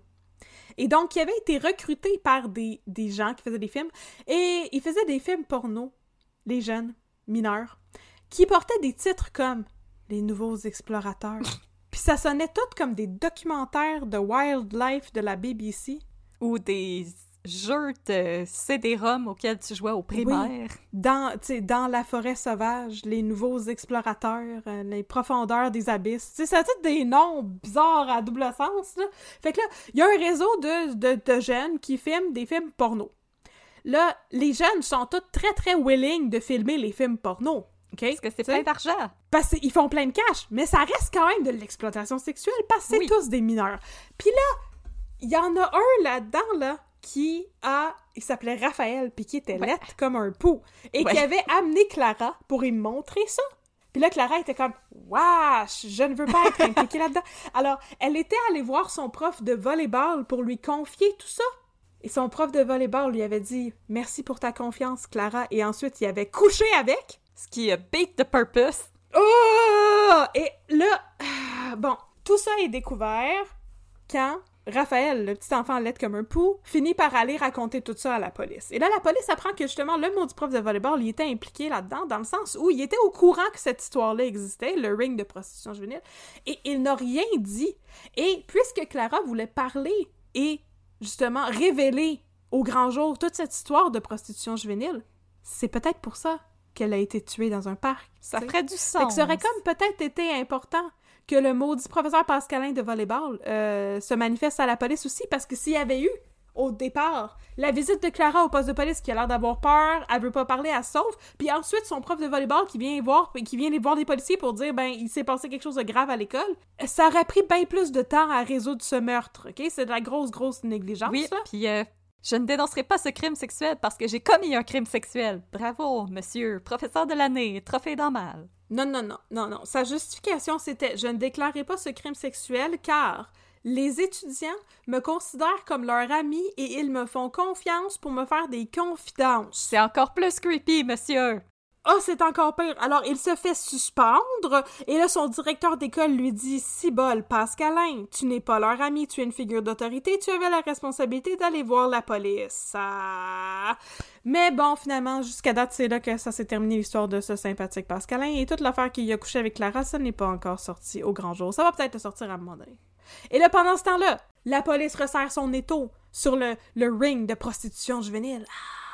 Et donc, qui avaient été recrutés par des, des gens qui faisaient des films. Et ils faisaient des films porno, les jeunes, mineurs, qui portaient des titres comme Les Nouveaux Explorateurs. <laughs> Puis ça sonnait tout comme des documentaires de wildlife de la BBC. Ou des jeux de CD-ROM auxquels tu jouais au primaire. dans, dans la forêt sauvage, les nouveaux explorateurs, euh, les profondeurs des abysses. Tu sais, ça a des noms bizarres à double sens, là. Fait que là, il y a un réseau de, de, de jeunes qui filment des films porno. Là, les jeunes sont tous très, très willing de filmer les films porno. OK? Parce que c'est plein d'argent. Parce qu'ils font plein de cash, mais ça reste quand même de l'exploitation sexuelle parce que c'est Oui. tous des mineurs. Puis là, il y en a un là-dedans, là, qui a... Il s'appelait Raphaël, puis qui était Ouais. lettre comme un pou, et qui avait amené Clara pour lui montrer ça. Puis là, Clara était comme « Wesh, je ne veux pas être impliquée là-dedans. » Alors, elle était allée voir son prof de volleyball pour lui confier tout ça. Et son prof de volleyball lui avait dit « Merci pour ta confiance, Clara. » Et ensuite, il avait couché avec. Ce qui a beat the purpose. Oh! Et là, bon, tout ça est découvert quand Raphaël, le petit enfant laid comme un pou, finit par aller raconter tout ça à la police. Et là, la police apprend que justement, le maudit prof de volleyball, il était impliqué là-dedans, dans le sens où il était au courant que cette histoire-là existait, le ring de prostitution juvénile, et il n'a rien dit. Et puisque Clara voulait parler et justement révéler au grand jour toute cette histoire de prostitution juvénile, c'est peut-être pour ça qu'elle a été tuée dans un parc. Ça ferait du Fait sens. que ça aurait comme peut-être été important que le maudit professeur Pascalin de volleyball euh, se manifeste à la police aussi, parce que s'il y avait eu, au départ, la visite de Clara au poste de police qui a l'air d'avoir peur, elle veut pas parler, elle se sauve, puis ensuite son prof de volleyball qui vient voir, qui vient les voir des policiers pour dire, ben, il s'est passé quelque chose de grave à l'école, ça aurait pris bien plus de temps à résoudre ce meurtre, ok? C'est de la grosse, grosse négligence, Oui, puis euh, je ne dénoncerai pas ce crime sexuel parce que j'ai commis un crime sexuel. Bravo, monsieur, professeur de l'année, trophée d'en mal. Non, non, non, non, non. Sa justification, c'était je ne déclarerai pas ce crime sexuel car les étudiants me considèrent comme leur ami et ils me font confiance pour me faire des confidences. C'est encore plus creepy, monsieur. Oh, c'est encore pire. Alors, il se fait suspendre et là, son directeur d'école lui dit Si bol, Pascalin, tu n'es pas leur ami, tu es une figure d'autorité, tu avais la responsabilité d'aller voir la police. Ah. Mais bon, finalement, jusqu'à date, c'est là que ça s'est terminé l'histoire de ce sympathique Pascalin et toute l'affaire qu'il a couché avec Clara, ça n'est pas encore sorti au grand jour. Ça va peut-être sortir à un moment donné. Et là, pendant ce temps-là, la police resserre son étau sur le, le ring de prostitution juvénile. Ah.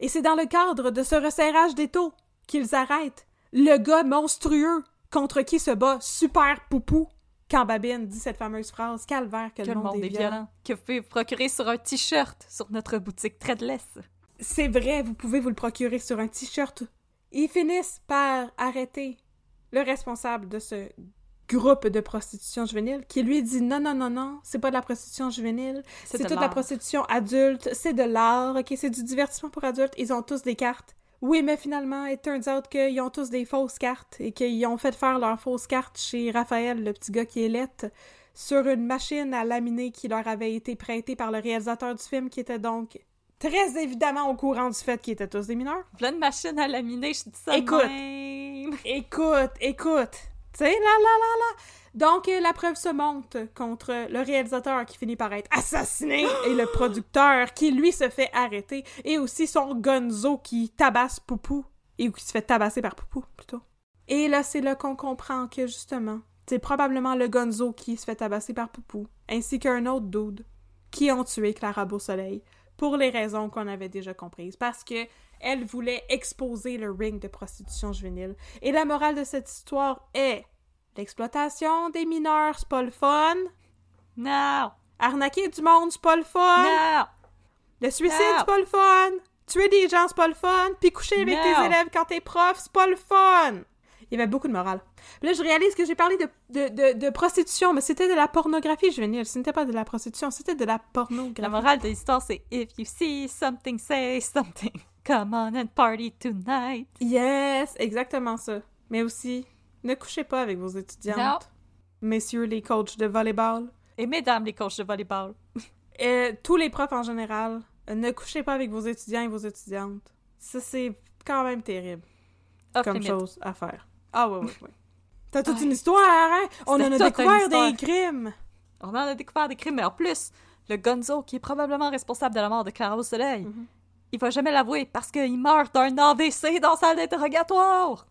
Et c'est dans le cadre de ce resserrage d'étau qu'ils arrêtent le gars monstrueux contre qui se bat Super Poupou quand Babine dit cette fameuse phrase Calvaire que, Que le monde est violent. Que vous pouvez vous procurer sur un t-shirt sur notre boutique Threadless. C'est vrai, vous pouvez vous le procurer sur un t-shirt. Ils finissent par arrêter le responsable de ce groupe de prostitution juvénile qui lui dit non, non, non, non, c'est pas de la prostitution juvénile, C'est de toute la prostitution adulte, c'est de l'art, ok, c'est du divertissement pour adultes, ils ont tous des cartes. Oui, mais finalement, it turns out qu'ils ont tous des fausses cartes et qu'ils ont fait faire leurs fausses cartes chez Raphaël, le petit gars qui est lettre, sur une machine à laminer qui leur avait été prêtée par le réalisateur du film qui était donc très évidemment au courant du fait qu'ils étaient tous des mineurs. Voilà une machine à laminer, je dis ça de Écoute. même. Écoute, écoute. Tu sais, là, là, là, là. Donc, euh, la preuve se monte contre le réalisateur qui finit par être assassiné <gasps> et le producteur qui, lui, se fait arrêter. Et aussi son gonzo qui tabasse Poupou. Et qui se fait tabasser par Poupou, plutôt. Et là, c'est là qu'on comprend que, justement, c'est probablement le gonzo qui se fait tabasser par Poupou. Ainsi qu'un autre dude qui ont tué Clara Beausoleil pour les raisons qu'on avait déjà comprises. Parce que elle voulait exposer le ring de prostitution juvénile. Et la morale de cette histoire est l'exploitation des mineurs, c'est pas le fun? Non! Arnaquer du monde, c'est pas le fun? Non! Le suicide, c'est pas le fun? Tuer des gens, c'est pas le fun? Puis coucher avec Non. tes élèves quand t'es prof, c'est pas le fun? Il y avait beaucoup de morale. Puis là, je réalise que j'ai parlé de, de, de, de prostitution, mais c'était de la pornographie juvénile. Ce n'était pas de la prostitution, c'était de la pornographie. La morale de l'histoire, c'est If you see something, say something. Come on and party tonight. Yes, exactement ça. Mais aussi, ne couchez pas avec vos étudiantes. Non. Messieurs les coachs de volleyball. Et mesdames les coachs de volleyball. <laughs> Et tous les profs en général, ne couchez pas avec vos étudiants et vos étudiantes. Ça, c'est quand même terrible Off comme limit. chose à faire. Ah oui, oui, oui. T'as toute Ouais. une histoire, hein? On en a découvert des crimes. On en a découvert des crimes, mais en plus, le Gonzo, qui est probablement responsable de la mort de Clara au soleil, Mhm. il va jamais l'avouer parce qu'il meurt d'un AVC dans sa salle d'interrogatoire.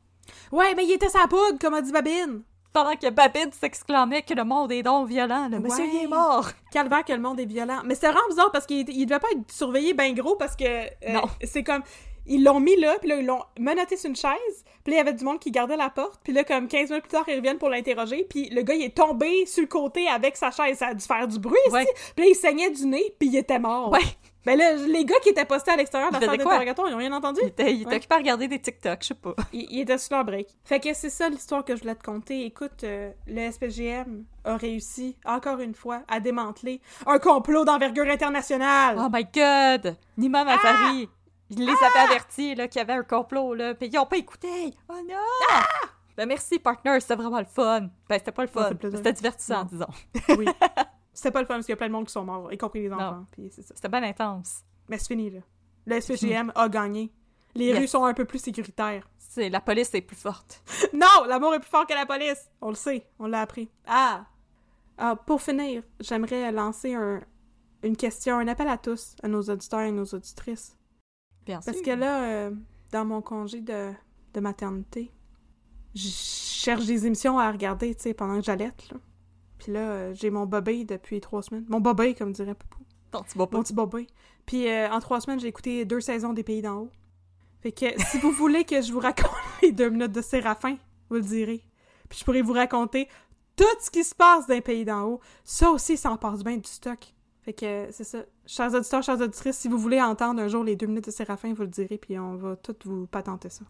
Ouais, mais il était sa poudre, comme a dit Babine. Pendant que Babine s'exclamait que le monde est donc violent, le monsieur il est mort. Calvaire que le monde est violent. Mais c'est vraiment bizarre parce qu'il il devait pas être surveillé ben gros parce que euh, Non. c'est comme ils l'ont mis là, puis là ils l'ont menotté sur une chaise, puis là il y avait du monde qui gardait la porte, puis là comme 15 minutes plus tard ils reviennent pour l'interroger, puis le gars il est tombé sur le côté avec sa chaise, ça a dû faire du bruit Ouais. ici. Puis là il saignait du nez, puis il était mort. Ouais. Ben là les gars qui étaient postés à l'extérieur de la salle d'interrogatoire, ils ont rien entendu? Il était, il Ouais. occupé à regarder des TikTok, je sais pas. Il, il était sur leur break. Fait que c'est ça l'histoire que je voulais te conter. Écoute, euh, le SPGM a réussi, encore une fois, à démanteler un complot d'envergure internationale. Oh my god! Nima Mazari! Il les avait avertis qu'il y avait un complot, là, puis ils ont pas écouté! Oh non! Ben merci, partner, c'était vraiment le fun. Ben c'était pas le fun, c'était divertissant, Non. disons. Oui. <laughs> C'était pas le fun parce qu'il y a plein de monde qui sont morts, y compris les enfants. C'était bien intense. Mais c'est fini, là. Le SPGM a gagné. Les Yes. rues sont un peu plus sécuritaires. C'est la police est plus forte. <laughs> non! L'amour est plus fort que la police! On le sait, on l'a appris. Ah! Ah, pour finir, j'aimerais lancer un, une question, un appel à tous, à nos auditeurs et nos auditrices. Bien Parce sûr. que là, euh, dans mon congé de, de maternité, je cherche des émissions à regarder, tu sais, pendant que j'allaite, là. Puis là, euh, j'ai mon bobé depuis trois semaines. Mon bobé, comme dirait Poupou. Ton petit bobé. Mon petit bobé. Puis euh, en trois semaines, j'ai écouté deux saisons des Pays d'en haut. Fait que si vous voulez que je vous raconte <laughs> les deux minutes de Séraphin, vous le direz. Puis je pourrais vous raconter tout ce qui se passe dans les Pays d'en haut. Ça aussi, ça en passe bien du stock. Fait que c'est ça. Chers auditeurs, chers auditrices, si vous voulez entendre un jour les deux minutes de Séraphin, vous le direz, puis on va tout vous patenter ça.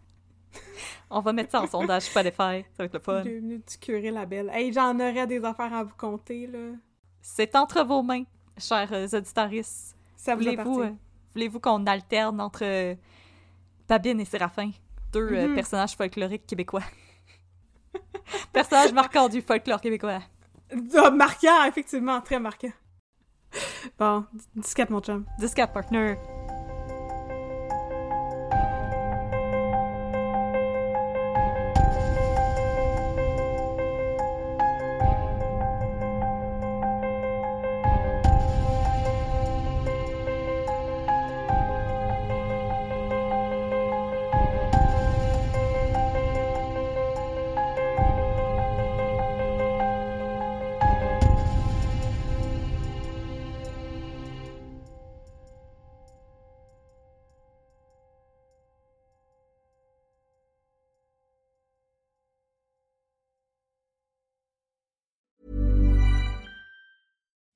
<laughs> On va mettre ça en sondage Spotify, ça va être le fun. Deux minutes du curé la belle. Hey, j'en aurais des affaires à vous conter, là. C'est entre vos mains, chers euh, auditaristes. Ça vous Voulez-vous euh, voulez-vous qu'on alterne entre euh, Babine et Séraphin, deux Mhm. personnages folkloriques québécois? <laughs> personnages marquants du folklore québécois. Ah, marquant, effectivement, très marquant. Bon, 10 mon chum. 10 partner.